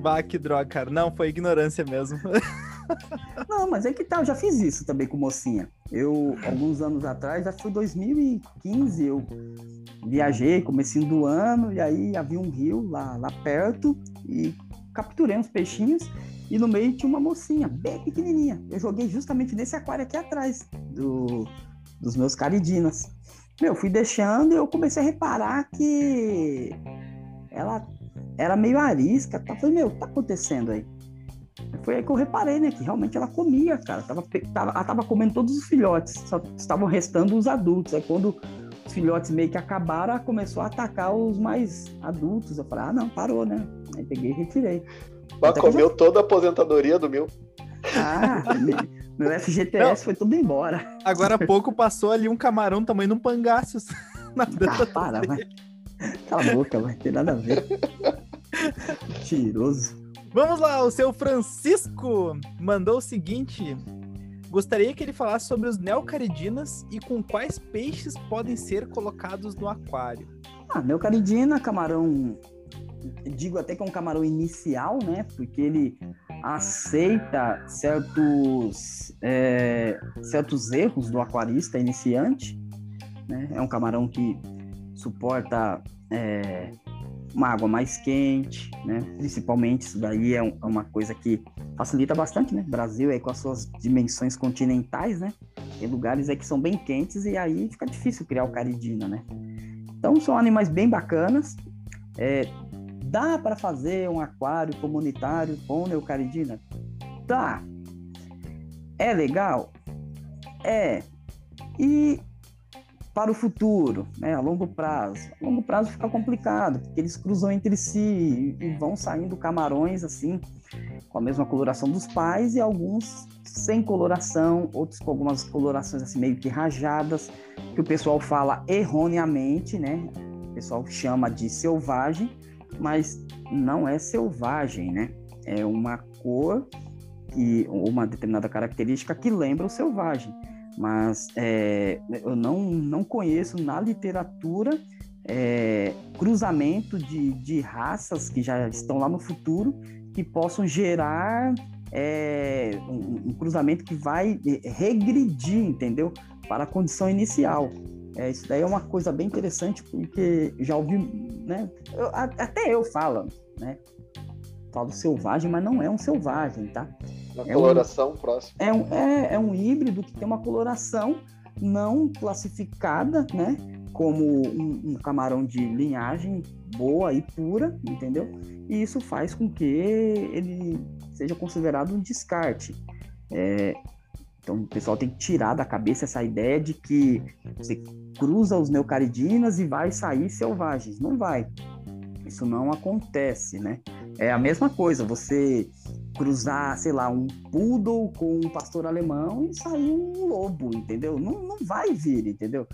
Bah, que droga, cara. Não, foi ignorância mesmo. (laughs) (laughs) Não, mas é que tá, eu já fiz isso também com mocinha. Eu, alguns anos atrás, já foi 2015, eu viajei, comecei do ano, e aí havia um rio lá, lá perto, e capturei uns peixinhos, e no meio tinha uma mocinha, bem pequenininha. Eu joguei justamente nesse aquário aqui atrás do, dos meus caridinas. Meu, fui deixando e eu comecei a reparar que ela era meio arisca. Tá? Falei, meu, o que tá acontecendo aí? Foi aí que eu reparei, né? Que realmente ela comia, cara. Tava, tava, ela tava comendo todos os filhotes, só estavam restando os adultos. Aí quando os filhotes meio que acabaram, ela começou a atacar os mais adultos. Eu falei, ah, não, parou, né? Aí peguei e retirei. Mas comeu já... toda a aposentadoria do (laughs) meu. Ah, meu FGTS Não. foi tudo embora. Agora há pouco passou ali um camarão tamanho de um pangaço. (laughs) Na ah, para, vai. Cala a boca, vai ter nada a ver. (laughs) Tiroso. Vamos lá, o seu Francisco mandou o seguinte: Gostaria que ele falasse sobre os neocaridinas e com quais peixes podem ser colocados no aquário. Ah, Neocaridina, camarão, digo até que é um camarão inicial, né? Porque ele aceita certos, é, certos erros do aquarista iniciante, né? É um camarão que suporta é, uma água mais quente, né? Principalmente isso daí é, um, é, uma coisa que facilita bastante, né? Brasil aí com as suas dimensões continentais, né? Tem lugares aí que são bem quentes e aí fica difícil criar o caridina, né? Então são animais bem bacanas. É, dá para fazer um aquário comunitário com neocaridina? Dá. É legal? É. E para o futuro, né, a longo prazo. A longo prazo fica complicado, porque eles cruzam entre si e vão saindo camarões assim, com a mesma coloração dos pais e alguns sem coloração, outros com algumas colorações assim meio que rajadas, que o pessoal fala erroneamente, né? O pessoal chama de selvagem, mas não é selvagem, né? É uma cor e uma determinada característica que lembra o selvagem mas é, eu não, não conheço na literatura é, cruzamento de, de raças que já estão lá no futuro que possam gerar é, um, um, cruzamento que vai regredir, entendeu? Para a condição inicial. É, isso daí é uma coisa bem interessante, porque já ouvi, né? Eu, até eu falo, né? Falo selvagem, mas não é um selvagem, tá? Uma é coloração um, próxima. É um, é, é um híbrido que tem uma coloração não classificada, né? Como um, um, camarão de linhagem boa e pura, entendeu? E isso faz com que ele seja considerado um descarte. É, então o pessoal tem que tirar da cabeça essa ideia de que você cruza os neocaridinas e vai sair selvagens. Não vai. Isso não acontece, né? É a mesma coisa, você cruzar, sei lá, um poodle com um pastor alemão e sair um lobo, entendeu? Não, não vai vir, entendeu?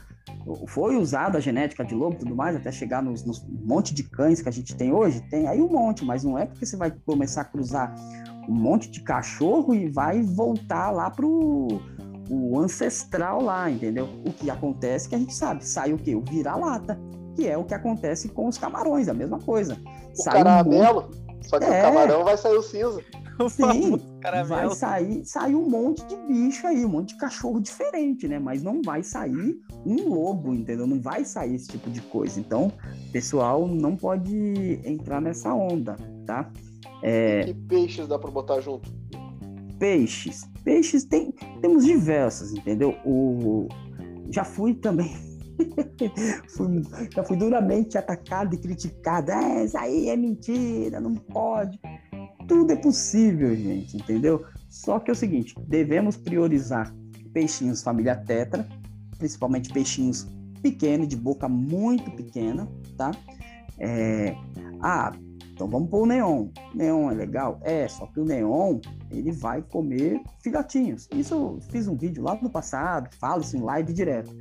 Foi usada a genética de lobo e tudo mais, até chegar nos, nos monte de cães que a gente tem hoje, tem aí um monte, mas não é porque você vai começar a cruzar um monte de cachorro e vai voltar lá pro o ancestral lá, entendeu? O que acontece que a gente sabe, sai o quê? O vira-lata que é o que acontece com os camarões, a mesma coisa. O sai caramelo, um só que é... o camarão vai sair o cinza. (laughs) Sim, vai sair, sair um monte de bicho aí, um monte de cachorro diferente, né? Mas não vai sair um lobo, entendeu? Não vai sair esse tipo de coisa. Então, pessoal, não pode entrar nessa onda, tá? É... Que peixes dá para botar junto? Peixes. Peixes tem, temos diversos, entendeu? O, já fui também (laughs) fui, já fui duramente atacado e criticado. É, isso aí é mentira, não pode. Tudo é possível, gente, entendeu? Só que é o seguinte: devemos priorizar peixinhos família tetra, principalmente peixinhos pequenos, de boca muito pequena, tá? É... Ah, então vamos pôr o neon. Neon é legal? É, só que o neon, ele vai comer filhotinhos. Isso eu fiz um vídeo lá no passado, falo isso em live direto.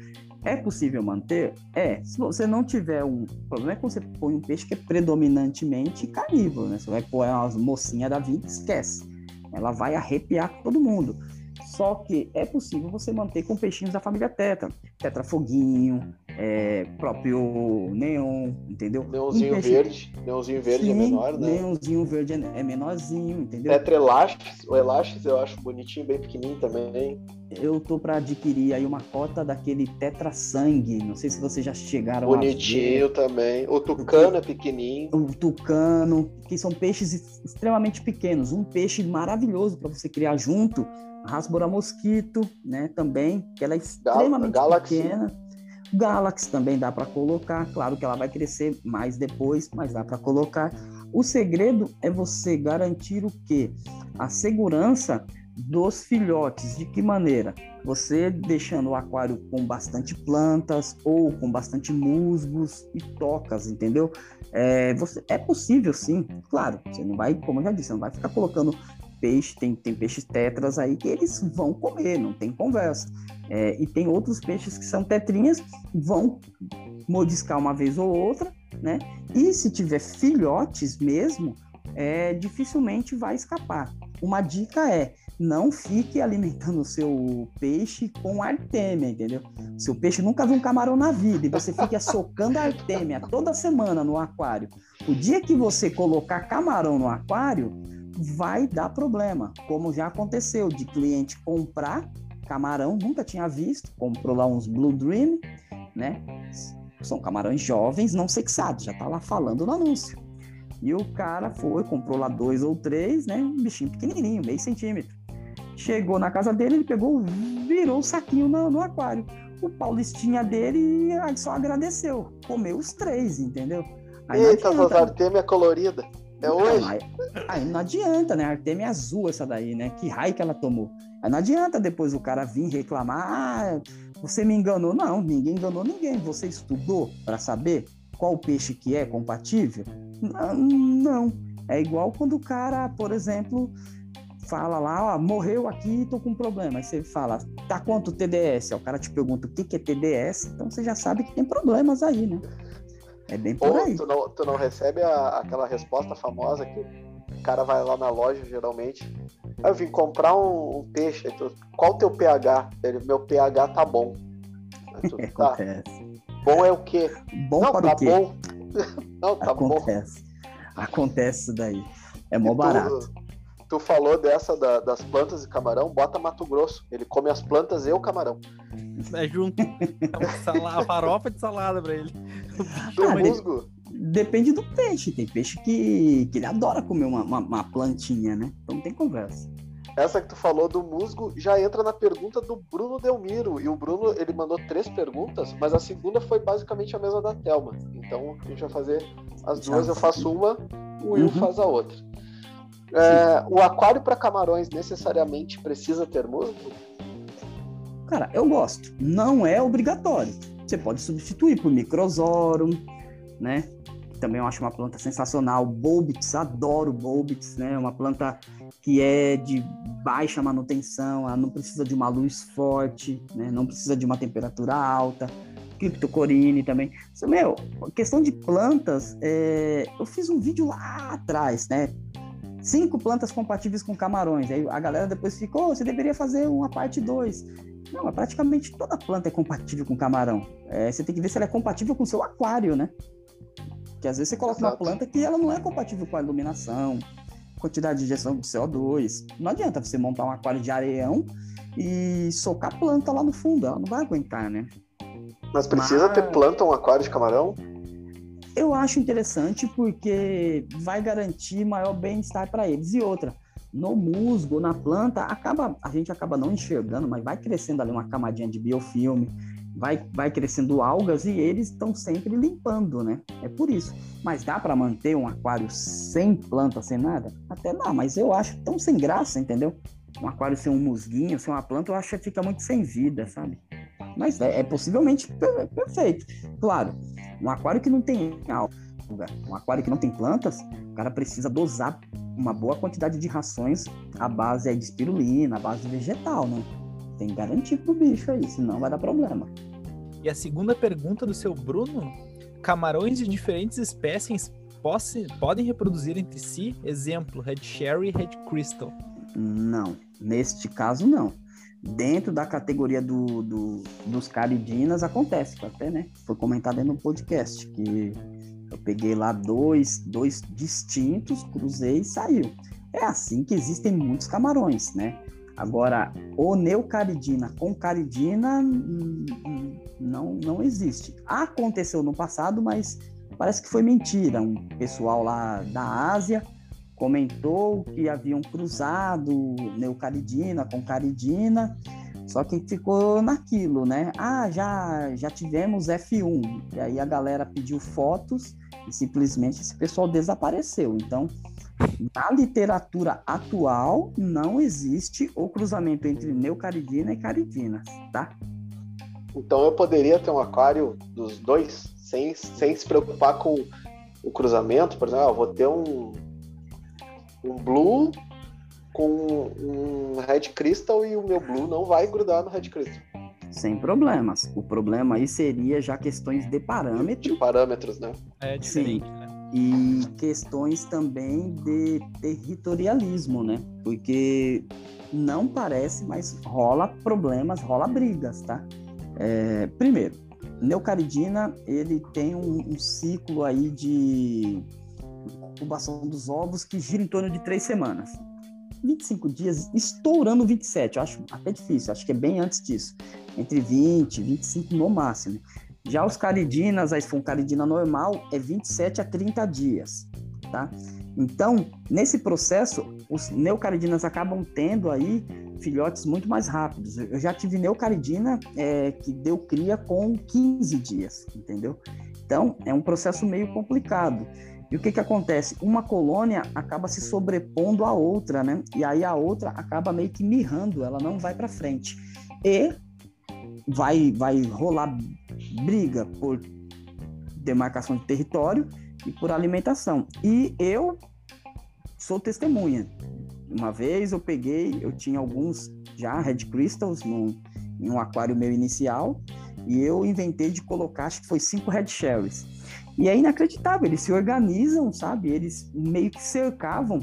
É possível manter? É. Se você não tiver um. O problema é que você põe um peixe que é predominantemente carnívoro, né? Você vai pôr umas mocinhas da vida, esquece. Ela vai arrepiar todo mundo. Só que é possível você manter com peixinhos da família Tetra. Tetrafoguinho, é, próprio neon, entendeu? Neonzinho um peixe... verde. Neonzinho verde é Sim, é menor, né? Neonzinho verde é menorzinho, entendeu? Tetra Elastis. O Elastis eu acho bonitinho, bem pequenininho também. Eu tô para adquirir aí uma cota daquele Tetra Sangue. Não sei se vocês já chegaram Bonitinho também. O tucano é pequenininho. O tucano, que são peixes extremamente pequenos. Um peixe maravilhoso para você criar junto Rasbora Mosquito, né, também, que ela é extremamente Galaxy. pequena. Galaxy também dá para colocar, claro que ela vai crescer mais depois, mas dá para colocar. O segredo é você garantir o quê? A segurança dos filhotes. De que maneira? Você deixando o aquário com bastante plantas ou com bastante musgos e tocas, entendeu? É, você, é possível sim, claro. Você não vai, como eu já disse, você não vai ficar colocando peixe, tem, tem peixes tetras aí que eles vão comer, não tem conversa. É, e tem outros peixes que são tetrinhas, vão mordiscar uma vez ou outra, né? E se tiver filhotes mesmo, é, dificilmente vai escapar. Uma dica é não fique alimentando o seu peixe com artêmia, entendeu? Seu peixe nunca viu um camarão na vida e você fica socando artêmia toda semana no aquário. O dia que você colocar camarão no aquário, vai dar problema, como já aconteceu de cliente comprar camarão, nunca tinha visto, comprou lá uns Blue Dream, né? São camarões jovens, não sexados, já tá lá falando no anúncio. E o cara foi, comprou lá dois ou três, né? Um bichinho pequenininho, meio centímetro. Chegou na casa dele, ele pegou, virou o saquinho no, no aquário. O Paulistinha dele só agradeceu. Comeu os três, entendeu? Aí Eita, a Artemia colorida. É hoje. Aí, aí, não adianta, né? A Artemia azul essa daí, né? Que raio que ela tomou. Aí não adianta depois o cara vir reclamar, ah, você me enganou. Não, ninguém enganou ninguém. Você estudou para saber qual peixe que é compatível? Não, não. É igual quando o cara, por exemplo, fala lá, ó, morreu aqui, tô com um problema. Aí você fala, tá quanto TDS? Aí o cara te pergunta o que, que é TDS, então você já sabe que tem problemas aí, né? É bem por Ou aí. Tu não, tu não recebe a, aquela resposta famosa que o cara vai lá na loja, geralmente. Ah, eu vim comprar um, um peixe. Tu, qual o teu pH? Ele, meu pH tá bom. Tu, (laughs) tá. Acontece. Bom é o quê? Bom não, para tá o quê? bom. (laughs) não, tá Acontece. bom. Acontece isso daí. É mó barato tu falou dessa da, das plantas de camarão, bota Mato Grosso. Ele come as plantas e o camarão. É junto. É uma farofa de salada pra ele. (laughs) Do musgo. Depende do peixe. Tem peixe que, que ele adora comer uma, uma, uma, plantinha, né? Então não tem conversa. Essa que tu falou do musgo já entra na pergunta do Bruno Delmiro. E o Bruno, ele mandou três perguntas, mas a segunda foi basicamente a mesma da Thelma. Então a gente vai fazer as duas. Eu faço uma, o Will uhum. faz a outra. É, o aquário para camarões necessariamente precisa ter musgo? Cara, eu gosto. Não é obrigatório. Você pode substituir por Microzorum, né? Também eu acho uma planta sensacional. Bulbix, adoro Bulbix, né? Uma planta que é de baixa manutenção, ela não precisa de uma luz forte, né? Não precisa de uma temperatura alta. Cryptocorine também. Meu, questão de plantas, é... eu fiz um vídeo lá atrás, né? Cinco plantas compatíveis com camarões. Aí a galera depois ficou, oh, você deveria fazer uma parte 2. Não, praticamente toda planta é compatível com camarão. É, você tem que ver se ela é compatível com o seu aquário, né? Porque às vezes você coloca Exato. uma planta que ela não é compatível com a iluminação, quantidade de injeção de CO2. Não adianta você montar um aquário de areião e socar a planta lá no fundo, ela não vai aguentar, né? Mas precisa Mas... ter planta um aquário de camarão? Eu acho interessante porque vai garantir maior bem-estar para eles. E outra, no musgo, na planta, acaba a gente acaba não enxergando, mas vai crescendo ali uma camadinha de biofilme, vai, vai crescendo algas e eles estão sempre limpando, né? É por isso. Mas dá para manter um aquário sem planta, sem nada? Até dá, mas eu acho tão sem graça, entendeu? Um aquário sem um musguinho, sem uma planta, eu acho que fica muito sem vida, sabe? Mas é, é possivelmente perfeito. Claro, um aquário que não tem alga, um aquário que não tem plantas, o cara precisa dosar uma boa quantidade de rações à base de espirulina, à base vegetal, né? Tem que garantir pro bicho aí, senão vai dar problema. E a segunda pergunta do seu Bruno: camarões de diferentes espécies posse, podem reproduzir entre si? Exemplo, Red Sherry e Red Crystal. Não, neste caso não dentro da categoria do, do, dos caridinas acontece, até né, foi comentado aí no podcast, que eu peguei lá dois, dois distintos, cruzei e saiu. É assim que existem muitos camarões, né? Agora, o neocaridina com caridina hum, hum, não, não existe. Aconteceu no passado, mas parece que foi mentira. Um pessoal lá da Ásia comentou que haviam cruzado neocaridina com caridina, só que ficou naquilo, né? Ah, já, já tivemos F1. E aí a galera pediu fotos e simplesmente esse pessoal desapareceu. Então, na literatura atual, não existe o cruzamento entre neocaridina e caridina, tá? Então eu poderia ter um aquário dos dois, sem, sem se preocupar com o cruzamento, por exemplo, ah, vou ter um, um blue com um red crystal e o meu blue não vai grudar no red crystal. Sem problemas. O problema aí seria já questões de parâmetros. De parâmetros, né? É diferente, Sim. né? e questões também de territorialismo, né? Porque não parece, mas rola problemas, rola brigas, tá? É, primeiro, Neucaridina, ele tem um, um, ciclo aí de incubação dos ovos que gira em torno de três semanas. 25 dias, estourando 27, eu acho até difícil, acho que é bem antes disso. Entre 20 e 25 no máximo. Já os caridinas, a esfoncaridina normal, é 27 a 30 dias, tá? Então, nesse processo, os neocaridinas acabam tendo aí filhotes muito mais rápidos. Eu já tive neocaridina é, que deu cria com 15 dias, entendeu? Então, é um processo meio complicado. E o que, que acontece? Uma colônia acaba se sobrepondo à outra, né? E aí a outra acaba meio que mirrando, ela não vai para frente. E vai, vai rolar briga por demarcação de território e por alimentação. E eu sou testemunha. Uma vez eu peguei, eu tinha alguns já Red Crystals no, em um aquário meu inicial, e eu inventei de colocar, acho que foi cinco Red Sherries. E é inacreditável, eles se organizam, sabe? Eles meio que cercavam,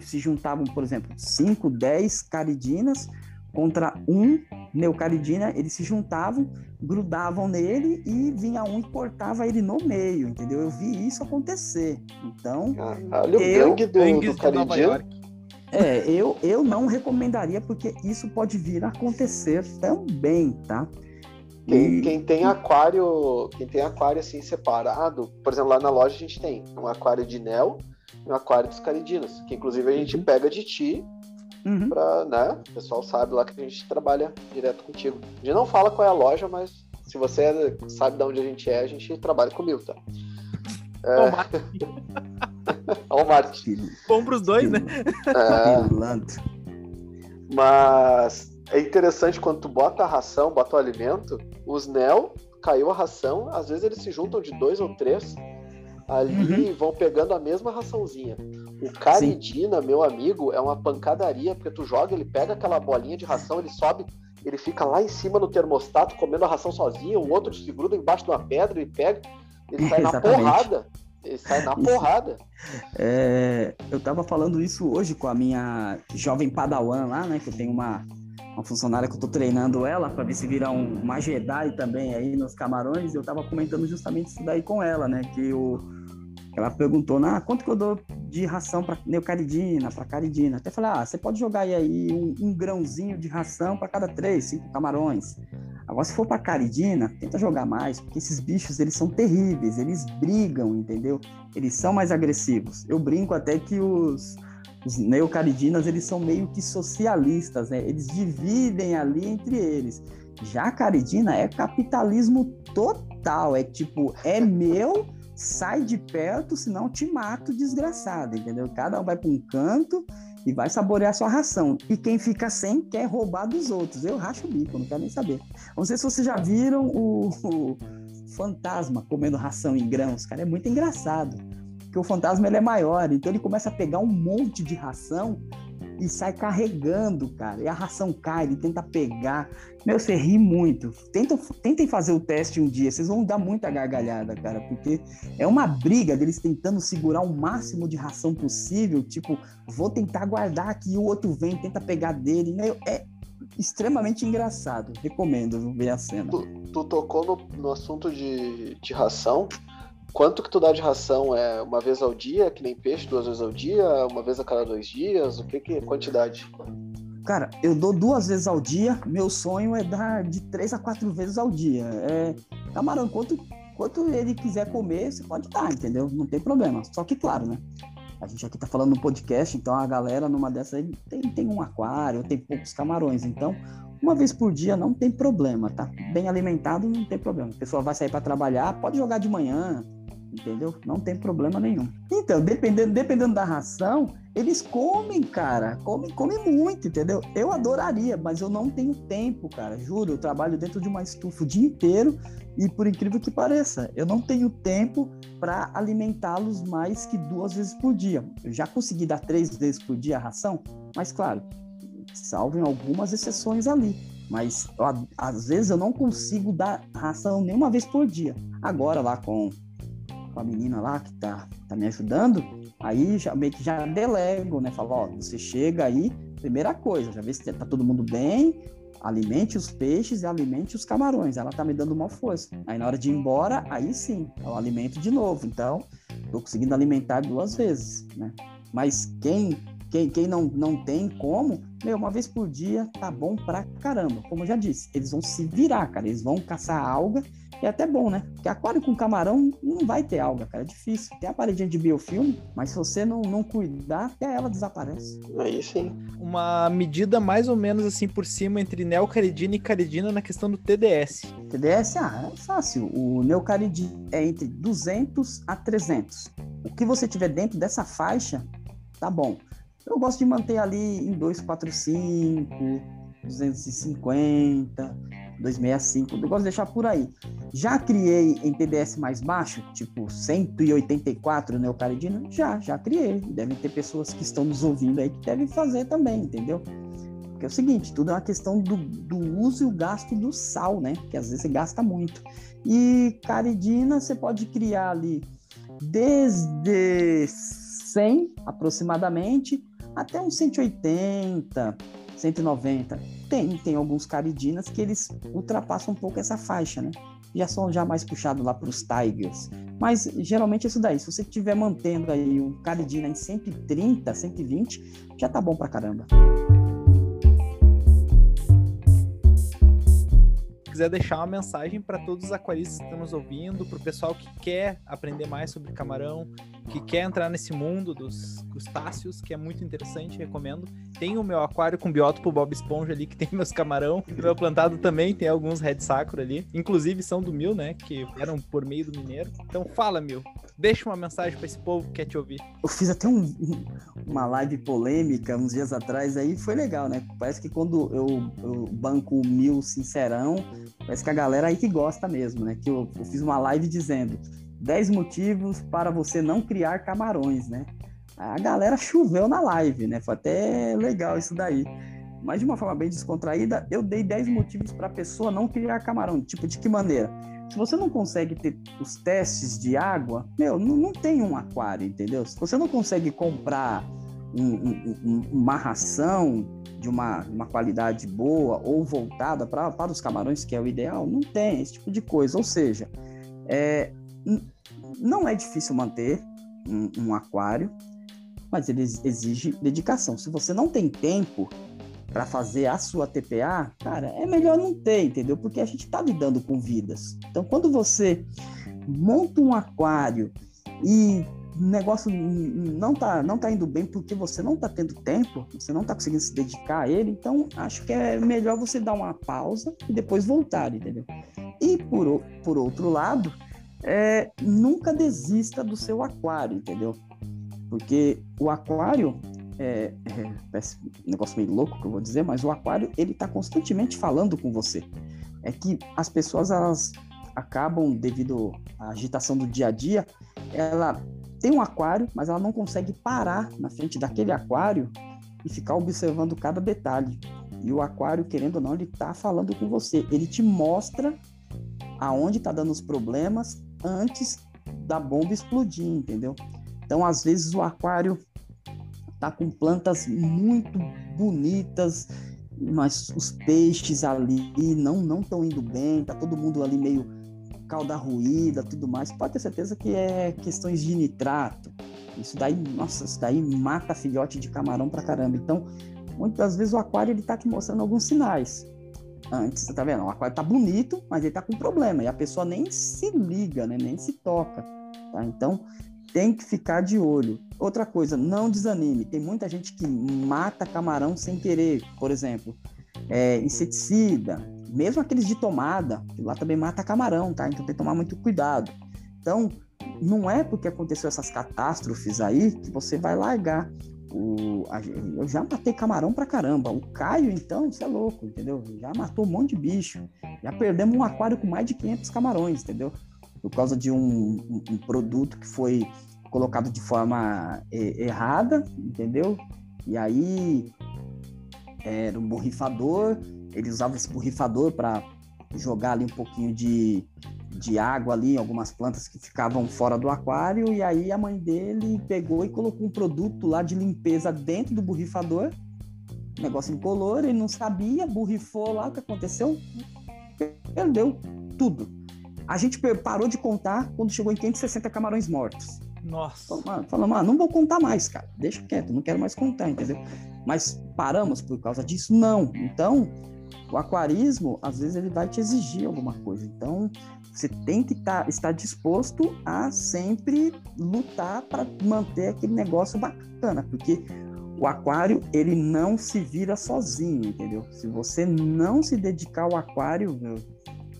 se juntavam, por exemplo, 5, 10 caridinas contra um neocaridina, eles se juntavam, grudavam nele e vinha um e cortava ele no meio, entendeu? Eu vi isso acontecer. Então, olha eu, o gangue do, do caridina. É, eu, eu não recomendaria porque isso pode vir a acontecer também, tá? Quem, quem, tem aquário, quem tem aquário assim separado, por exemplo, lá na loja a gente tem um aquário de Nel e um aquário dos caridinos, que inclusive a gente uhum. pega de ti uhum. pra, né? O pessoal sabe lá que a gente trabalha direto contigo. A gente não fala qual é a loja, mas se você é, sabe de onde a gente é, a gente trabalha comigo, tá? É... Olha o marketing. Bom pros dois, né? É... Mas é interessante quando tu bota a ração, bota o alimento, os Nel, caiu a ração, às vezes eles se juntam de dois ou três ali uhum. vão pegando a mesma raçãozinha. O Caridina, Sim. meu amigo, é uma pancadaria, porque tu joga, ele pega aquela bolinha de ração, ele sobe, ele fica lá em cima no termostato comendo a ração sozinho, o outro se gruda embaixo de uma pedra e pega, ele sai na (laughs) porrada. Ele sai na porrada. É, eu tava falando isso hoje com a minha jovem padawan lá, né? Que eu tenho uma, uma funcionária que eu tô treinando ela para ver se vira um, uma Jedi também aí nos camarões. Eu tava comentando justamente isso daí com ela, né? Que o ela perguntou, ah, quanto que eu dou de ração para neocaridina, para caridina? Até falei, ah, você pode jogar aí um, um grãozinho de ração para cada três, cinco camarões. Agora, se for para caridina, tenta jogar mais, porque esses bichos, eles são terríveis, eles brigam, entendeu? Eles são mais agressivos. Eu brinco até que os, os neocaridinas, eles são meio que socialistas, né? Eles dividem ali entre eles. Já a caridina é capitalismo total, é tipo, é meu sai de perto, senão te mato, desgraçado, entendeu? Cada um vai para um canto e vai saborear sua ração. E quem fica sem quer roubar dos outros. Eu racho o bico, não quero nem saber. Não sei se vocês já viram o, o fantasma comendo ração em grãos, cara, é muito engraçado. Porque o fantasma ele é maior, então ele começa a pegar um monte de ração e sai carregando, cara. E a ração cai, ele tenta pegar. Meu, você ri muito. Tentem, tentem fazer o teste um dia, vocês vão dar muita gargalhada, cara, porque é uma briga deles tentando segurar o máximo de ração possível. Tipo, vou tentar guardar aqui, o outro vem, tenta pegar dele. Meu, é extremamente engraçado. Recomendo ver a cena. Tu, tu tocou no, no assunto de, de ração. Quanto que tu dá de ração? É uma vez ao dia, que nem peixe, duas vezes ao dia, uma vez a cada dois dias? O que que é quantidade? Cara, eu dou duas vezes ao dia. Meu sonho é dar de três a quatro vezes ao dia. É, camarão, quanto, quanto ele quiser comer, você pode dar, entendeu? Não tem problema. Só que, claro, né? A gente aqui tá falando no podcast, então a galera numa dessas tem, tem um aquário, tem poucos camarões. Então, uma vez por dia não tem problema, tá? Bem alimentado não tem problema. A pessoa vai sair para trabalhar, pode jogar de manhã, entendeu? Não tem problema nenhum. Então, dependendo, dependendo da ração, eles comem, cara. Comem, comem muito, entendeu? Eu adoraria, mas eu não tenho tempo, cara. Juro, eu trabalho dentro de uma estufa o dia inteiro e, por incrível que pareça, eu não tenho tempo para alimentá-los mais que duas vezes por dia. Eu já consegui dar três vezes por dia a ração, mas, claro, salvem algumas exceções ali. Mas às vezes eu não consigo dar ração nenhuma vez por dia. Agora, lá com com a menina lá que tá, tá me ajudando, aí já meio que já delego, né? Falo, ó, você chega aí, primeira coisa, já vê se tá todo mundo bem, alimente os peixes e alimente os camarões. Ela tá me dando uma força. Aí na hora de ir embora, aí sim, eu alimento de novo. Então, tô conseguindo alimentar duas vezes, né? Mas quem quem, quem não, não tem como, meu, uma vez por dia tá bom pra caramba. Como eu já disse, eles vão se virar, cara. Eles vão caçar alga e é até bom, né? Porque aquário com camarão não vai ter alga, cara. É difícil. Tem a paredinha de biofilme, mas se você não, não cuidar, até ela desaparece. Aí sim. Uma medida mais ou menos assim por cima entre neocaridina e caridina na questão do TDS. TDS, ah, é fácil. O neocaridina é entre 200 a 300. O que você tiver dentro dessa faixa, tá bom. Eu gosto de manter ali em 245, 250 265, eu gosto de deixar por aí. Já criei em TDS mais baixo, tipo 184 neocaridina? Já, já criei. Devem ter pessoas que estão nos ouvindo aí que devem fazer também, entendeu? Porque é o seguinte, tudo é uma questão do, do uso e o gasto do sal, né? Que às vezes você gasta muito. E caridina você pode criar ali desde 100 aproximadamente até uns 180, 190. Tem, tem alguns caridinas que eles ultrapassam um pouco essa faixa, né? Já são já mais puxados lá para os Tigers. Mas geralmente é isso daí. Se você estiver mantendo aí um caridina em 130, 120, já tá bom pra caramba. Quiser deixar uma mensagem para todos os aquaristas que estão nos ouvindo, para o pessoal que quer aprender mais sobre camarão, que quer entrar nesse mundo dos crustáceos, que é muito interessante, recomendo. Tem o meu aquário com biótopo Bob Esponja ali, que tem meus camarão. O (laughs) meu plantado também tem alguns Red Sacro ali. Inclusive são do Mil, né? Que eram por meio do Mineiro. Então fala, Mil. Deixa uma mensagem para esse povo que quer te ouvir. Eu fiz até um, uma live polêmica uns dias atrás aí, foi legal, né? Parece que quando eu, eu banco Mil Sincerão, Parece que a galera aí que gosta mesmo, né? Que eu, eu fiz uma live dizendo 10 motivos para você não criar camarões, né? A galera choveu na live, né? Foi até legal isso daí. Mas de uma forma bem descontraída, eu dei 10 motivos para a pessoa não criar camarão. Tipo, de que maneira? Se você não consegue ter os testes de água, meu, não, não tem um aquário, entendeu? Se você não consegue comprar um, um, uma ração de uma, uma qualidade boa ou voltada pra, para os camarões, que é o ideal, não tem esse tipo de coisa. Ou seja, é, não é difícil manter um, um aquário, mas ele exige dedicação. Se você não tem tempo para fazer a sua TPA, cara, é melhor não ter, entendeu? Porque a gente está lidando com vidas. Então, quando você monta um aquário e o negócio não tá, não tá indo bem porque você não tá tendo tempo, você não tá conseguindo se dedicar a ele, então acho que é melhor você dar uma pausa e depois voltar, entendeu? E por, por outro lado, é, nunca desista do seu aquário, entendeu? Porque o aquário, é, é, um negócio meio louco que eu vou dizer, mas o aquário, ele tá constantemente falando com você. É que as pessoas, elas acabam, devido à agitação do dia a dia, ela tem um aquário, mas ela não consegue parar na frente daquele aquário e ficar observando cada detalhe. E o aquário, querendo ou não, ele tá falando com você. Ele te mostra aonde tá dando os problemas antes da bomba explodir, entendeu? Então, às vezes o aquário tá com plantas muito bonitas, mas os peixes ali não não estão indo bem, tá todo mundo ali meio cauda ruída, tudo mais, pode ter certeza que é questões de nitrato. Isso daí, nossa, isso daí mata filhote de camarão pra caramba. Então, muitas vezes o aquário ele tá te mostrando alguns sinais. Antes, você tá vendo? O aquário tá bonito, mas ele tá com problema. E a pessoa nem se liga, né? Nem se toca. Tá? Então, tem que ficar de olho. Outra coisa, não desanime. Tem muita gente que mata camarão sem querer. Por exemplo, é, inseticida, mesmo aqueles de tomada, lá também mata camarão, tá? Então tem que tomar muito cuidado. Então, não é porque aconteceu essas catástrofes aí que você vai largar. O, eu já matei camarão pra caramba. O Caio, então, você é louco, entendeu? Já matou um monte de bicho. Já perdemos um aquário com mais de 500 camarões, entendeu? Por causa de um, um, produto que foi colocado de forma é, errada, entendeu? E aí era um borrifador ele usava esse borrifador para jogar ali um pouquinho de, de água ali, algumas plantas que ficavam fora do aquário, e aí a mãe dele pegou e colocou um produto lá de limpeza dentro do borrifador, negócio incolor, ele não sabia, borrifou lá, o que aconteceu? Perdeu tudo. A gente parou de contar quando chegou em 560 camarões mortos. Nossa. Falamos, ah, não vou contar mais, cara. Deixa quieto, não quero mais contar, entendeu? Mas paramos por causa disso? Não. Então, o aquarismo, às vezes, ele vai te exigir alguma coisa. Então, você tem que tá, estar disposto a sempre lutar para manter aquele negócio bacana, porque o aquário, ele não se vira sozinho, entendeu? Se você não se dedicar ao aquário,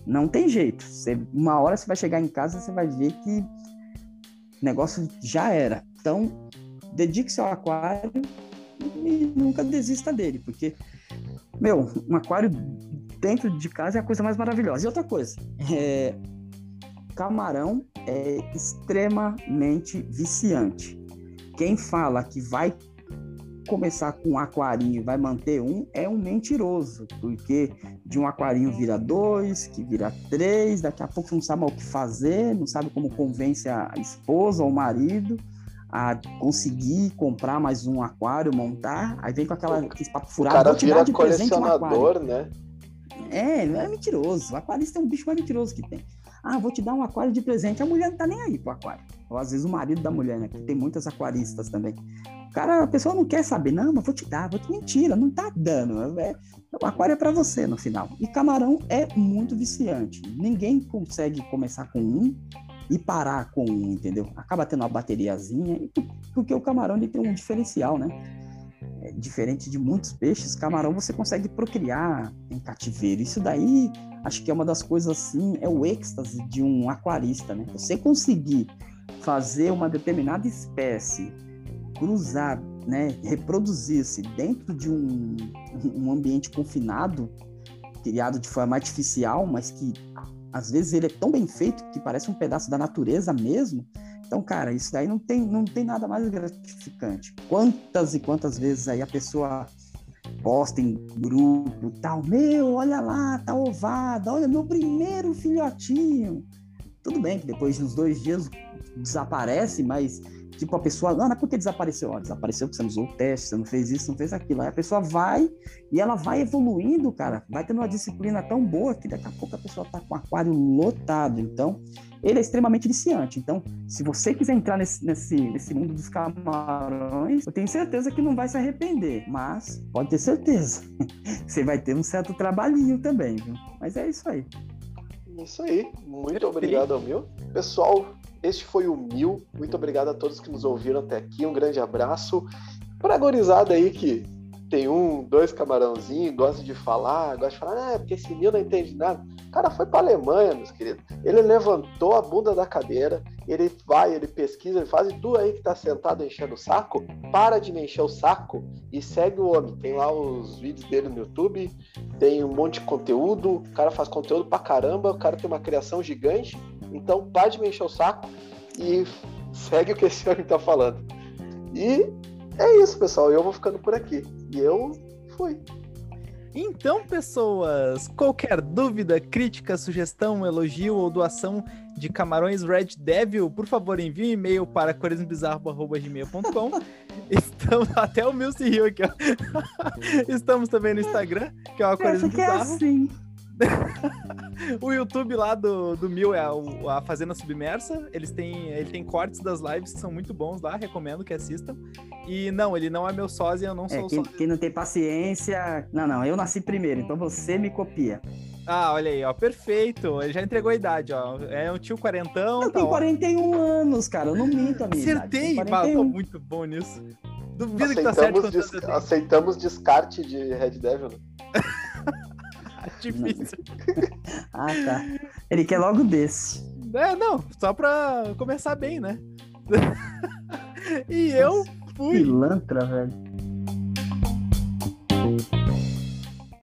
não tem jeito. Você, uma hora você vai chegar em casa, você vai ver que o negócio já era. Então, dedique-se ao aquário e nunca desista dele, porque, meu, um aquário dentro de casa é a coisa mais maravilhosa. E outra coisa, é, camarão é extremamente viciante. Quem fala que vai começar com um aquarinho vai manter um é um mentiroso, porque de um aquarinho vira dois, que vira três, daqui a pouco não sabe o que fazer, não sabe como convence a esposa ou o marido a conseguir comprar mais um aquário, montar, aí vem com aquela, papo furado, o cara vira colecionador, um né? É, não é mentiroso. O aquarista é um bicho mais mentiroso que tem. Ah, vou te dar um aquário de presente. A mulher não tá nem aí pro aquário. Ou às vezes o marido da mulher, né? Que tem muitas aquaristas também. Cara, a pessoa não quer saber, não, mas vou te dar, vou te mentira, não tá dando. É, o aquário é para você no final. E camarão é muito viciante. Ninguém consegue começar com um e parar com um, entendeu? Acaba tendo uma bateriazinha, porque o camarão ele tem um diferencial, né? É, diferente de muitos peixes, camarão você consegue procriar em cativeiro. Isso daí, acho que é uma das coisas assim, é o êxtase de um aquarista, né? Você conseguir fazer uma determinada espécie cruzar, né, reproduzir-se dentro de um, um ambiente confinado, criado de forma artificial, mas que às vezes ele é tão bem feito que parece um pedaço da natureza mesmo. Então, cara, isso daí não tem, não tem nada mais gratificante. Quantas e quantas vezes aí a pessoa posta em grupo, tal, meu, olha lá, tá ovada, olha meu primeiro filhotinho. Tudo bem que depois de uns dois dias desaparece, mas Tipo, a pessoa, ah, mas por que desapareceu? Ó, desapareceu porque você não usou o teste, você não fez isso, não fez aquilo. Aí a pessoa vai e ela vai evoluindo, cara. Vai tendo uma disciplina tão boa que daqui a pouco a pessoa tá com o aquário lotado. Então, ele é extremamente viciante. Então, se você quiser entrar nesse, nesse, nesse mundo dos camarões, eu tenho certeza que não vai se arrepender. Mas, pode ter certeza, (laughs) você vai ter um certo trabalhinho também, viu? Mas é isso aí. Isso aí. Muito obrigado, Amil. Pessoal, este foi o Mil. Muito obrigado a todos que nos ouviram até aqui. Um grande abraço. Para a gorizada aí que tem um, dois camarãozinhos, gosta de falar, gosta de falar, ah, porque esse Mil não entende nada. O cara foi para Alemanha, meus queridos. Ele levantou a bunda da cadeira, ele vai, ele pesquisa, ele faz, e tu aí que tá sentado enchendo o saco, para de me encher o saco e segue o homem. Tem lá os vídeos dele no YouTube, tem um monte de conteúdo, o cara faz conteúdo pra caramba, o cara tem uma criação gigante então, pare de me encher o saco e segue o que esse homem tá falando. E é isso, pessoal. Eu vou ficando por aqui. E eu fui. Então, pessoas, qualquer dúvida, crítica, sugestão, elogio ou doação de camarões Red Devil, por favor, envie um e-mail para corismobizarro.gmail.com. (laughs) Estamos até o meu se riu aqui, ó. Estamos também no Instagram, que é o Aquarismo Bizarro. É assim. (laughs) o YouTube lá do, do Mil é a, a, Fazenda Submersa. Eles têm, ele tem cortes das lives que são muito bons lá, recomendo que assistam. E não, ele não é meu sósia, eu não é, sou quem, sósia. Quem não tem paciência. Não, não, eu nasci primeiro, então você me copia. Ah, olha aí, ó, perfeito. Ele já entregou a idade, ó. É um tio quarentão. Eu tá tenho 41 anos, cara. Eu não minto a minha Acertei, idade. Bah, tô muito bom nisso. Duvido aceitamos que tá certo. Des aceitamos descarte de Red Devil. (laughs) (laughs) Difícil. (laughs) ah, tá. Ele quer logo desse. É, não, só pra começar bem, né? (laughs) e eu fui. Pilantra, velho.